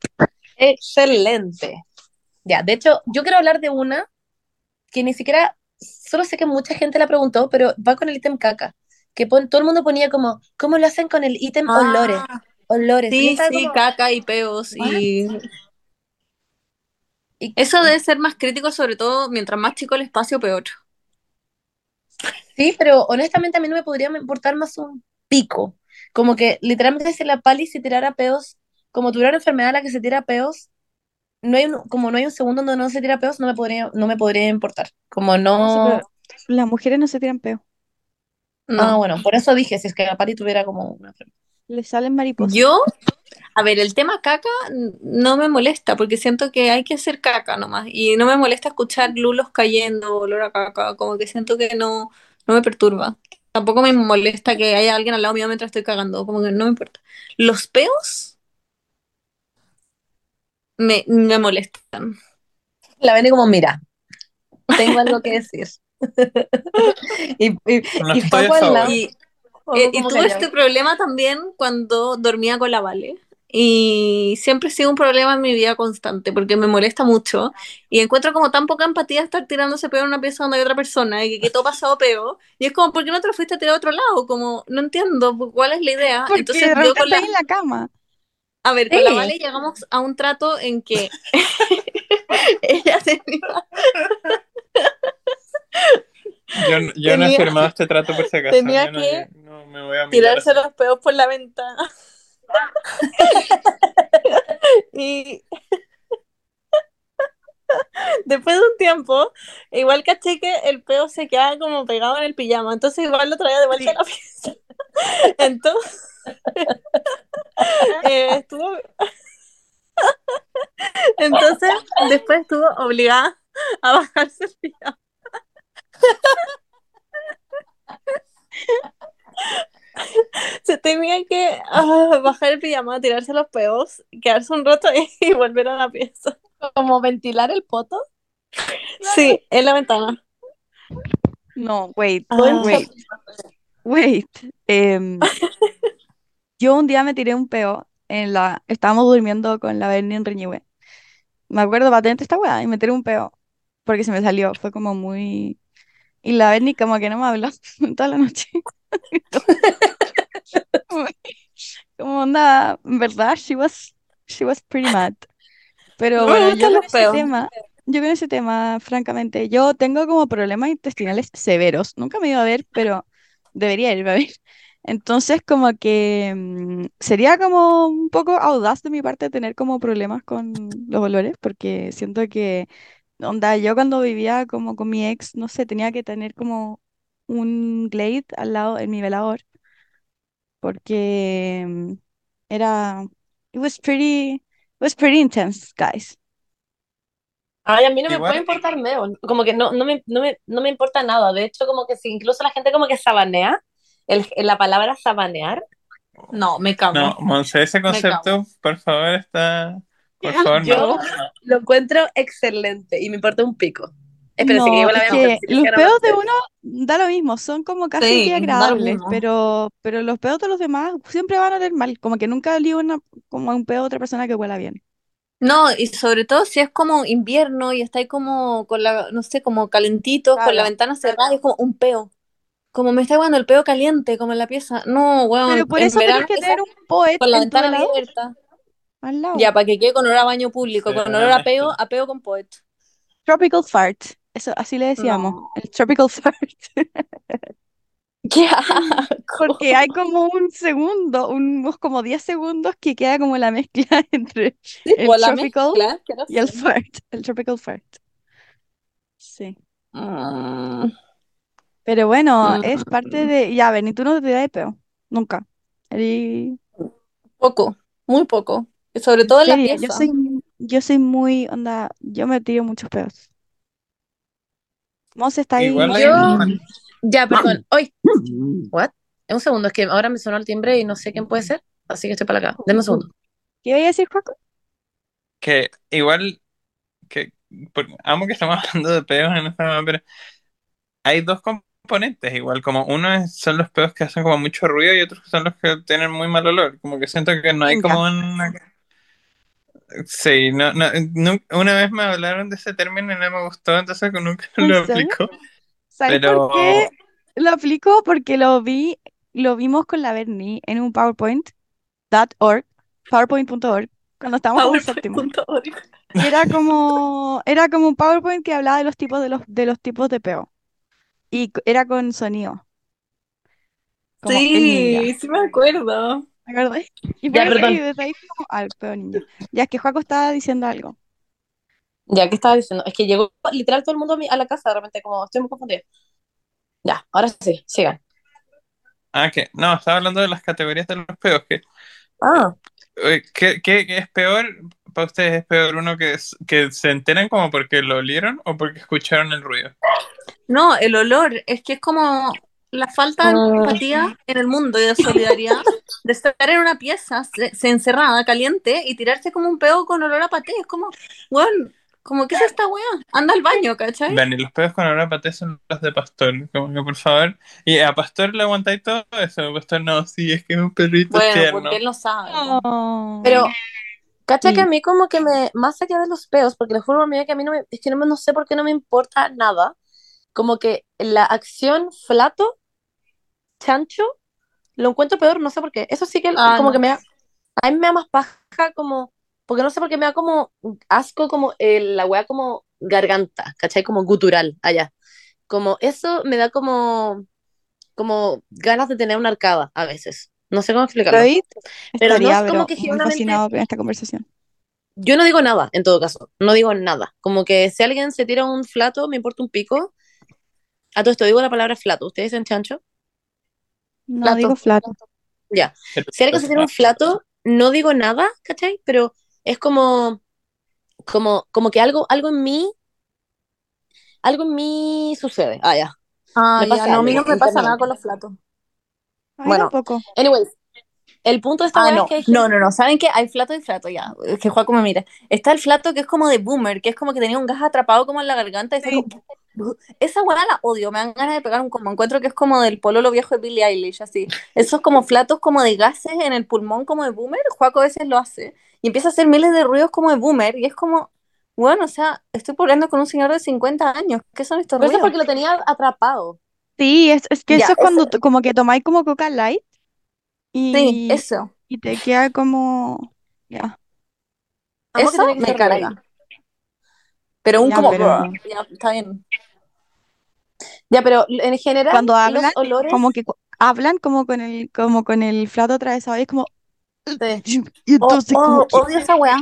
Excelente. Ya, de hecho, yo quiero hablar de una que ni siquiera, solo sé que mucha gente la preguntó, pero va con el ítem caca. Que pon- todo el mundo ponía como, ¿cómo lo hacen con el ítem olores? Olores. Yo Sí, sí, como, caca y peos y Y- Eso debe ser más crítico, sobre todo mientras más chico el espacio, peor. Sí, pero honestamente a mí no me podría importar más un pico. Como que literalmente si la Pali se tirara peos, como tuviera una enfermedad a la que se tira peos, no hay un, como no hay un segundo donde no se tira peos, no me podría, no me podría importar. Como No las mujeres no se tiran peo. Ah, No. bueno, por eso dije, si es que la Pali tuviera como una. Le salen mariposas. Yo, a ver, el tema caca no me molesta porque siento que hay que hacer caca nomás y no me molesta escuchar lulos cayendo, olor a caca, como que siento que no, no me perturba. Tampoco me molesta que haya alguien al lado mío mientras estoy cagando, como que no me importa. Los peos me, me molestan. La ven y como, mira, tengo algo que decir. y, y, No y Paco al lado, Y, eh, y tuve callado. este problema también cuando dormía con la Vale. Y siempre ha sido un problema en mi vida constante porque me molesta mucho y encuentro como tan poca empatía estar tirándose peo en una pieza donde hay otra persona y que, que todo pasado peo. Y es como, ¿por qué no te lo fuiste a tirar a otro lado? Como, no entiendo cuál es la idea. Porque Entonces de yo con la, en la cama. A ver, con la. Vale llegamos a un trato en que ella tenía, Yo, yo no he firmado este trato por si acaso. tenía no, que no me voy a mirar tirarse así. los peos por la ventana. y después de un tiempo, igual caché que el peo se quedaba como pegado en el pijama, entonces igual lo traía de vuelta a la pieza. Entonces, eh, estuvo... Entonces, después estuvo obligada a bajarse el pijama. Se tenía que ah, bajar el pijama, tirarse los peos, quedarse un rato ahí y volver a la pieza. como ventilar el poto. Sí, en la ventana. No, wait, Ah. wait, wait. Em, yo un día me tiré un peo en la... Estábamos durmiendo con la Berni en Reñihue. Me acuerdo patente esta weá y me tiré un peo porque se me salió. Fue como muy... Y la Berni como que no me habló toda la noche. Como nada, en verdad, she was, she was pretty mad. Pero No bueno, yo con ese tema, yo con ese tema, francamente, yo tengo como problemas intestinales severos. Nunca me ido a ver, pero debería irme a ver. Entonces, como que mm, sería como un poco audaz de mi parte tener como problemas con los olores, porque siento que, onda, yo cuando vivía como con mi ex, no sé, tenía que tener como un Glade al lado en mi velador, porque mm, era, it was pretty, it was pretty intense, guys. Ay, a mí no me Igual- puede importar meo, como que no, no me, no me, no me importa nada. De hecho, como que si incluso la gente como que sabanea, el, la palabra sabanear, No, me cago. No, Monse, ese concepto, por favor, está. Por favor, Yo- no. lo encuentro excelente y me importa un pico. Que No, llegó la es vez que los peos de uno da lo mismo, son como casi Sí, que agradables, pero, pero los peos de los demás siempre van a oler mal, como que nunca olí una, como un peo de otra persona que huela bien. No, y sobre todo si es como invierno y está ahí como con la, no sé, como calentitos, con la ventana cerrada, es como un peo. Como me está guando el peo caliente, como en la pieza. No, weón, Pero por eso verano que tener un poet con la ventana velador abierta. al lado. Ya, para que quede con olor a baño público, Sí, con olor a peo, honesto. a peo con poet. Tropical fart, eso así le decíamos, No. el tropical fart, ¡Qué porque hay como un segundo, unos como 10 segundos que queda como la mezcla entre el tropical mezcla, y el fart, el tropical fart. Sí. Mm, Pero bueno, es parte de. Ya, ven, y tú no te tiras de peo. Nunca. Eri- poco, muy poco. Y Sobre todo en la serio, yo pieza. soy, yo soy muy. Onda, yo me tiro muchos peos. Monse está ahí. Igual Yo- Ya, perdón. Hoy. ¿What? Un segundo, es que ahora me sonó el timbre y no sé quién puede ser, así que estoy para acá. Deme un segundo. ¿Qué iba a decir, Juaco? que igual que por- amo que estamos hablando de peos en esta pero hay dos componentes igual, como uno es- son los peos que hacen como mucho ruido y otros son los que tienen muy mal olor, como que siento que no hay como una... Sí, no, no, nu- una vez me hablaron de ese término y no me gustó, entonces nunca ¿En lo aplico. ¿Sabes Pero- por qué lo aplico? Porque lo vi, lo vimos con la Berni en un PowerPoint.org, PowerPoint.org, cuando estábamos en el séptimo. PowerPoint.org. Era como, era como un PowerPoint que hablaba de los tipos de los, de los tipos de peo. Y era con sonido. Como el ninja. Sí, sí me acuerdo. ¿Me acordé? Y Ya, fue perdón. y desde ahí fue como al peo ninja. Ya es que Joaco estaba diciendo algo. Ya, ¿qué estaba diciendo? Es que llegó literal todo el mundo a, mi- a la casa de repente, como estoy muy confundida. Ya, ahora sí, sigan. Ah, que no, estaba hablando de las categorías de los peos. Que, Ah, eh, ¿qué, qué es peor? ¿Para ustedes es peor uno que, es- que se enteran como porque lo olieron o porque escucharon el ruido? No, el olor, es que es como la falta de Mm. empatía en el mundo y de solidaridad de estar en una pieza se, se encerrada, caliente, y tirarse como un peo con olor a paté. Es como, weón, como, ¿qué es esta weá? Anda al baño, ¿cachai? Dani, los peos con olor a paté son los de Pastor. Como que por favor. Y a Pastor le aguantáis todo eso. Pastor no, sí, es que es un perrito Bueno, tierno. porque él no sabe. po. Oh. pero, cacha Sí. que a mí como que me, más allá de los peos, porque les juro a mí que a mí no me, es que no, me- no sé por qué no me importa nada, como que la acción flato, chancho, lo encuentro peor, no sé por qué. Eso sí que Ah, como no. que me da, a mí me da más paja como, porque no sé por qué me da como asco como eh, la weá como garganta, ¿cachai? Como gutural, allá. Como eso me da como, como ganas de tener una arcada a veces. No sé cómo explicarlo. David Pero no es como pero que genuinamente- fascinado con esta conversación. Yo no digo nada, en todo caso. No digo nada. Como que si alguien se tira un flato, me importa un pico. A todo esto digo la palabra flato. ¿Ustedes dicen chancho? No Flato. digo flato. Ya. Si alguien se tira un flato, no digo nada, ¿cachai? Pero es como, como, como que algo, algo en mí, algo en mí sucede. Ah, ya. Ah, Me ya, pasa no, a mí no me pasa nada con los flatos. Bueno. tampoco. Anyways, el punto de esta Ah, no, es que hay no, no, no, ¿saben qué? Hay flato y flato, ya, es que Juaco me mira. Está el flato que es como de boomer, que es como que tenía un gas atrapado como en la garganta y fue Sí. como- Esa weá la odio, me dan ganas de pegar un como encuentro que es como del pololo viejo de Billie Eilish, así. Esos como flatos como de gases en el pulmón como de boomer, Juaco a veces lo hace. Y empieza a hacer miles de ruidos como de boomer y es como, bueno, o sea, estoy peleando con un señor de 50 años, ¿qué son estos Pero eso es ruidos? porque lo tenía atrapado. Sí, es, es que Ya, eso es cuando eso- como que tomáis como Coca Light y, Sí, eso. y te queda como... Ya. Eso que me carga. Pero un Ya, como, pero- ya, está bien. Ya, pero en general, Cuando los hablan, olores. como que hablan como con el, como con el flato atravesado y es como... Sí. Y Oh, entonces oh, como odio esa weá.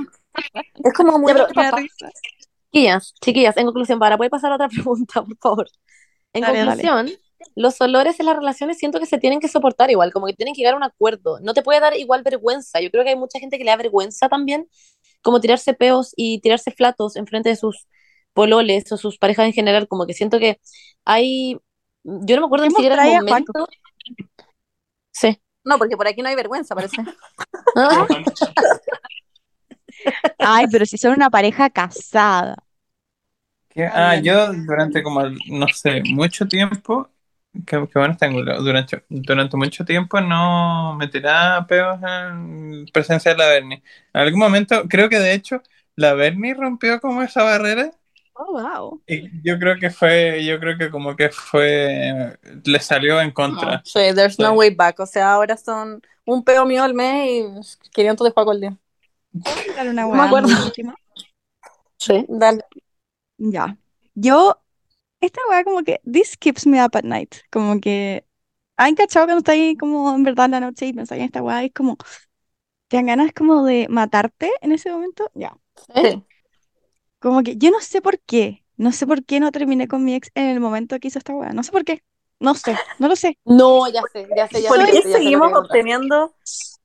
Es como muy Ya, pero-. Chiquillas, chiquillas, en conclusión, para poder pasar a otra pregunta, por favor. En Dale, dale. conclusión, los olores en las relaciones siento que se tienen que soportar igual, como que tienen que llegar a un acuerdo. No te puede dar igual vergüenza. Yo creo que hay mucha gente que le da vergüenza también, como tirarse peos y tirarse flatos en frente de sus pololes o sus parejas en general. Como que siento que hay. Yo no me acuerdo ¿Qué ni siquiera el momento. Sí. No, porque por aquí no hay vergüenza, parece. Ah, Ay, pero si son una pareja casada. Que- ah, yo durante como, no sé, mucho tiempo, qué, qué bueno este ángulo, durante, durante mucho tiempo no me tiraba peos en presencia de la Bernie. En algún momento, creo que de hecho, la Bernie rompió como esa barrera Oh, wow. y yo creo que fue, yo creo que como que fue, le salió en contra. Sí, there's no Sí. way back. O sea, ahora son un peo mío al mes y 500 de Juaco al día. ¿Puedo contar una me hueá acuerdo. última? sí. Dale. Ya. Yo, esta weá como que, this keeps me up at night. Como que, ¿han cachado cuando está ahí como en verdad en la noche y pensáis en esta weá? Es como, te dan ganas como de matarte en ese momento. Ya. Sí. Como que yo no sé por qué. No sé por qué no terminé con mi ex en el momento que hizo esta weá. No sé por qué. No sé, no lo sé. No, ya sé, ya sé, ya ¿Por sé. qué lo que seguimos obteniendo?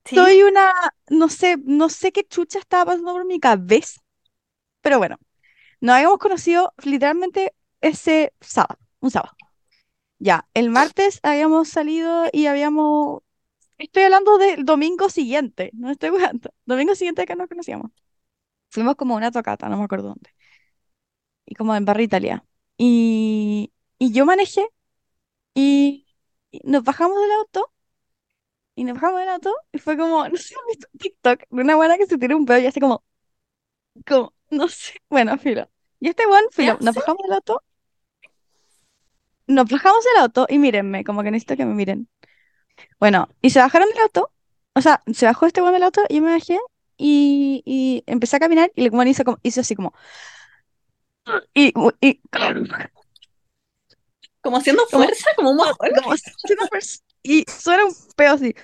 Soy una, no sé, no sé qué chucha estaba pasando por mi cabeza. Pero bueno, nos habíamos conocido literalmente ese sábado, un sábado. Ya, el martes habíamos salido y habíamos, estoy hablando del domingo siguiente, no estoy jugando, domingo siguiente que nos conocíamos. Fuimos como una tocata, no me acuerdo dónde. Y como en Barra Italia. Y, y yo manejé y, nos bajamos del auto y nos bajamos del auto y fue como, no sé, ¿has visto un TikTok una buena que se tira un pedo y hace como, como, no sé, bueno, filo. Y este buen, filo, nos bajamos del auto, nos bajamos del auto y mírenme, como que necesito que me miren. Bueno, y se bajaron del auto, o sea, se bajó este buen del auto y yo me bajé y, y empecé a caminar y el weón hizo, como, hizo así como... Y, y Como haciendo fuerza, como un mojón. como haciendo fuerza, y suena un peo así.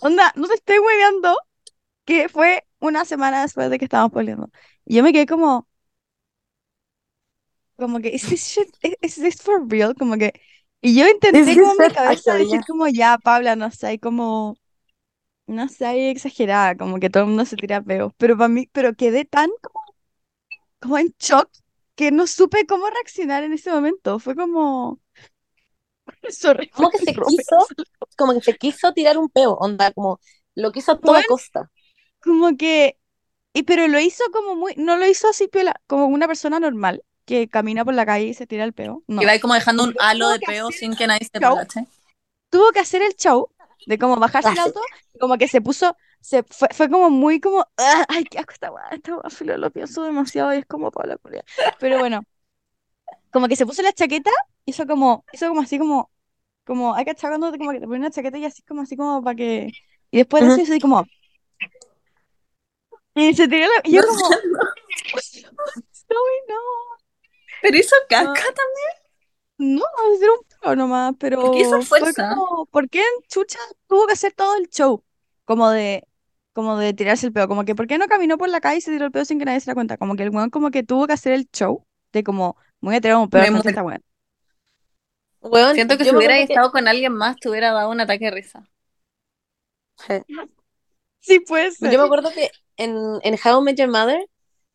Onda, no te estoy hueveando que fue una semana después de que estábamos peleando. Y yo me quedé como, como que, ¿is this shit, is, is this for real? Como que, y yo intenté como mi cabeza decir como, ya, Paula, no sé, como, no sé, exagerada, como que todo el mundo se tira peos, pero para mí, pero quedé tan como, como en shock que no supe cómo reaccionar en ese momento. Fue como, sorry, Como que se quiso, como que se quiso tirar un peo, onda, como lo quiso a toda Bueno. costa. como que, y pero lo hizo como muy, no lo hizo así piola, como una persona normal que camina por la calle y se tira el peo. No. Y va ahí como dejando un halo de que peo sin que nadie sepa, show. ¿cachai? Tuvo que hacer el show de como bajarse el auto y como que se puso, se fue, fue como muy como, "Ah, ay, qué asco esta weá, esta weá, filo, lo pienso demasiado y es como Paula Corea. Pero bueno, como que se puso la chaqueta, hizo como, hizo como así como, como, hay que cuando como que te pones una chaqueta y así como así como para que, y después de eso hizo así como, y se tiró la, y yo como, going on? Pero hizo caca No. también. No, era un peo nomás, pero Porque hizo fue fuerza. como, ¿por qué en Chucha tuvo que hacer todo el show? Como de, como de tirarse el peo, como que ¿por qué no caminó por la calle y se tiró el peo sin que nadie se diera cuenta? Como que el weón como que tuvo que hacer el show de como, me voy a tirar un peo muero. esta weón. Weón, Siento que yo si hubiera que- estado con alguien más, te hubiera dado un ataque de risa. Sí, puede ser. Yo me acuerdo que en, en How I Met Your Mother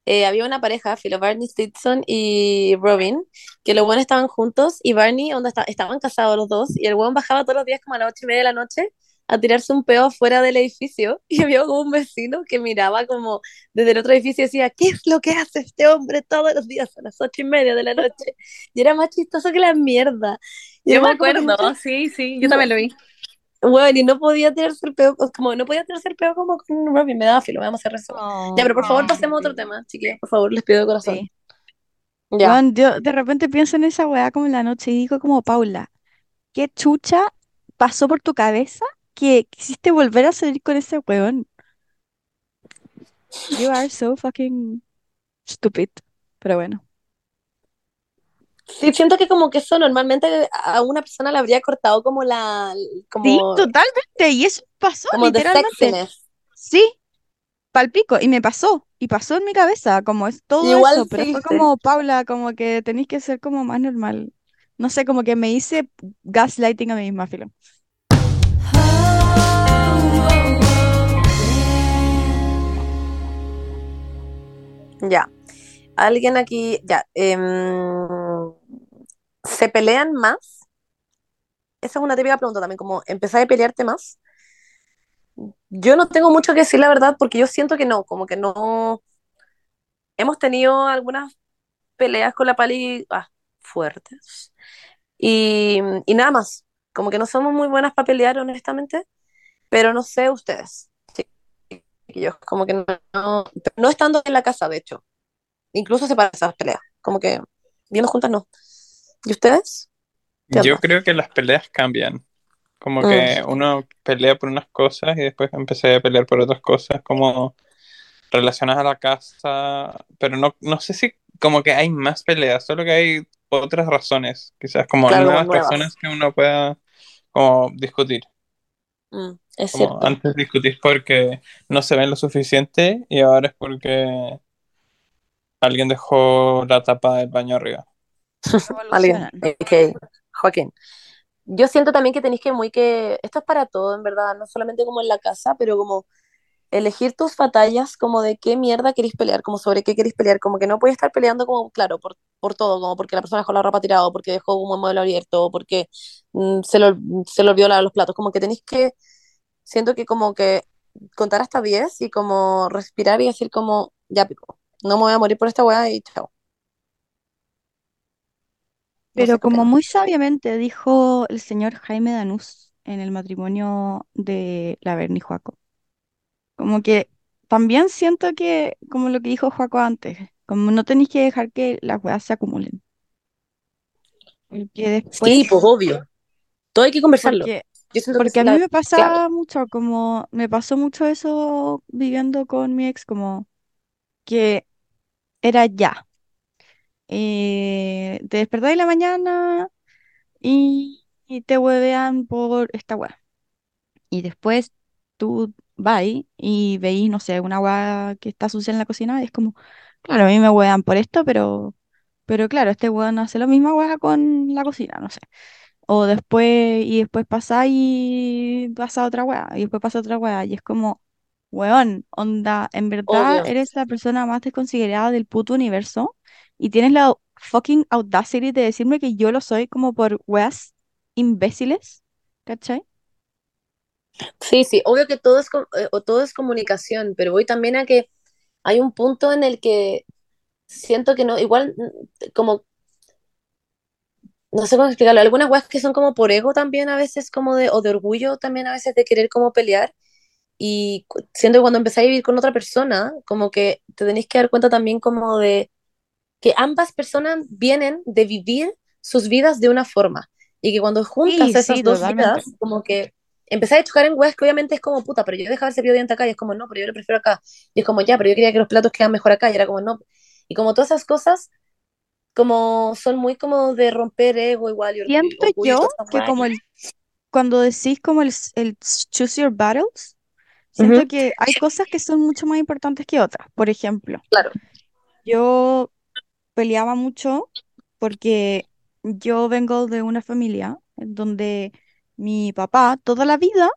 eh, había una pareja, Philo Barney Stinson y Robin, que los buenos estaban juntos y Barney, onda, esta- estaban casados los dos, y el buen bajaba todos los días como a las ocho y media de la noche a tirarse un peo afuera del edificio y había como un vecino que miraba como desde el otro edificio y decía, ¿qué es lo que hace este hombre todos los días a las ocho y media de la noche? Y era más chistoso que la mierda. Y Yo me que acuerdo, sí, sí, yo también lo vi. Bueno, y no podía tirarse el peo, como no podía peo como con Robin, me daba filo, vamos a hacer eso. Ya, pero por favor Oh, pasemos a otro tema, chiquillos, por favor, les pido de corazón. Sí. Ya. Yo de repente pienso en esa weá como en la noche y digo como, Paula, ¿qué chucha pasó por tu cabeza que quisiste volver a salir con ese weón? You are so fucking stupid. Pero bueno. Sí, siento que como que eso normalmente a una persona le habría cortado como la, Sí, como, totalmente. Y eso pasó, como literalmente. Sí, palpico. Y me pasó. Y pasó en mi cabeza, como es todo Igual eso. Pero fue como, Paula, como que tenéis que ser como más normal. No sé, como que me hice gaslighting a mí misma, filo. Ya. Alguien aquí, ya. em, ¿se pelean más? Esa es una típica pregunta también, como empezar a pelearte más. Yo no tengo mucho que decir, la verdad, porque yo siento que no, como que no. Hemos tenido algunas peleas con la Pali ah, fuertes. Y, y nada más. Como que no somos muy buenas para pelear, honestamente. Pero no sé ustedes. Yo, como que no, no, estando en la casa, de hecho. Incluso se para esas peleas. Como que viendo juntas no. ¿Y ustedes? ¿Qué Yo creo que las peleas cambian. Como Mm. que uno pelea por unas cosas y después empecé a pelear por otras cosas como relacionadas a la casa, pero no, no sé si como que hay más peleas, solo que hay otras razones, quizás como Claro, nuevas nuevas. razones que uno pueda como discutir. Mm, es Como cierto. antes discutís porque no se ven lo suficiente y ahora es porque alguien dejó la tapa del baño arriba. Alguien, Joaquín. Yo siento también que tenéis que muy que, esto es para todo, en verdad, no solamente como en la casa, pero como elegir tus batallas, como de qué mierda queréis pelear, como sobre qué queréis pelear, como que no puedes estar peleando como, claro, por, por todo, como porque la persona dejó la ropa tirada, o porque dejó un mueble abierto, o porque mm, se, lo, se le olvidó lavar los platos, como que tenéis que, siento que como que contar hasta 10 y como respirar y decir como, ya pico, no me voy a morir por esta weá y chao. No Pero sé qué como muy sabiamente dijo el señor Jaime Danús en el matrimonio de la Berni Joaco, como que también siento que, como lo que dijo Joaco antes, como no tenéis que dejar que las weas se acumulen. Porque Sí, pues obvio. Todo hay que conversarlo. porque Yo siento que Porque esa a mí la me clave. pasaba mucho, como, me pasó mucho eso viviendo con mi ex, como que era ya. Eh, te despertás en la mañana y, y te huevean por esta weá. Y después tú vas y veís, no sé, una weá que está sucia en la cocina y es como, claro, a mí me huevean por esto, pero, pero claro, este weón hace la misma weá con la cocina, no sé. O después, y después pasa y pasa otra weá, y después pasa otra weá, y es como, weón, onda, en verdad Obvio. eres la persona más desconsiderada del puto universo y tienes la fucking audacity de decirme que yo lo soy como por weas imbéciles, ¿cachai? Sí, sí, obvio que todo es, eh, o todo es comunicación, pero voy también a que hay un punto en el que siento que no, igual mm, como, no sé cómo explicarlo, algunas weas que son como por ego también a veces como de, o de orgullo también a veces de querer como pelear y siento que cuando empezáis a vivir con otra persona, como que te tenéis que dar cuenta también como de que ambas personas vienen de vivir sus vidas de una forma y que cuando juntas Sí, esas sí, dos totalmente. vidas, como que empezáis a chocar en weas que obviamente es como puta, pero yo dejaba el cepillo de dientes acá y es como no, pero yo lo prefiero acá. Y es como ya, pero yo quería que los platos quedan mejor acá y era como no. Y como todas esas cosas, como son muy como de romper ego igual y Siento yo que como el, cuando decís como el, el choose your battles, siento que hay cosas que son mucho más importantes que otras. Por ejemplo, claro, yo peleaba mucho porque yo vengo de una familia en donde mi papá toda la vida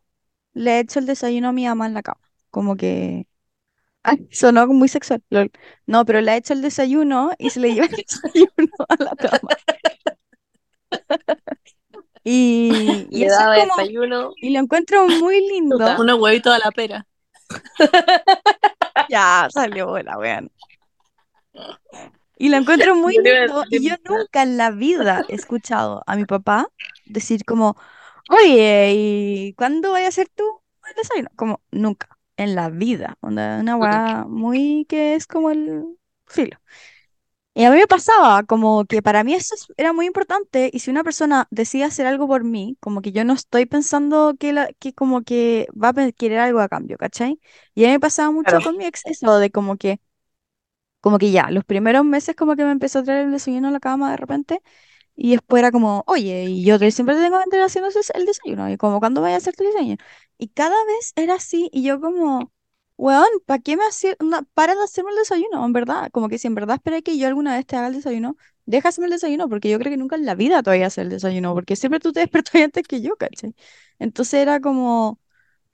le ha hecho el desayuno a mi mamá en la cama. Como que... Ay, sonó muy sexual. lol. No, pero le ha hecho el desayuno y se le lleva el desayuno a la cama. Y, y le es daba como... desayuno, Y lo encuentro muy lindo. Unos huevitos a la pera. Ya salió la weón. Y lo encuentro muy lindo y yo nunca en la vida he escuchado a mi papá decir como, oye, ¿y cuándo vaya a hacer tú el desayuno? Como nunca, en la vida. Una weá muy que es como el filo. Y a mí me pasaba como que para mí eso es- era muy importante y si una persona decide hacer algo por mí, como que yo no estoy pensando que, la, que como que va a querer algo a cambio, ¿cachai? Y a mí me pasaba mucho claro, con mi ex eso de como que como que ya, los primeros meses como que me empezó a traer el desayuno a la cama de repente y después era como, oye, y yo siempre te tengo que mantener haciendo el desayuno y como, ¿cuándo vaya a hacer tu desayuno? Y cada vez era así y yo como, weón, ¿para qué me hacía, no, para de hacerme el desayuno, en verdad? Como que si en verdad esperé que yo alguna vez te haga el desayuno, deja hacerme el desayuno porque yo creo que nunca en la vida te voy a hacer el desayuno porque siempre tú te despertas antes que yo, ¿cachai? Entonces era como,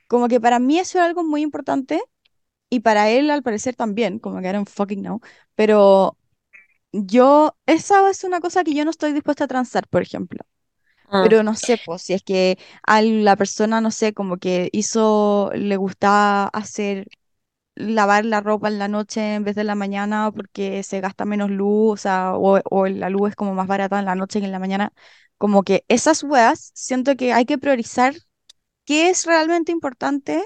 como que para mí eso era algo muy importante y para él al parecer también, como que era un fucking no, pero yo, esa es una cosa que yo no estoy dispuesta a transar, por ejemplo. mm, Pero no sé, pues si es que a la persona, no sé, como que hizo, le gustaba hacer, lavar la ropa en la noche en vez de en la mañana porque se gasta menos luz, o sea, o, o la luz es como más barata en la noche que en la mañana. Como que esas weas, siento que hay que priorizar qué es realmente importante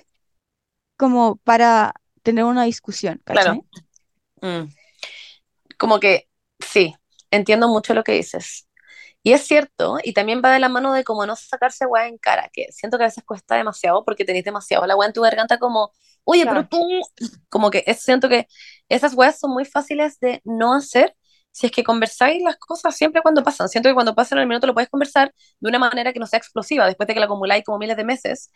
como para tener una discusión, claro. ¿cachai? mm. Como que sí, entiendo mucho lo que dices. Y es cierto, y también va de la mano de como no sacarse weá en cara, que siento que a veces cuesta demasiado porque tenés demasiado la weá en tu garganta como, oye, pero Claro. tú, como que es, siento que esas weas son muy fáciles de no hacer si es que conversáis las cosas siempre cuando pasan. Siento que cuando pasan el minuto lo puedes conversar de una manera que no sea explosiva, después de que la acumuláis como miles de meses,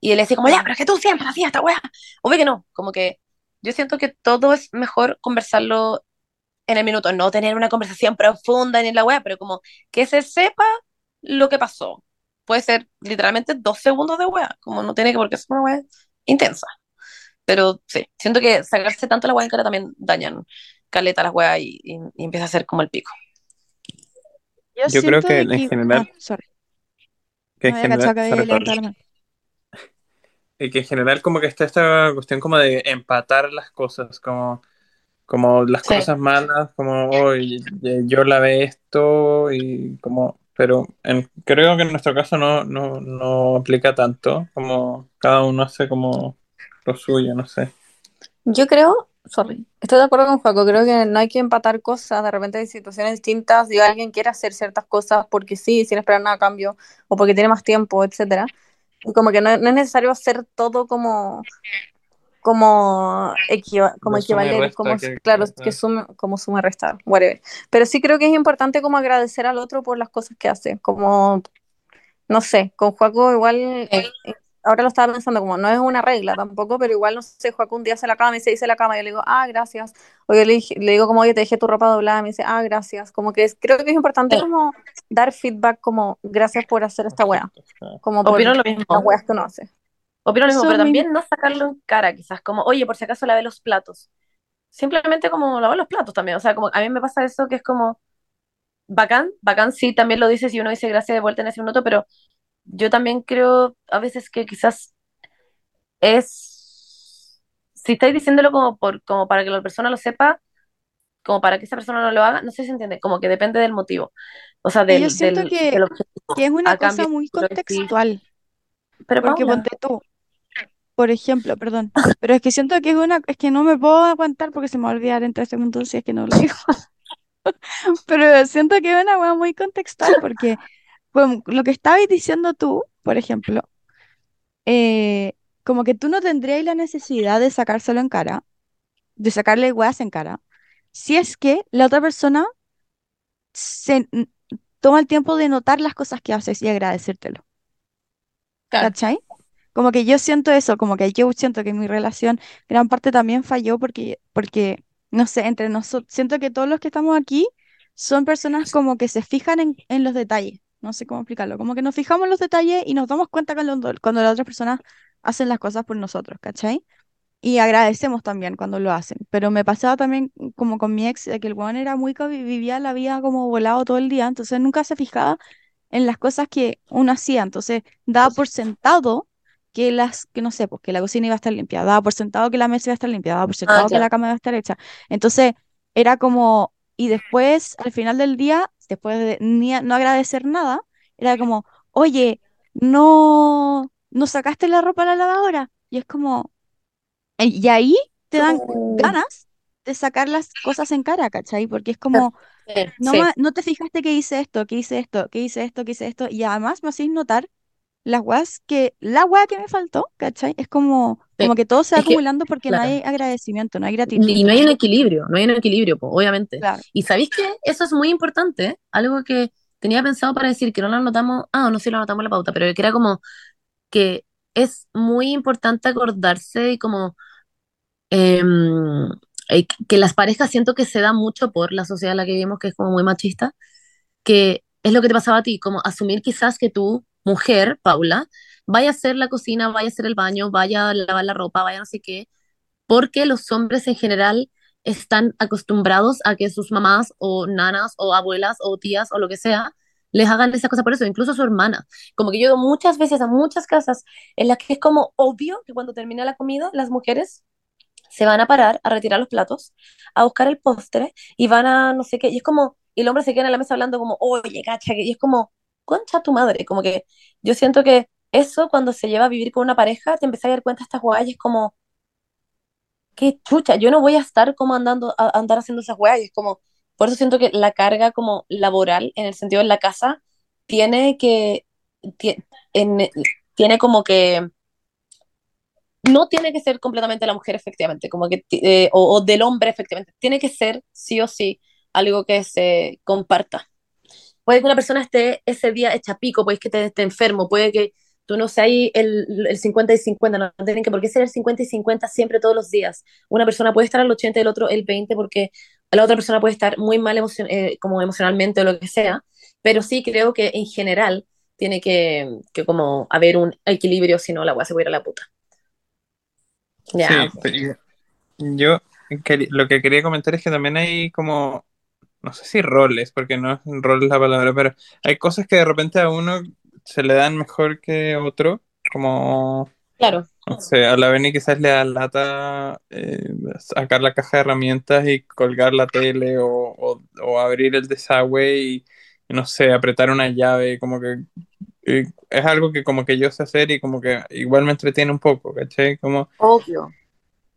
y él decía como, ya, pero es que tú siempre hacías esta weá. Obvio que no, como que yo siento que todo es mejor conversarlo en el minuto, no tener una conversación profunda ni en la web, pero como que se sepa lo que pasó. Puede ser literalmente dos segundos de web, como no tiene que por qué ser una web intensa. Pero sí, siento que sacarse tanto la web en cara también dañan caleta las weas y, y, y empieza a ser como el pico. Yo Yo creo siento que de en que... Ah, general, sorry. que No en general, que sorry, levantado sorry. la mano. Y que en general como que está esta cuestión como de empatar las cosas, como, como las Sí. cosas malas, como hoy yo lavé esto y como, pero en- creo que en nuestro caso no, no, no aplica tanto, como cada uno hace como lo suyo, no sé. Yo creo, sorry, estoy de acuerdo con Juaco, creo que no hay que empatar cosas, de repente hay situaciones distintas, y alguien quiere hacer ciertas cosas porque sí, sin esperar nada a cambio, o porque tiene más tiempo, etcétera. Y como que no, no es necesario hacer todo como como, equiva- como suma equivaler, resta, como, que- claro, que- que sume, como suma restar, whatever. Pero sí creo que es importante como agradecer al otro por las cosas que hace, como, no sé, con Joaco igual, eh, ahora lo estaba pensando, como no es una regla tampoco, pero igual, no sé, Joaco un día hace la cama y se dice la cama y yo le digo, ah, gracias, o yo le, dije- le digo como, oye, te dejé tu ropa doblada, me dice, ah, gracias, como que es- creo que es importante Sí. como dar feedback, como, gracias por hacer esta wea, como por Opino lo las mismo. weas que uno hace. Opino lo mismo, Eso pero mismo. también no sacarlo en cara, quizás, como, oye, por si acaso lavé los platos. Simplemente como lavar los platos también. O sea, como a mí me pasa eso que es como bacán, bacán sí, también lo dices y uno dice gracias de vuelta en ese minuto, pero yo también creo a veces que quizás es, si estáis diciéndolo como, por, como para que la persona lo sepa, como para que esa persona no lo haga, no sé si se entiende, como que depende del motivo. O sea, del, yo siento del, que, del objetivo. que es una cosa cambio, muy contextual. Pero Porque Paula, ponte tú, por ejemplo, perdón, pero es que siento que es una, es que no me puedo aguantar porque se me va a olvidar en tres segundos si es que no lo digo. Pero siento que es una hueá muy contextual porque con lo que estabas diciendo tú, por ejemplo, eh, como que tú no tendrías la necesidad de sacárselo en cara, de sacarle hueás en cara, si es que la otra persona se toma el tiempo de notar las cosas que haces y agradecértelo. claro, ¿Cachai? Como que yo siento eso, como que yo siento que mi relación gran parte también falló porque, porque no sé, entre nosotros, siento que todos los que estamos aquí son personas como que se fijan en, en los detalles, no sé cómo explicarlo, como que nos fijamos en los detalles y nos damos cuenta cuando, cuando las otras personas hacen las cosas por nosotros, ¿cachai? Y agradecemos también cuando lo hacen, pero me pasaba también como con mi ex, de que el weón era muy, vivía la vida como volado todo el día, entonces nunca se fijaba en las cosas que uno hacía, entonces daba por sentado que las, que no sé, pues que la cocina iba a estar limpia, daba por sentado que la mesa iba a estar limpia, daba por sentado que claro. la cama iba a estar hecha. Entonces era como, y después, al final del día, después de ni a- no agradecer nada, era como, oye, no, no sacaste la ropa a la lavadora. Y es como, eh, y ahí te dan Uh, ganas de sacar las cosas en cara, ¿cachai? Porque es como, sí, no, sí. no te fijaste que hice esto, que hice esto, que hice esto, que hice esto, y además me hacéis notar las weas que, la wea que me faltó, ¿cachai? Es como, como que todo se va Es que, acumulando porque no hay agradecimiento, no hay gratitud. Y no hay un equilibrio, no hay un equilibrio, po, obviamente. Claro. Y sabéis que eso es muy importante, algo que tenía pensado para decir que no lo anotamos, ah, no sé si lo anotamos en la pauta, pero que era como que es muy importante acordarse y como em, eh, que las parejas siento que se da mucho por la sociedad en la que vivimos, que es como muy machista, que es lo que te pasaba a ti, como asumir quizás que tú, mujer, Paula, vaya a hacer la cocina, vaya a hacer el baño, vaya a lavar la ropa, vaya no sé qué, porque los hombres en general están acostumbrados a que sus mamás o nanas o abuelas o tías o lo que sea les hagan esa cosa por eso, incluso su hermana. Como que yo muchas veces a muchas casas en las que es como obvio que cuando termina la comida las mujeres se van a parar a retirar los platos, a buscar el postre y van a no sé qué, y es como, y el hombre se queda en la mesa hablando como, oye, cacha, y es como, concha tu madre, como que yo siento que eso cuando se lleva a vivir con una pareja, te empiezas a dar cuenta de estas guayas como, qué chucha, yo no voy a estar como andando, a, andar haciendo esas es como, por eso siento que la carga como laboral, en el sentido de la casa, tiene que, tie- en- tiene como que, no tiene que ser completamente la mujer, efectivamente, como que, eh, o, o del hombre, efectivamente, tiene que ser sí o sí algo que se comparta. Puede que una persona esté ese día hecha pico, puede que te esté enfermo, puede que tú no seas el, el 50 y 50, no tienen que por qué ser el 50 y 50 siempre todos los días. Una persona puede estar al 80 y el otro el 20 porque la otra persona puede estar muy mal eh, como emocionalmente o lo que sea, pero sí creo que en general tiene que, como haber un equilibrio, si no la voy a se va a la puta. Ya, Sí, yo lo que quería comentar es que también hay como, no sé si roles, porque no es rol la palabra, pero hay cosas que de repente a uno se le dan mejor que otro, como, claro. no sé, a la Beni quizás le da lata eh, sacar la caja de herramientas y colgar la tele o, o- o abrir el desagüe y, no sé, apretar una llave, como que es algo que como que yo sé hacer y como que igual me entretiene un poco, ¿cachai? Como Obvio.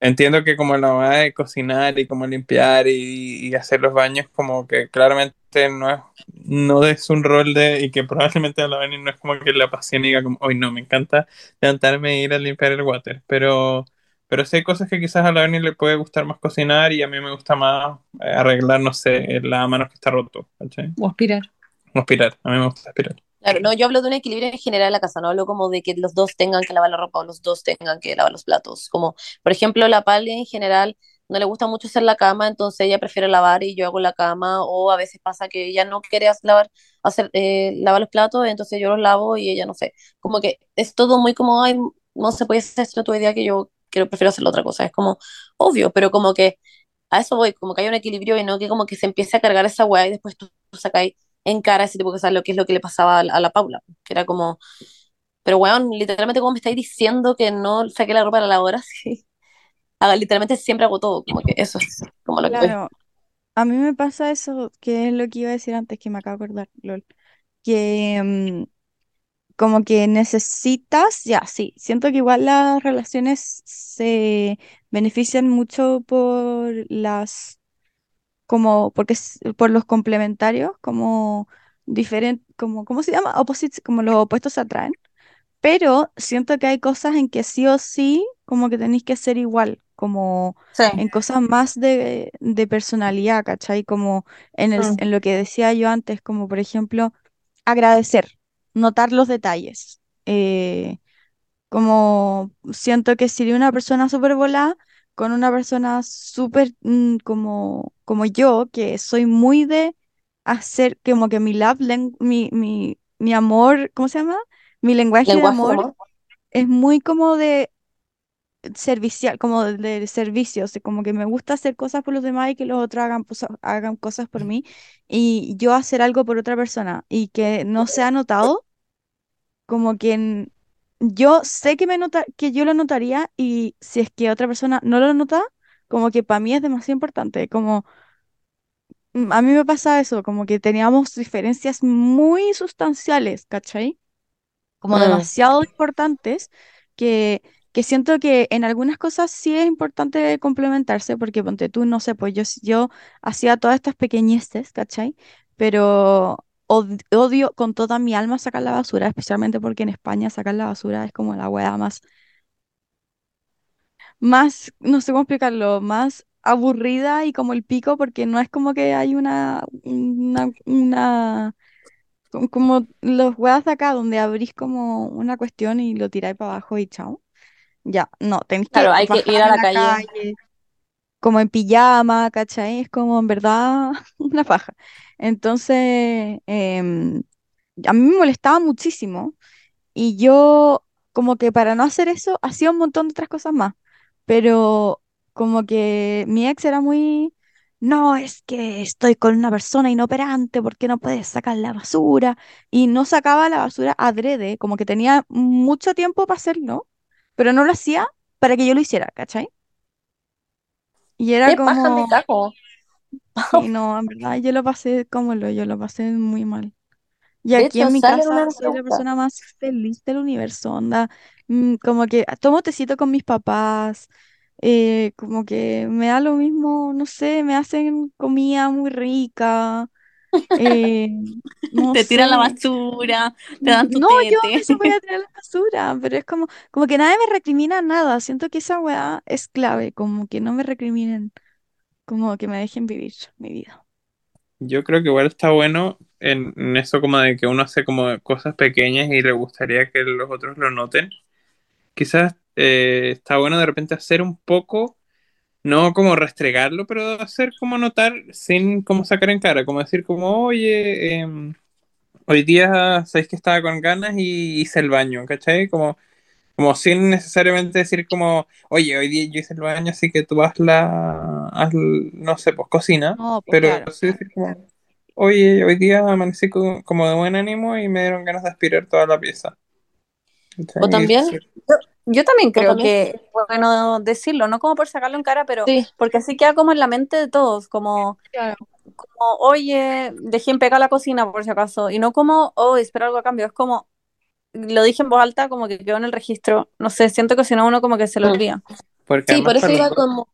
Entiendo que como la va de cocinar y como limpiar y, y, hacer los baños, como que claramente no es, no es un rol de, y que probablemente a la no es como que la pasión diga como, hoy no, me encanta levantarme e ir a limpiar el water, pero, pero sí hay cosas que quizás a la Benny le puede gustar más cocinar y a mí me gusta más eh, arreglar, no sé, la mano que está roto, ¿cachai? O aspirar. O aspirar, a mí me gusta aspirar. Claro, no, yo hablo de un equilibrio en general en la casa, no hablo como de que los dos tengan que lavar la ropa o los dos tengan que lavar los platos. Como, por ejemplo, la Pali en general no le gusta mucho hacer la cama, entonces ella prefiere lavar y yo hago la cama, o a veces pasa que ella no quiere lavar, hacer, eh, lavar los platos, entonces yo los lavo y ella no sé. Como que es todo muy como, ay, no se puede hacer esto tu idea que yo quiero, prefiero hacer otra cosa. Es como obvio, pero como que a eso voy, como que hay un equilibrio y no que como que se empiece a cargar esa weá y después tú, tú sacáis en cara ese tipo de cosas, lo que es lo que le pasaba a, la Paula, que era como, pero weón, literalmente como me estáis diciendo que no saqué la ropa a la lavadora, sí. literalmente siempre hago todo, como que eso es como lo claro. que... A mí me pasa eso, que es lo que iba a decir antes, que me acabo de acordar, LOL. Que mm, como que necesitas, ya, sí, siento que igual las relaciones se benefician mucho por las como, porque por los complementarios, como diferente, como, ¿cómo se llama? Opposites, como los opuestos se atraen. Pero siento que hay cosas en que sí o sí, como que tenéis que ser igual, como en cosas más de, de personalidad, ¿cachai? Como en, el, mm. en lo que decía yo antes, como por ejemplo, agradecer, notar los detalles. Eh, como siento que si de una persona súper volada, con una persona súper mm, como, como yo, que soy muy de hacer como que mi love, mi, mi, mi amor, ¿cómo se llama? Mi lenguaje, de amor, es muy como de servicial, como de, servicio, como que me gusta hacer cosas por los demás y que los otros hagan, hagan cosas por mí y yo hacer algo por otra persona y que no se ha notado, como que yo sé que, me nota, que yo lo notaría y si es que otra persona no lo nota, como que para mí es demasiado importante, como mm, a mí me pasa eso, como que teníamos diferencias muy sustanciales, ¿cachai? Como mm. demasiado importantes que, que siento que en algunas cosas sí es importante complementarse, porque ponte tú, no sé, pues yo, yo hacía todas estas pequeñeces, ¿cachai? Pero odio con toda mi alma sacar la basura, especialmente porque en España sacar la basura es como la hueá más, más, no sé cómo explicarlo, más aburrida y como el pico, porque no es como que hay una, una, como los hueás de acá, donde abrís como una cuestión y lo tiráis para abajo y chao. Ya, no, tenéis que hay que ir a la, calle. como en pijama, ¿cachai? Es como en verdad una faja. Entonces, em, a mí me molestaba muchísimo y yo como que para no hacer eso hacía un montón de otras cosas más, pero como que mi ex era muy, no, es que estoy con una persona inoperante porque no puedes sacar la basura y no sacaba la basura adrede, como que tenía mucho tiempo para hacerlo, pero no lo hacía para que yo lo hiciera, ¿cachai? Y era como... Sí, no, en verdad yo lo pasé como lo, yo lo pasé muy mal. Y aquí en mi casa soy la persona más feliz del universo, onda, mm, como que tomo tecito con mis papás, eh, como que me da lo mismo, no sé, me hacen comida muy rica, eh, no Te tiran la basura, te dan tu No, yo no se voy a tirar la basura, pero es como, como que nadie me recrimina nada, siento que esa weá es clave, como que no me recriminen como que me dejen vivir mi vida. Yo creo que igual está bueno en, eso como de que uno hace como cosas pequeñas y le gustaría que los otros lo noten. Quizás eh, está bueno de repente hacer un poco, no como restregarlo, pero hacer como notar sin como sacar en cara, como decir como, oye, em, hoy día sabéis que estaba con ganas y hice el baño, ¿cachai? Como como sin necesariamente decir como, oye, hoy día yo hice el baño, así que tú haz la, haz, no sé, pues cocina, pues, pero sí decir como, oye, hoy día amanecí como de buen ánimo y me dieron ganas de aspirar toda la pieza. O también, yo, también creo que es bueno decirlo, no como por sacarlo en cara, pero porque así queda como en la mente de todos, como, como oye, dejé en pegar la cocina por si acaso, y no como, oh, espero algo a cambio, es como, lo dije en voz alta, como que quedó en el registro. No sé, siento que si no uno como que se lo mm. olvida. Porque Sí, por eso iba como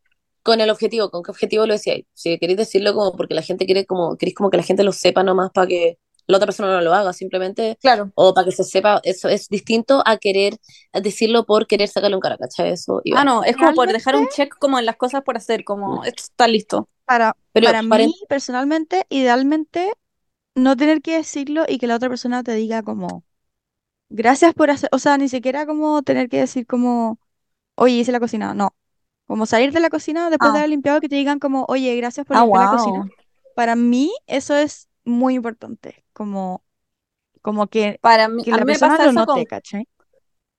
con el objetivo, con qué objetivo lo decía ahí. Si queréis decirlo como porque la gente quiere como, queréis como que la gente lo sepa nomás para que la otra persona no lo haga, simplemente, Claro. o para que se sepa, eso es distinto a querer a decirlo por querer sacarle un cara, ¿cachai? Eso. Ah, no, es como por dejar un check como en las cosas por hacer, como esto está listo. Para, Pero para para- mí, personalmente, idealmente, no tener que decirlo y que la otra persona te diga como, gracias por hacer, o sea, ni siquiera como tener que decir como, oye, hice la cocina, no. Como salir de la cocina después de Ah. haber limpiado, que te digan como, oye, gracias por Ah, limpiar la cocina. Para mí, eso es muy importante. Como, como que, Para mí, que a la mí me persona pasa lo eso note, con, ¿cachai?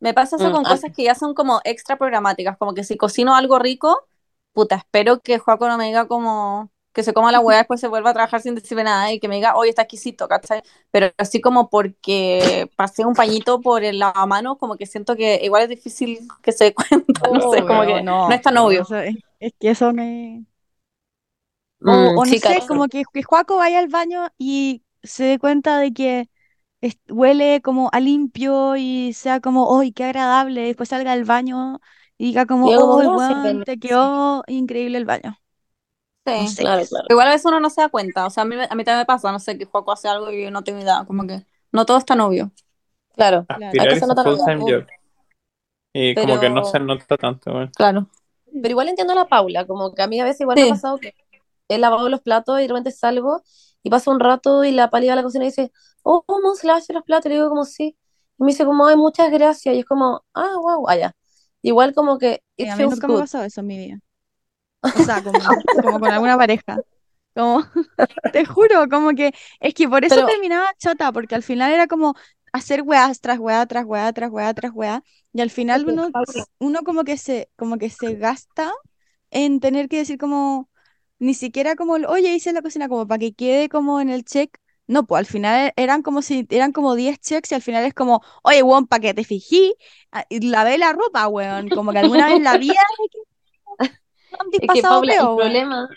me pasa eso Mm, con ah. cosas que ya son como extra programáticas, como que si cocino algo rico, puta, espero que Joaco no me diga como que se coma la hueá después se vuelva a trabajar sin decirme nada y que me diga, oye, está exquisito, ¿cachai? Pero así como porque pasé un pañito por el lavamanos, como que siento que igual es difícil que se dé cuenta, no sé, Oh, como que no, es tan no, obvio. es que eso me... O, Mm, o no sí, sé, cacho. como que, que Joaco vaya al baño y se dé cuenta de que es- huele como a limpio y sea como, ¡ay, qué agradable! Y después salga del baño y diga como, como, ¡oh, Belén". te quedó increíble el baño! No Sí. sé. Claro, claro. Igual a veces uno no se da cuenta, o sea, a mí, a mí también me pasa, no sé, que Joaco hace algo y yo no tengo idea, como que no todo es tan obvio. Claro. Hay que full-time algo. job. Y como que no se Pero- nota tanto. Claro. Pero igual entiendo a la Paula, como que a mí a veces igual me ha pasado que he lavado los platos y de repente salgo y paso un rato y la Pali va a la cocina y dice, oh, ¿cómo se lavaste los platos? Y le digo como sí. Y me dice como, ay, muchas gracias. Y es como, ah, wow, allá. Igual como que it a mí nunca me ha pasado eso en mi vida. O sea, como, como con alguna pareja. Como, te juro, como que es que por eso Pero- terminaba chota, porque al final era como hacer weas tras wea, tras wea, tras wea, tras wea, y al final uno, uno como que se, como que se gasta en tener que decir como, ni siquiera como, el, oye, hice la cocina, como para que quede como en el check. No, pues al final eran como si, eran como 10 checks y al final es como, oye, weón, para que te fijí, ah, lavé la ropa, weón, como que alguna vez la vi, Es que, el problema,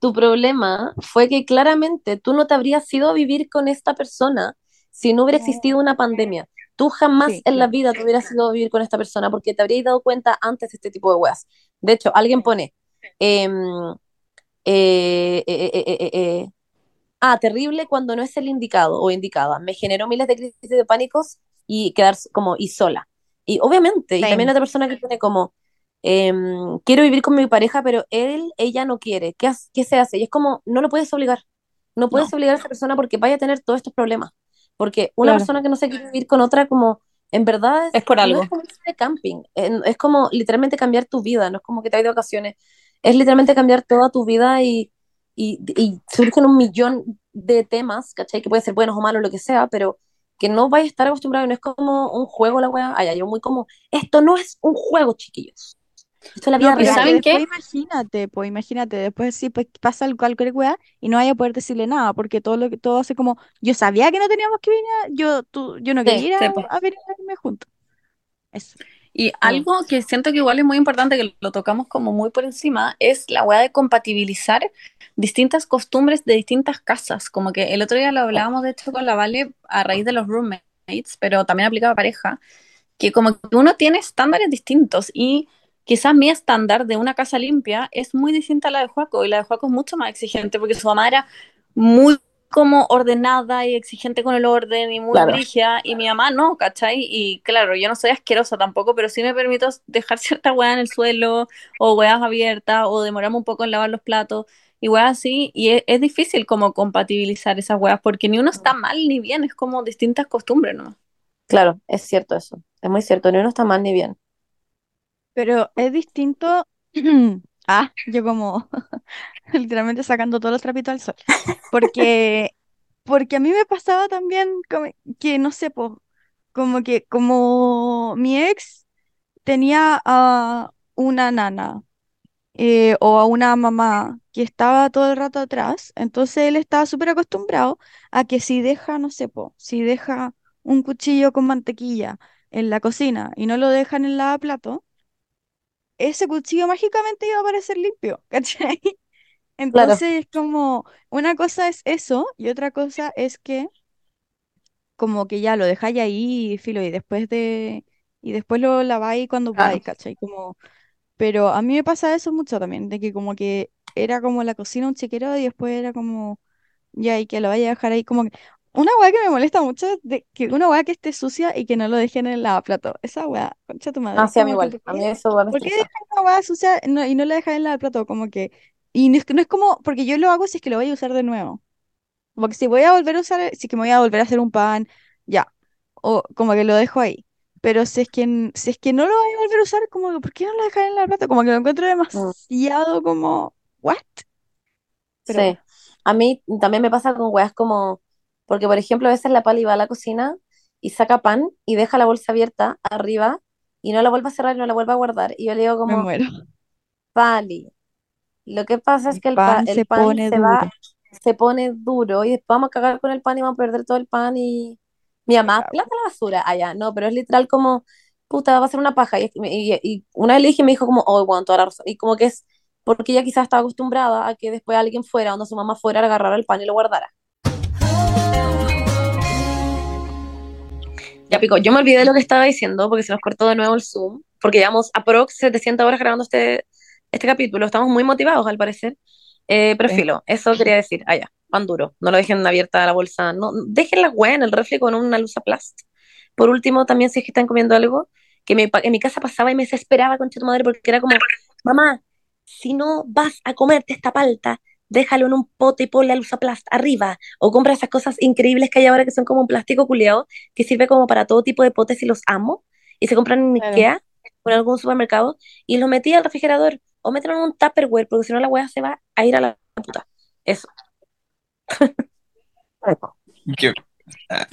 tu problema fue que claramente tú no te habrías ido a vivir con esta persona si no hubiera existido una pandemia. Tú jamás Sí, en la vida te hubieras ido a vivir con esta persona porque te habrías dado cuenta antes de este tipo de weas. De hecho, alguien pone, em, eh, eh, eh, eh, ah, terrible cuando no es el indicado o indicada. Me generó miles de crisis de pánicos y quedar como y sola. Y obviamente, y también otra persona que pone como, em, quiero vivir con mi pareja, pero él, ella no quiere. ¿Qué, qué se hace? Y es como, no lo puedes obligar. No puedes No. obligar a esa persona porque vaya a tener todos estos problemas. Porque una Claro. persona que no se quiere vivir con otra, como, en verdad, Es por no algo. es como de camping. Es como literalmente cambiar tu vida. No es como que te vayas de vacaciones. Es literalmente cambiar toda tu vida y, y, y surgen un millón de temas, ¿cachai? Que pueden ser buenos o malos, lo que sea, pero que no vayas a estar acostumbrado. No es como un juego la weá. Ay, yo muy como, esto no es un juego, chiquillos. Esto es la vida No, real. ¿saben qué? imagínate, pues imagínate, después sí, pues pasa cualquier weá y no vaya a poder decirle nada, porque todo lo que todo hace como, yo sabía que no teníamos que venir, yo, tú, yo no Sí, quería ir sí, a, pues. a venir a irme juntos. Eso. Y algo que siento que igual es muy importante, que lo tocamos como muy por encima, es la weá de compatibilizar distintas costumbres de distintas casas. Como que el otro día lo hablábamos, de hecho, con la Vale a raíz de los roommates, pero también aplicaba a pareja, que como que uno tiene estándares distintos y quizás mi estándar de una casa limpia es muy distinta a la de Joaco y la de Joaco es mucho más exigente porque su mamá era muy como ordenada y exigente con el orden y muy Claro. brígida y mi mamá no, ¿cachai? Y claro, yo no soy asquerosa tampoco, pero sí me permito dejar cierta weá en el suelo o weas abiertas o demorarme un poco en lavar los platos y weas así y es, es difícil como compatibilizar esas weas porque ni uno está mal ni bien, es como distintas costumbres, ¿no? Claro, es cierto eso. Es muy cierto. Ni uno está mal ni bien. Pero es distinto, ah, yo como literalmente sacando todos los trapitos al sol, porque, porque a mí me pasaba también que, no sé, como que como mi ex tenía a una nana eh, o a una mamá que estaba todo el rato atrás, entonces él estaba súper acostumbrado a que si deja, no sé, si deja un cuchillo con mantequilla en la cocina y no lo dejan en el lavaplato, ese cuchillo mágicamente iba a aparecer limpio, ¿cachai? Entonces es como, una cosa es eso y otra cosa es que como que ya lo dejáis ahí, filo, y después de, y después lo laváis cuando Claro. podáis, ¿cachai? Como, Pero a mí me pasa eso mucho también, de que como que era como la cocina un chiquero y después era como, ya, y que lo vaya a dejar ahí como que... Una weá que me molesta mucho es de que una weá que esté sucia y que no lo dejen en el lavaplato. Esa weá, concha tu madre. Ah, sí, a mí que, igual. ¿por A mí eso igual me ¿Por qué dejan una weá sucia no- y no la dejan en el lavaplato? Como que... Y no es, que- no es como, porque yo lo hago si es que lo voy a usar de nuevo. Como que si voy a volver a usar, si que me voy a volver a hacer un pan, ya. O como que lo dejo ahí. Pero si es que, si es que no lo voy a volver a usar, como que, ¿por qué no lo dejan en la plata? Como que lo encuentro Mm, demasiado como, ¿what? Pero Sí. A mí también me pasa con weas como, porque por ejemplo a veces la Pali va a la cocina y saca pan y deja la bolsa abierta arriba y no la vuelve a cerrar y no la vuelve a guardar. Y yo le digo me como, muero. Pali, lo que pasa es que el, pa- pan el se pan pone se va, duro. se pone duro y después vamos a cagar con el pan y vamos a perder todo el pan y mi mamá, plata a la basura, allá, no, pero es literal como, puta, va a ser una paja. Y, y- y una vez le dije y me dijo como, oh, bueno, toda la razón. Y como que es porque ella quizás estaba acostumbrada a que después alguien fuera, donde su mamá fuera, le agarrara el pan y lo guardara. Ya pico, yo me olvidé de lo que estaba diciendo porque se nos cortó de nuevo el Zoom, porque llevamos aprox 700 horas grabando este, este capítulo, estamos muy motivados al parecer, eh, pero Sí. filo, eso quería decir, ah ya, pan duro, no lo dejen abierta la bolsa, no, dejen la en el refri con una luz a plast. Por último, también si es que están comiendo algo, que me, en mi casa pasaba y me desesperaba con tu madre porque era como, mamá, si no vas a comerte esta palta, déjalo en un pote y ponle a luz arriba, o compra esas cosas increíbles que hay ahora que son como un plástico culeado que sirve como para todo tipo de potes y los amo, y se compran en Claro. Ikea o en algún supermercado, y los metí al refrigerador, o mételo en un Tupperware, porque si no la weá se va a ir a la puta. Eso. Yo, ah,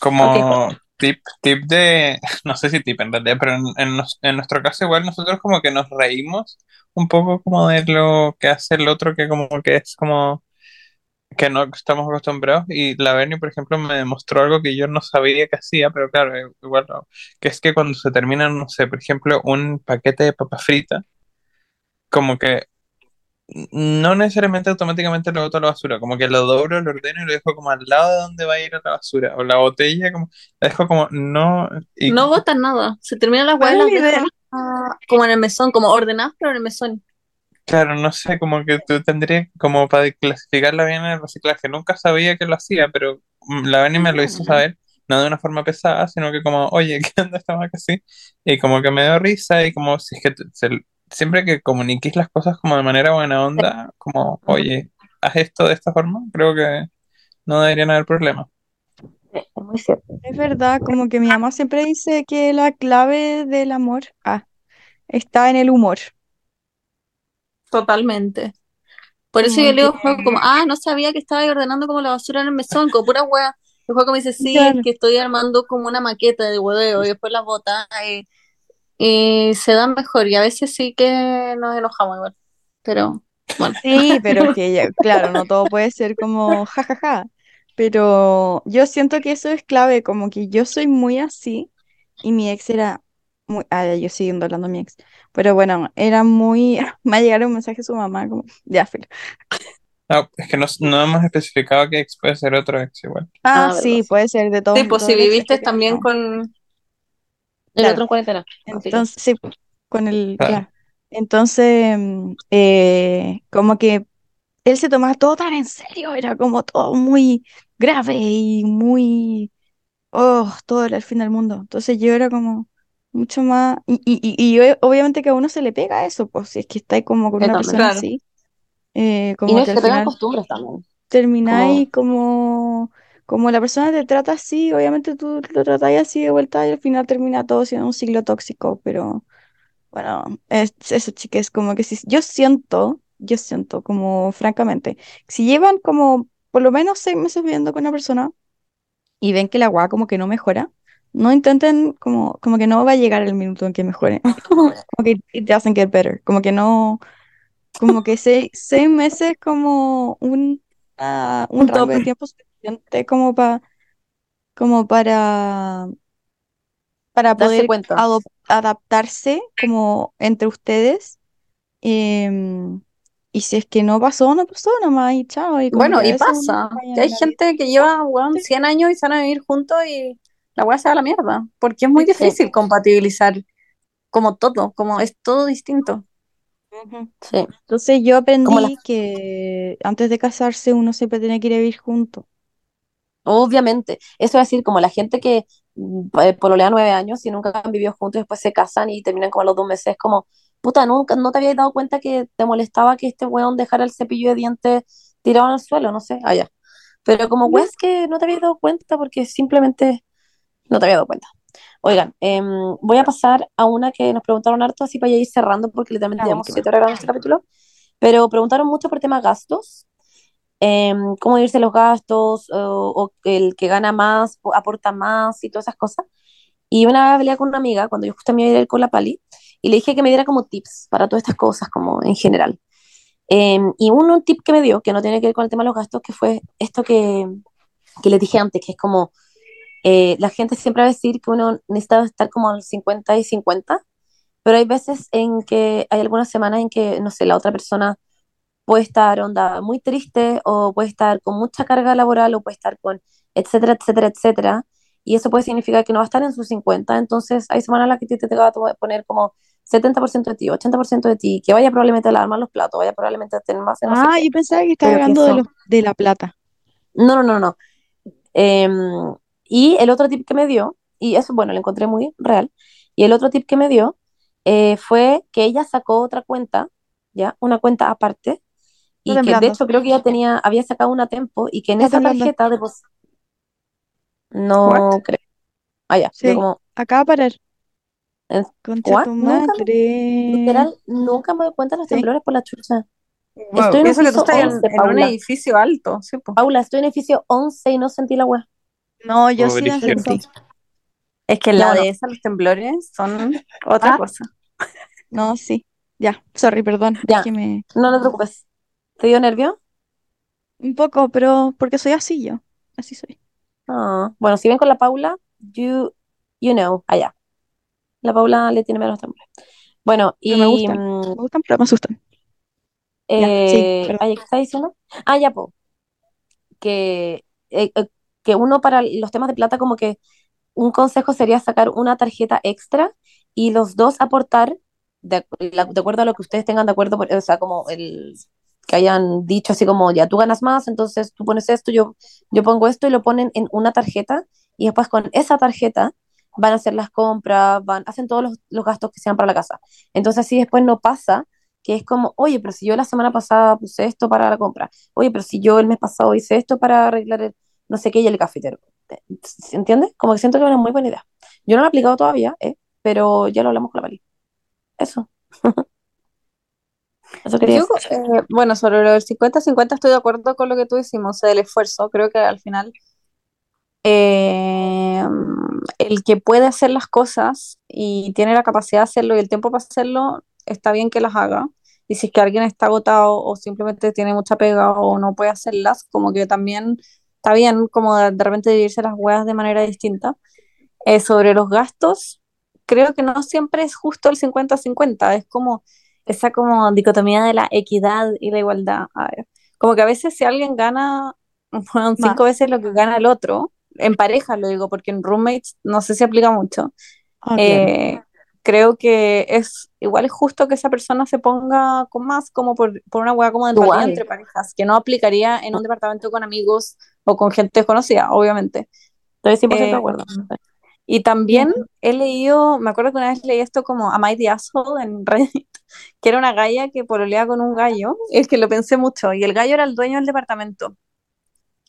como tip, tip de, no sé si tip en realidad, pero en, en nos- en nuestro caso igual nosotros como que nos reímos un poco como de lo que hace el otro, que como que es como que no estamos acostumbrados. Y la Bernie, por ejemplo, me demostró algo que yo no sabía que hacía, pero claro, eh, igual no, que es que cuando se termina, no sé, por ejemplo, un paquete de papas fritas, como que no necesariamente automáticamente lo boto a la basura, como que lo doblo, lo ordeno y lo dejo como al lado de donde va a ir a la basura. O la botella, como, la dejo como no. Y No botan nada. Se terminan las ¿Cuál huevas las como en el mesón, como ordenadas, pero en el mesón. claro, no sé, como que tú tendrías como para clasificarla bien en el reciclaje. Nunca sabía que lo hacía, pero la Beni me lo hizo saber, no de una forma pesada, sino que como, oye, ¿qué onda esta vaca así? Y como que me dio risa y como si es que se- siempre que comuniques las cosas como de manera buena onda, como, oye, haz esto de esta forma, creo que no deberían haber problemas. Es muy cierto. Es verdad, como que mi mamá siempre dice que la clave del amor, ah, está en el humor. Totalmente. Por eso Como yo le digo, que, juego como, ah, no sabía que estaba ordenando como la basura en el mesón, como pura hueá. El juego me dice, sí, es que estoy armando como una maqueta de hueveo y después las botas y, y se dan mejor. Y a veces sí que nos enojamos igual. Pero bueno, sí, pero que ya, claro, no todo puede ser como jajaja. Pero yo siento que eso es clave, como que yo soy muy así y mi ex era muy, ah, yo siguiendo hablando de mi ex, pero bueno, era muy, me va a llegar un mensaje de su mamá, como, ya, filo. No, es que no, no hemos especificado que ex puede ser otro ex igual. Ah, Ah, sí, puede ser de todos, sí, pues si viviste también con... El Claro. otro en cuarentena. Ah. Entonces, sí, con el, Claro. claro. Entonces, eh, como que él se tomaba todo tan en serio, era como todo muy grave y muy, oh, todo era el fin del mundo. Entonces yo era como mucho más, y, y, y, obviamente que a uno se le pega eso, pues si es que estáis como con una persona Claro. así, eh, Y no que se al pegan costumbres también. Termináis como, como la persona te trata así, obviamente tú lo tratáis así de vuelta y al final termina todo siendo un ciclo tóxico, pero... Bueno, es, eso, chicas, como que si yo siento, yo siento como francamente, si llevan como por lo menos seis meses viviendo con una persona y ven que la agua como que no mejora, no intenten como, como que no va a llegar el minuto en que mejore, como que it doesn't get better, como que no, como que seis, seis meses como un, un Un rango de tiempo suficiente como para, como para para darse poder cuenta. adaptarse como entre ustedes. em, y si es que no pasó, no pasó nomás y chao. Y Bueno, y pasa. Que hay vida. gente que lleva, weón, Sí, 100 años y se van a vivir juntos y la weá se va a la mierda. Porque es muy Sí. difícil compatibilizar como todo, como es todo distinto. Sí. Entonces yo aprendí la- que antes de casarse uno siempre tiene que ir a vivir juntos. Obviamente, eso es decir, como la gente que mm, eh, pololea nueve años y nunca han vivido juntos y después se casan y terminan como a los dos meses, es como, puta, nunca, no te habías dado cuenta que te molestaba que este weón dejara el cepillo de dientes tirado en el suelo, no sé, allá. Pero como weón es que no te habías dado cuenta porque simplemente no te había dado cuenta. Oigan, em, voy a pasar a una que nos preguntaron harto, así para ya ir cerrando porque literalmente La llevamos siete horas grabando este capítulo, pero preguntaron mucho por tema gastos em, cómo irse los gastos, o, o el que gana más aporta más y todas esas cosas. Y una vez hablé con una amiga cuando yo justo me iba a ir con la Pali y le dije que me diera como tips para todas estas cosas, como en general. Em, y uno, un tip que me dio, que no tiene que ver con el tema de los gastos, que fue esto que, que les dije antes, que es como eh, la gente siempre va a decir que uno necesita estar como al 50 y 50, pero hay veces en que hay algunas semanas en que, no sé, la otra persona puede estar onda muy triste o puede estar con mucha carga laboral o puede estar con etcétera, etcétera, etcétera. Y eso puede significar que no va a estar en sus 50. Entonces hay semanas en las que te, te va a poner como 70% de ti, 80% de ti, que vaya probablemente a lavar más los platos, vaya probablemente a tener más no Ah, yo pensaba que estaba hablando de, los, de la plata. No, no, no, no. Em, y el otro tip que me dio, y eso, bueno, lo encontré muy real, y el otro tip que me dio eh, fue que ella sacó otra cuenta, ¿ya? Una cuenta aparte, y que de hecho creo que ella tenía, había sacado una Tempo, y que en esa temblando. tarjeta de pos- No What? creo. Ah, ya, Sí. como, Acaba de parar. ¿En- Concha tu Nunca me- madre. literal, nunca me doy cuenta de los Sí. temblores por la chucha. Wow, Estoy en que tú estás en, 11, en un edificio alto, sí. Paula, estoy en edificio 11 y no sentí la wea. No, yo sí la sentí. Es que la de esa los temblores son otra Ah. cosa. No, sí. Ya, sorry, perdón. Ya. Que me... No te preocupes. ¿Te dio nervio? Un poco, pero porque soy así yo. Así soy. Ah, bueno, si ven con la Paula, you, you know, allá. La Paula le tiene menos temblores. Bueno, Pero y me gustan. mm, Me gustan, pero me asustan. Ya, sí, eh, ¿qué está diciendo? Ah, ya, po. Que, eh, eh, que uno para los temas de plata, como que un consejo sería sacar una tarjeta extra y los dos aportar de, de acuerdo a lo que ustedes tengan de acuerdo, o sea, como el que hayan dicho así como, ya tú ganas más, entonces tú pones esto, yo, yo pongo esto y lo ponen en una tarjeta y después con esa tarjeta van a hacer las compras, van, hacen todos los, los gastos que sean para la casa. Entonces así después no pasa que es como, oye, pero si yo la semana pasada puse esto para la compra, oye, pero si yo el mes pasado hice esto para arreglar el no sé qué y el cafetero. ¿Se entiende? Como que siento que es una muy buena idea. Yo no lo he aplicado todavía, ¿eh? pero ya lo hablamos con la Pali. Eso. Eso quería Yo, decir. eh, bueno, sobre lo del 50-50 estoy de acuerdo con lo que tú decimos, del esfuerzo. Creo que al final eh, el que puede hacer las cosas y tiene la capacidad de hacerlo y el tiempo para hacerlo, está bien que las haga. Y si es que alguien está agotado o simplemente tiene mucha pega o no puede hacerlas, como que también está bien como de, de repente dividirse las huevas de manera distinta. Eh, sobre los gastos, creo que no siempre es justo el 50-50, es como esa como dicotomía de la equidad y la igualdad. A ver, como que a veces si alguien gana bueno, cinco Más. veces lo que gana el otro, en pareja lo digo, porque en roommates no sé si aplica mucho, Ah, eh, creo que es igual es justo que esa persona se ponga con más como por, por una hueá como de empatía entre parejas, que no aplicaría en un departamento con amigos o con gente desconocida, obviamente. Estoy 100% de Eh, acuerdo. y también he leído, me acuerdo que una vez leí esto como Am I the Asshole en Reddit, que era una galla que pololea con un gallo, es que lo pensé mucho, y el gallo era el dueño del departamento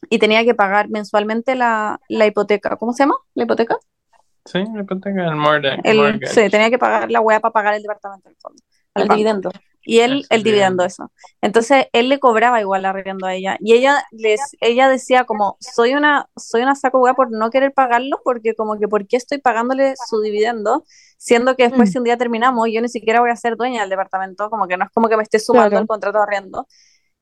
y tenía que pagar mensualmente la, la hipoteca. ¿Cómo se llama? ¿La hipoteca? Sí, conté que el mortgage. El, sí, tenía que pagar la weá para pagar el departamento en el fondo. al dividendo. Y él, el dividendo, eso. Entonces, él le cobraba igual arriendo a ella. Y ella les, ella decía como, soy una, soy una saco hueá por no querer pagarlo, porque como que, ¿por qué estoy pagándole su dividendo? Siendo que después Mm. si un día terminamos, yo ni siquiera voy a ser dueña del departamento, como que no es como que me esté sumando Claro. el contrato de arriendo.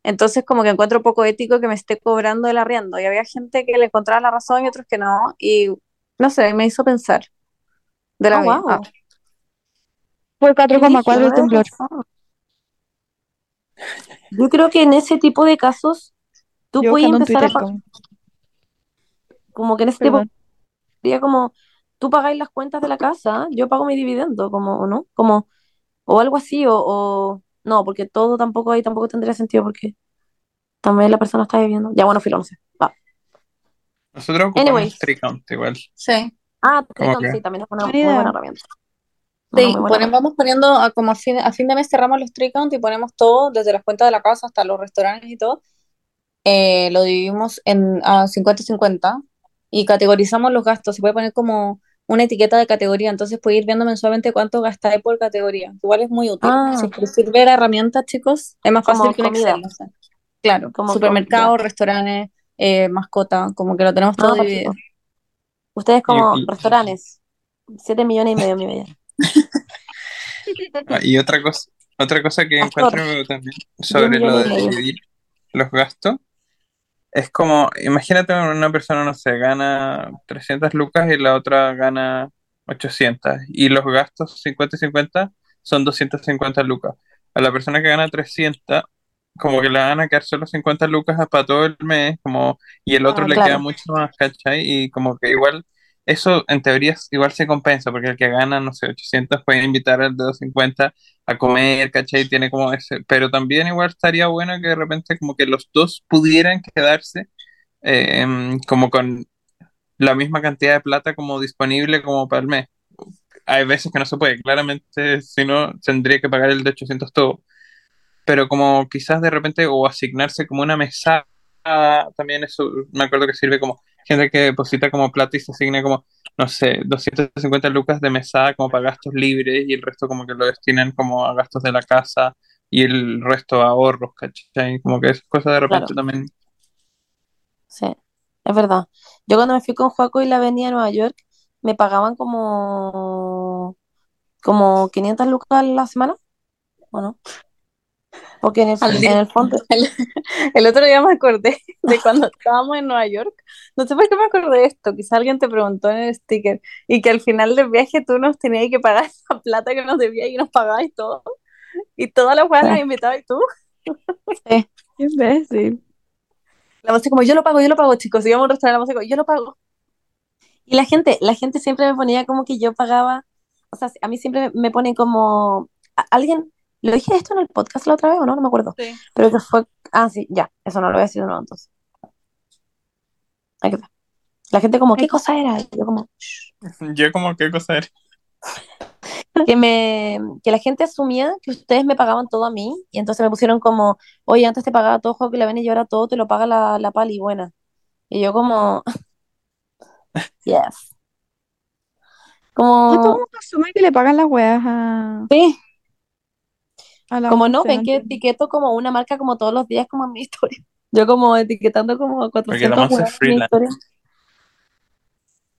Entonces, como que encuentro poco ético que me esté cobrando el arriendo. Y había gente que le encontraba la razón y otros que no. Y no sé, me hizo pensar. De la Ah, vida. wow. Ah, Fue 4,4 el Brígido, temblor. Yo creo que en ese tipo de casos tú Yo puedes empezar a Twitter pa- como, que en ese tipo perdón. sería como tú pagáis las cuentas de la casa, yo pago mi dividendo, como, ¿o no? Como, o algo así, o, o- no, porque todo tampoco ahí tampoco tendría sentido porque también la persona está viviendo. Ya, bueno, filo, no sé. Va. Nosotros ocupamos Anyways. Tree Count igual. Sí. Ah, ¿Cómo Tricon, que? sí, también es una muy buena herramienta. Sí, ponen- vamos poniendo a como a fin, a fin de mes cerramos los tree count y ponemos todo, desde las cuentas de la casa hasta los restaurantes y todo. eh, lo dividimos en a 50-50 y categorizamos los gastos. Se puede poner como una etiqueta de categoría, entonces puede ir viendo mensualmente cuánto gastáis por categoría. Igual es muy útil. Ah. Si les sirve la herramienta, chicos, es más fácil que un. Excel. o sea. Claro, Como supermercado, comida. restaurantes, eh, mascota, como que lo tenemos todo No, dividido. Ustedes como restaurantes, siete millones y medio, mi bella. Ah, Y otra cosa, otra cosa que encuentro también sobre lo de dividir los gastos, es como, imagínate una persona, no sé, gana 300 lucas y la otra gana 800 y los gastos 50 y 50 son 250 lucas. A la persona que gana 300, como que le van a quedar solo 50 lucas para todo el mes, como, y el otro Ah, le claro. queda mucho más, ¿cachai? Y como que igual, eso en teoría igual se compensa, porque el que gana, no sé, 800 puede invitar al de 250 a comer, ¿cachai? Tiene como ese, pero también igual estaría bueno que de repente como que los dos pudieran quedarse em, como con la misma cantidad de plata como disponible como para el mes. Hay veces que no se puede, claramente, si no, tendría que pagar el de 800 todo, pero como quizás de repente o asignarse como una mesada, también eso me acuerdo que sirve como gente que deposita como plata y se asigna como, no sé, 250 lucas de mesada como para gastos libres y el resto como que lo destinan como a gastos de la casa y el resto a ahorros, ¿cachai? Como que esas cosas de repente Claro. también Sí, es verdad. Yo cuando me fui con Joaco y la venía a Nueva York, me pagaban como, como 500 lucas a la semana, ¿o no? Porque en el, en el fondo, El, el otro día me acordé de cuando estábamos en Nueva York. No sé por qué me acordé de esto. Quizá alguien te preguntó en el sticker. Y que al final del viaje tú nos tenías que pagar esa plata que nos debías y nos pagabas y todo. Y todas las weas las invitabas y tú. Qué imbécil. La música como, yo lo pago, yo lo pago, chicos. Íbamos a un restaurante, la música como, yo lo pago. y la gente, la gente siempre me ponía como que yo pagaba, o sea, a mí siempre me ponen como, alguien, ¿lo dije esto en el podcast la otra vez o no? No me acuerdo. Sí. Pero que fue, ah, sí, ya, eso no lo voy a decir de nuevo entonces. Que ver. La gente como, ¿qué cosa era? Y yo como, "Shh". Yo como qué cosa era. que me, que la gente asumía que ustedes me pagaban todo a mí, y entonces me pusieron como, oye, antes te pagaba todo, juego que la ven y ahora todo te lo paga la, la pali, buena. Y yo como, yes. Ah, todo el Como, mundo asume que le pagan las weas a, sí, como no, ven que etiqueto como una marca como todos los días como en mi historia. Yo como etiquetando como Porque la 400 Monse es weas en mi freelance. historia.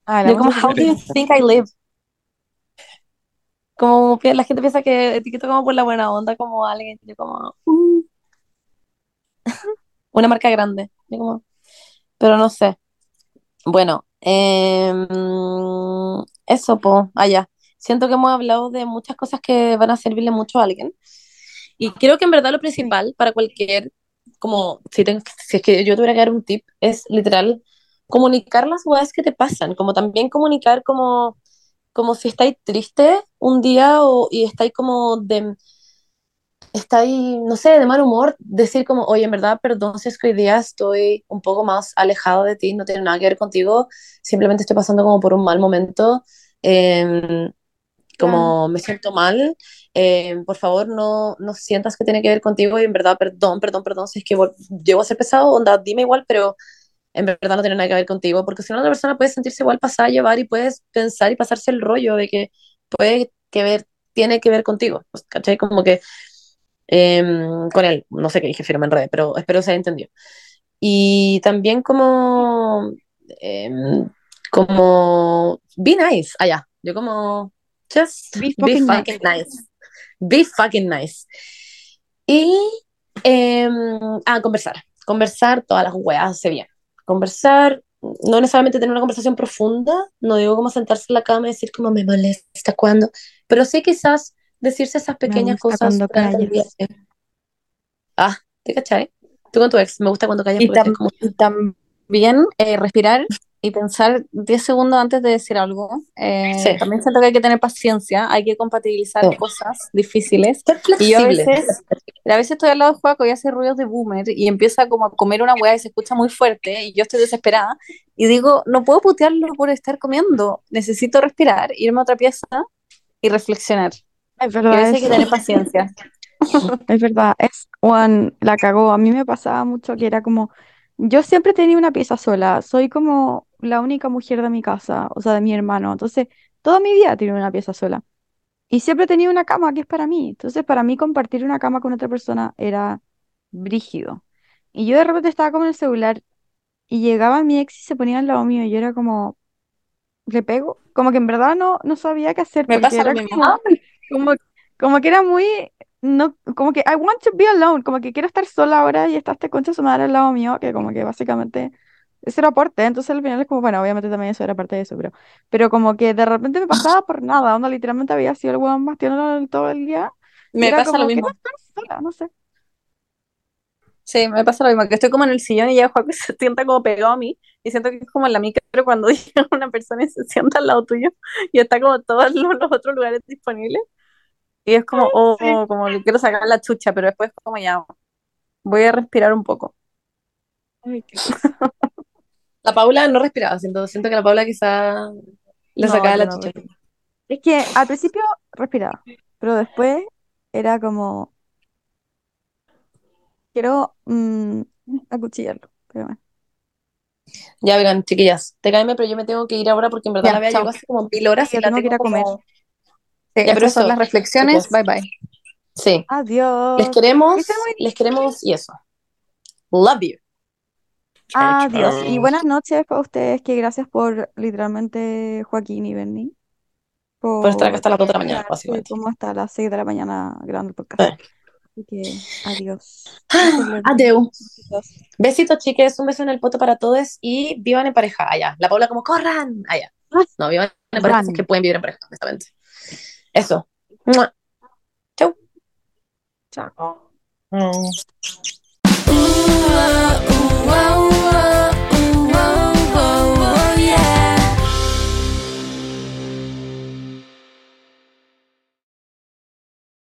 Ah, Yo como, how do you think I live? Como la gente piensa que etiqueto como por la buena onda, como alguien, yo como, "Mm". una marca grande, yo como, pero no sé. Bueno, em, eso, pues, allá. Siento que hemos hablado de muchas cosas que van a servirle mucho a alguien. Y creo que en verdad lo principal para cualquier, como, si, tengo- si es que yo tuviera que dar un tip, es literal comunicar las cosas que te pasan, como también comunicar como, como si estáis triste un día o, y estáis como de, estáis, no sé, de mal humor, decir como, oye, en verdad, perdón si es que hoy día estoy un poco más alejado de ti, no tiene nada que ver contigo, simplemente estoy pasando como por un mal momento, em, como me siento mal, em, por favor no, no sientas que tiene que ver contigo y en verdad, perdón, perdón, perdón, si es que llego a ser pesado, onda, dime igual, pero en verdad no tiene nada que ver contigo, porque si no, la persona puede sentirse igual pasada llevar y puedes pensar y pasarse el rollo de que puede que ver, tiene que ver contigo, pues, ¿cachai? Como que em, con él, no sé qué dije, firma en red, pero espero se haya entendido. Y también como, em, como, be nice, allá, yo como, just Be be fucking fucking nice, be fucking nice. Y, em, ah, conversar, conversar todas las weas hace bien. Conversar, no necesariamente tener una conversación profunda, no digo como sentarse en la cama y decir como me molesta cuando, pero sí quizás decirse esas pequeñas cosas. Ah, ¿te cachai? Tú con tu ex, me gusta cuando callas Y, tam- como, y también eh, respirar y pensar 10 segundos antes de decir algo. Eh, Sí. También siento que hay que tener paciencia, hay que compatibilizar Sí. cosas difíciles. Ser Y yo a veces, a veces estoy al lado de Juaco y hace ruidos de boomer y empieza como a comer una hueá y se escucha muy fuerte y yo estoy desesperada y digo, no puedo putearlo por estar comiendo, necesito respirar, irme a otra pieza y reflexionar. Es Y a verdad, veces hay que tener paciencia. Es verdad, es Juan la cagó. A mí me pasaba mucho que era como, yo siempre tenía una pieza sola, soy como la única mujer de mi casa, o sea, de mi hermano. Entonces, toda mi vida tenido una pieza sola. Y siempre he tenido una cama que es para mí. Entonces, para mí compartir una cama con otra persona era brígido. Y yo de repente estaba como en el celular y llegaba mi ex y se ponía al lado mío y yo era como, ¿le pego? Como que en verdad no, no sabía qué hacer Me pasa lo era mismo. como, como, como que era muy, no, como que I want to be alone, como que quiero estar sola ahora y está este concha su madre al lado mío, que como que básicamente ese era aporte, entonces al final es como, bueno, obviamente también eso era parte de eso, pero, pero como que de repente me pasaba por nada, onda literalmente había sido el hueón más tierno todo el día, Me era pasa lo mismo. sola, no sé. Sí, me pasa lo mismo, que estoy como en el sillón y ya Juaco se sienta como pegado a mí y siento que es como en la micro cuando llega una persona y se sienta al lado tuyo y está como todos los, los otros lugares disponibles y es como, oh, Sí. como que quiero sacar la chucha, pero después como ya voy a respirar un poco. Ay, qué- La Paula no respiraba, siento, siento que la Paula quizá le No, sacaba la no. Es que al principio respiraba, pero después era como, quiero mm, acuchillarlo, pero bueno. Ya, oigan, chiquillas, te caeme, pero yo me tengo que ir ahora porque en verdad Ya, la vea chao. llegó hace como mil horas y yo la tengo que ir a comer. como- Sí, Ya, pero estas son eso, las reflexiones, chicas. bye bye. Sí, Adiós. les queremos, les queremos y eso. Love you. Adiós. Y buenas noches para ustedes, que gracias por literalmente Joaquín y Bernie. Por estar acá hasta las 2 de la mañana, básicamente. como hasta las 6 de la mañana grabando el podcast. Sí. Así que adiós. Bien. Adeu. Besitos. Besitos, chiques, un beso en el poto para todos y vivan en pareja. Allá. La Paula como, corran. Allá. No, vivan en pareja, es que pueden vivir en pareja, honestamente. Eso. Mua. Chau. Chao. Oh.